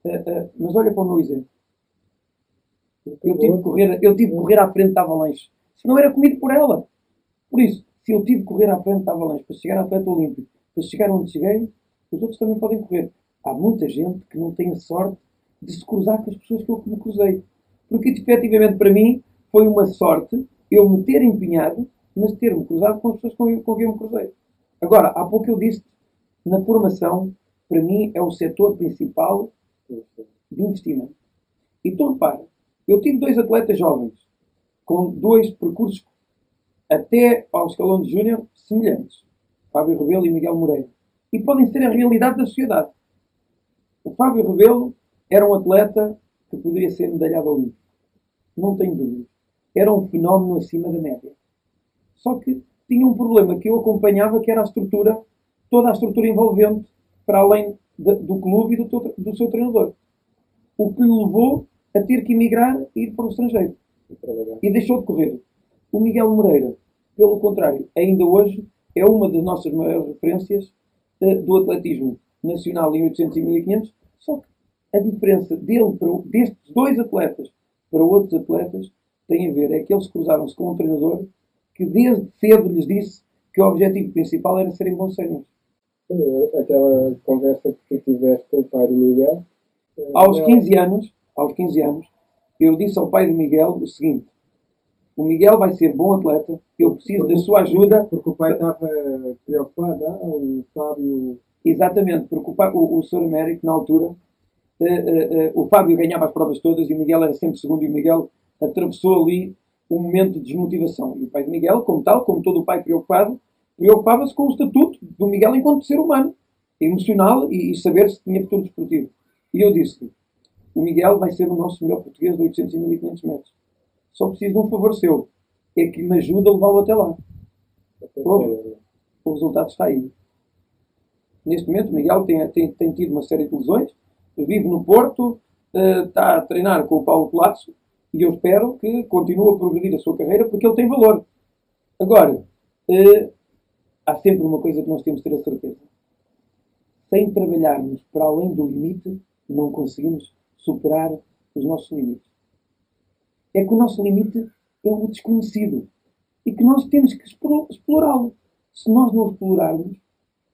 Uh, uh, mas olha para o meu exemplo. Eu tive, que correr, eu tive correr à frente da avalanche. Se não era comido por ela. Por isso, se eu tive que correr à frente da avalanche para chegar à atleta olímpico, para chegar onde cheguei, os outros também podem correr. Há muita gente que não tem a sorte de se cruzar com as pessoas que eu me cruzei. Porque, efetivamente, para mim, foi uma sorte eu me ter empenhado, mas ter-me cruzado com as pessoas com, com quem eu me cruzei. Agora, há pouco eu disse, na formação, para mim, é o setor principal de investimento. E tu repara, eu tive dois atletas jovens com dois percursos até ao escalão de júnior semelhantes. Fábio Rebelo e Miguel Moreira. E podem ser a realidade da sociedade. O Fábio Rebelo era um atleta que poderia ser medalhado olímpico. Não tenho dúvida. Era um fenómeno acima da média. Só que tinha um problema que eu acompanhava, que era a estrutura, toda a estrutura envolvente, para além de, do clube e do, do, seu treinador. O que lhe levou a ter que emigrar e ir para o estrangeiro. E deixou de correr. O Miguel Moreira, pelo contrário, ainda hoje é uma das nossas maiores referências uh, do atletismo nacional em 800 e 1500, só que a diferença dele para, destes dois atletas para outros atletas tem a ver, é que eles cruzaram-se com um treinador que desde cedo lhes disse que o objetivo principal era serem bons séniores. Aquela conversa que tiveste com o pai do Miguel. Aos 15 anos, aos 15 anos, eu disse ao pai do Miguel o seguinte: o Miguel vai ser bom atleta, eu preciso porque, da sua ajuda. Porque o pai estava preocupado, ah, o Fábio. Exatamente, porque o, pai, o, o Sr. Américo, na altura, uh, uh, uh, o Fábio ganhava as provas todas e o Miguel era sempre segundo, e o Miguel atravessou ali um momento de desmotivação. E o pai de Miguel, como tal, como todo o pai preocupado, preocupava-se com o estatuto do Miguel enquanto ser humano, emocional e, e saber se tinha futuro desportivo. E eu disse o Miguel vai ser o nosso melhor português de 800 e 1500 metros. Só preciso de um favor seu. É que me ajude a levá-lo até lá. o resultado está aí. Neste momento, o Miguel tem, tem, tem tido uma série de lesões. Vive no Porto, uh, está a treinar com o Paulo Colapso e eu espero que continue a progredir a sua carreira porque ele tem valor. Agora, uh, há sempre uma coisa que nós temos que ter a certeza. Sem trabalharmos para além do limite, não conseguimos superar os nossos limites. É que o nosso limite é o desconhecido e que nós temos que explorá-lo. Se nós não explorarmos,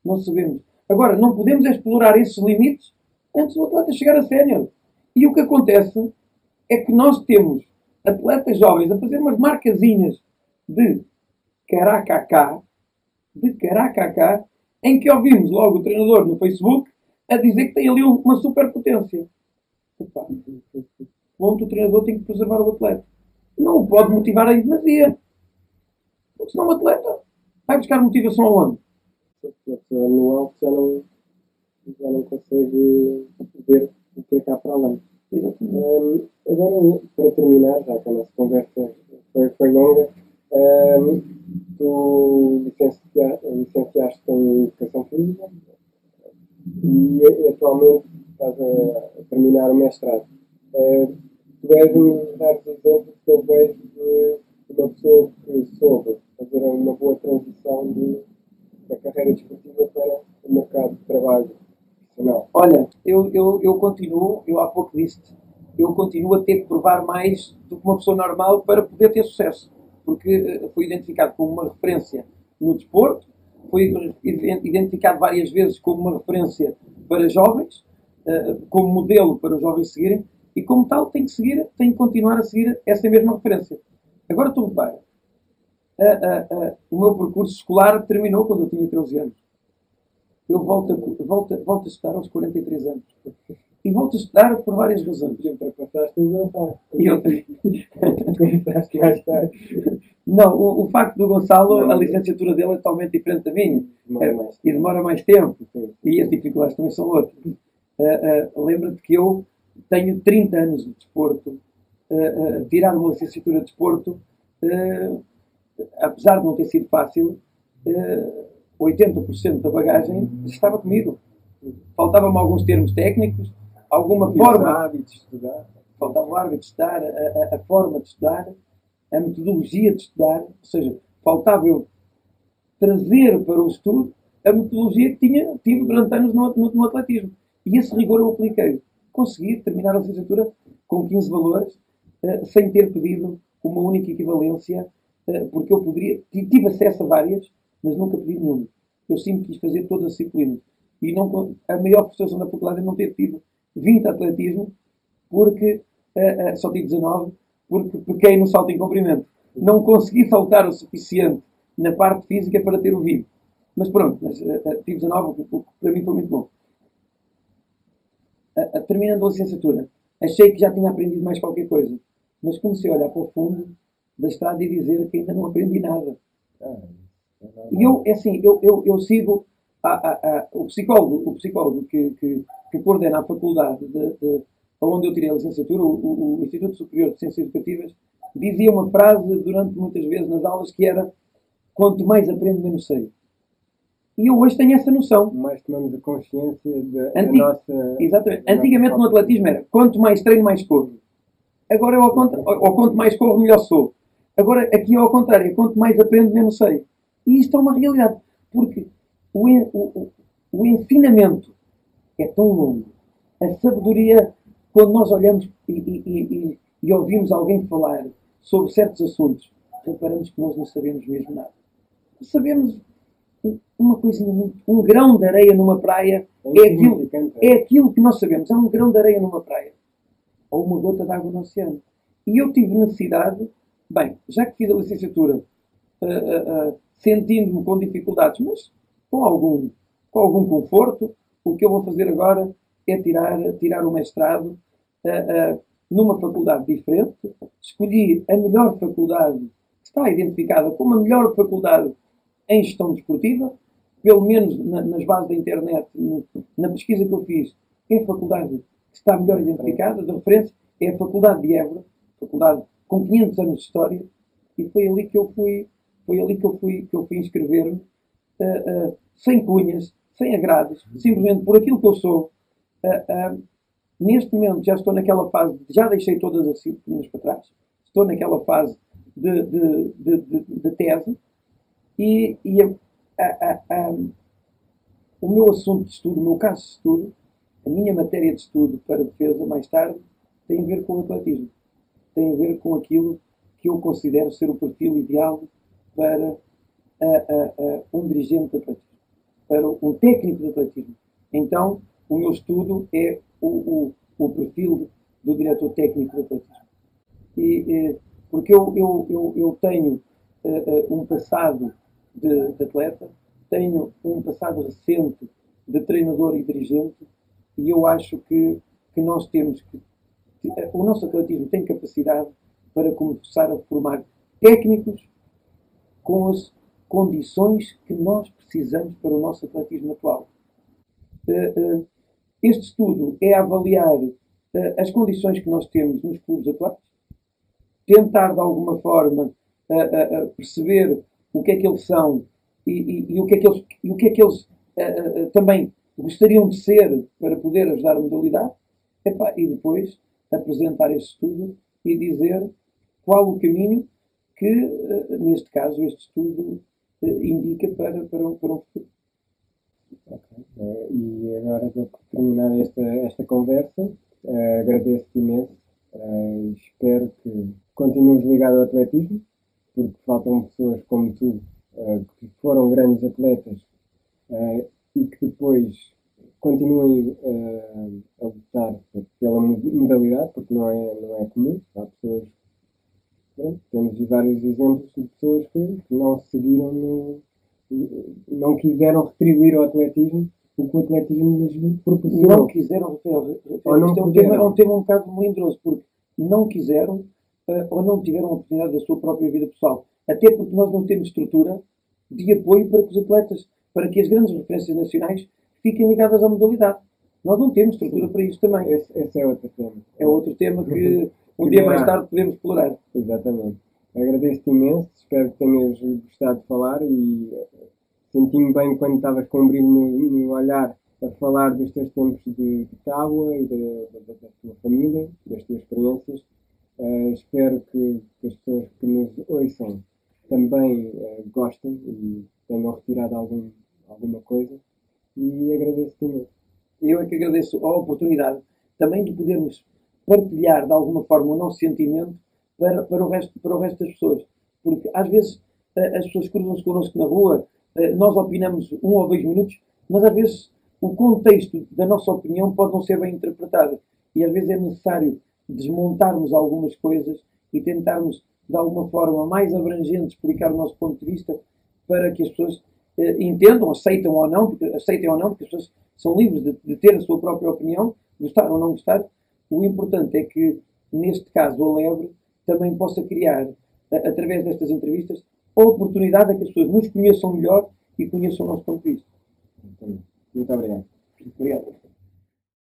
não sabemos. Agora, não podemos explorar esses limites antes do atleta chegar a sénior. E o que acontece é que nós temos atletas jovens a fazer umas marcazinhas de caracacá, de caracacá, em que ouvimos logo o treinador no Facebook a dizer que tem ali uma superpotência. Ponto, o treinador tem que preservar o atleta. Não o pode motivar em demasia. Porque senão o atleta vai buscar motivação aonde? No alto já não, já não consegue ver o que é cá para além. Um, agora, para terminar, já que a nossa conversa foi, foi longa, um, tu licenciaste em Educação Física e atualmente estás a, terminar o mestrado. Uh, tu és-me dar exemplos que eu vejo de uma pessoa que soube fazer uma boa transição de, da carreira desportiva para o mercado de trabalho profissional. Olha, eu, eu, eu continuo, eu há pouco disse eu continuo a ter que provar mais do que uma pessoa normal para poder ter sucesso. Porque eh, fui identificado como uma referência no desporto, fui identificado várias vezes como uma referência para jovens, eh, como modelo para os jovens seguirem, e como tal tem que seguir, tem que continuar a seguir essa mesma referência. Agora tu repara, o meu percurso escolar terminou quando eu tinha 13 anos. Eu volto a, volto, volto a estudar aos 43 anos. E volto a estudar por várias razões. E ultrapassaste o Gonçalo. [LAUGHS] E eu... Não, o, o, facto do Gonçalo, não, a licenciatura dele é totalmente diferente da minha. Demora é, e demora mais tempo. Sim. E as dificuldades também são outras. Uh, uh, Lembra-te que eu tenho 30 anos de desporto. Uh, tirar uma licenciatura de desporto, apesar de não ter sido fácil, 80% da bagagem estava comigo. Faltavam-me alguns termos técnicos, alguma forma. hábito de estudar. Faltava o hábito de estudar, a, a, a, forma de estudar, a metodologia de estudar, ou seja, faltava eu trazer para o estudo a metodologia que tinha, tive durante anos no, no, no atletismo. E esse rigor eu apliquei. Consegui terminar a licenciatura com 15 valores, uh, sem ter pedido uma única equivalência, uh, porque eu poderia, tive acesso a várias, mas nunca pedi nenhuma. Eu sempre quis fazer todas as disciplinas. E não, a maior frustração da faculdade é não ter tido 20 atletismo, porque uh, uh, só tive 19, porque pequei no salto em comprimento. Não consegui saltar o suficiente na parte física para ter o 20. Mas pronto, mas, uh, tive 19, o que para mim foi muito bom. terminando a licenciatura, achei que já tinha aprendido mais qualquer coisa, mas comecei a olhar para o fundo da estrada e dizer que ainda não aprendi nada. E eu, é assim, eu, eu, eu sigo há, há, há, o psicólogo, o psicólogo que, que, que coordena a faculdade de, de, onde eu tirei a licenciatura, o, o, Instituto Superior de Ciências Educativas, dizia uma frase durante muitas vezes nas aulas que era quanto mais aprendo, menos sei. E eu hoje tenho essa noção. Mais tomamos a consciência da, Antig... nossa. Exatamente. Antigamente no atletismo era quanto mais treino, mais corro. Agora é ao contrário. Ou quanto mais corro, melhor sou. Agora aqui é ao contrário. Quanto mais aprendo, menos sei. E isto é uma realidade. Porque o, o, o ensinamento é tão longo. A sabedoria, quando nós olhamos e, e, e, e ouvimos alguém falar sobre certos assuntos, reparamos que nós não sabemos mesmo nada. Sabemos uma coisinha muito. Um grão de areia numa praia é, é aquilo, é aquilo que nós sabemos. É um grão de areia numa praia. Ou uma gota de água no oceano. E eu tive necessidade, bem, já que fiz a licenciatura, uh, uh, uh, sentindo-me com dificuldades, mas com algum, com algum conforto, o que eu vou fazer agora é tirar, tirar o mestrado numa faculdade diferente. Escolhi a melhor faculdade, que está identificada como a melhor faculdade em gestão desportiva, pelo menos na, nas bases da internet, no, na pesquisa que eu fiz, é a faculdade que está melhor identificada, de referência, é a Faculdade de Évora, faculdade com 500 anos de história, e foi ali que eu fui, foi ali que eu fui, que eu fui inscrever-me, uh, uh, sem cunhas, sem agrados, simplesmente por aquilo que eu sou. Uh, neste momento já estou naquela fase, já deixei todas as disciplinas para trás, estou naquela fase de, de, de, de, de tese, e, e a, a, a, o meu assunto de estudo, o meu caso de estudo, a minha matéria de estudo para defesa mais tarde, tem a ver com o atletismo. Tem a ver com aquilo que eu considero ser o perfil ideal para um dirigente de atletismo, para um técnico de atletismo. Então, o meu estudo é o, o, o perfil do diretor técnico de atletismo. E, porque eu, eu, eu, eu tenho uh, um passado de, de atleta, tenho um passado recente de treinador e dirigente e eu acho que, que nós temos que. O nosso atletismo tem capacidade para começar a formar técnicos com as condições que nós precisamos para o nosso atletismo atual. Eh, eh, este estudo é avaliar eh, as condições que nós temos nos clubes atuais, tentar de alguma forma perceber o que é que eles são e, e, e o que é que eles, o que é que eles também gostariam de ser para poder ajudar a modalidade, e depois apresentar esse estudo e dizer qual o caminho que, neste caso, este estudo indica para, para, um, para um futuro. Okay. e agora, para terminar esta, esta conversa, agradeço-te imenso. espero que continues ligado ao atletismo porque faltam pessoas como tu, uh, que foram grandes atletas uh, e que depois continuem uh, a lutar pela modalidade, porque não é, não é comum. Há pessoas. Pronto, temos vários exemplos de pessoas que, não seguiram, no, não quiseram retribuir ao atletismo o que o atletismo lhes proporcionou. Não quiseram, Rafael. Não é um tema, é um tema um bocado melindroso, porque não quiseram uh, ou não tiveram a oportunidade da sua própria vida pessoal. Até porque nós não temos estrutura de apoio para que os atletas, para que as grandes referências nacionais fiquem ligadas à modalidade. Nós não temos estrutura para isso também. Esse, esse é outro tema. É outro tema que [LAUGHS] um dia mais tarde podemos explorar. Exatamente. Agradeço-te imenso, espero que tenhas gostado de falar e senti-me bem quando estavas com um brilho no, no, olhar a falar dos teus tempos de, de tábua e da, da, da tua família, das tuas experiências. Uh, espero que, que, as pessoas que nos ouçam também uh, gostem e tenham retirado algum, alguma coisa e agradeço muito. Eu é que agradeço a oportunidade também de podermos partilhar de alguma forma o nosso sentimento para, para, o, resto, para o resto das pessoas. Porque às vezes uh, as pessoas cruzam-se connosco na rua, nós opinamos um ou dois minutos, mas às vezes o contexto da nossa opinião pode não ser bem interpretado. E às vezes é necessário desmontarmos algumas coisas e tentarmos, de alguma forma mais abrangente, explicar o nosso ponto de vista para que as pessoas eh, entendam, aceitam ou não, porque, aceitem ou não, porque as pessoas são livres de, de, ter a sua própria opinião, gostar ou não gostar. O importante é que, neste caso, a Lebre também possa criar, através destas entrevistas, a oportunidade a que as pessoas nos conheçam melhor e conheçam o nosso ponto de vista. Muito obrigado. Obrigado.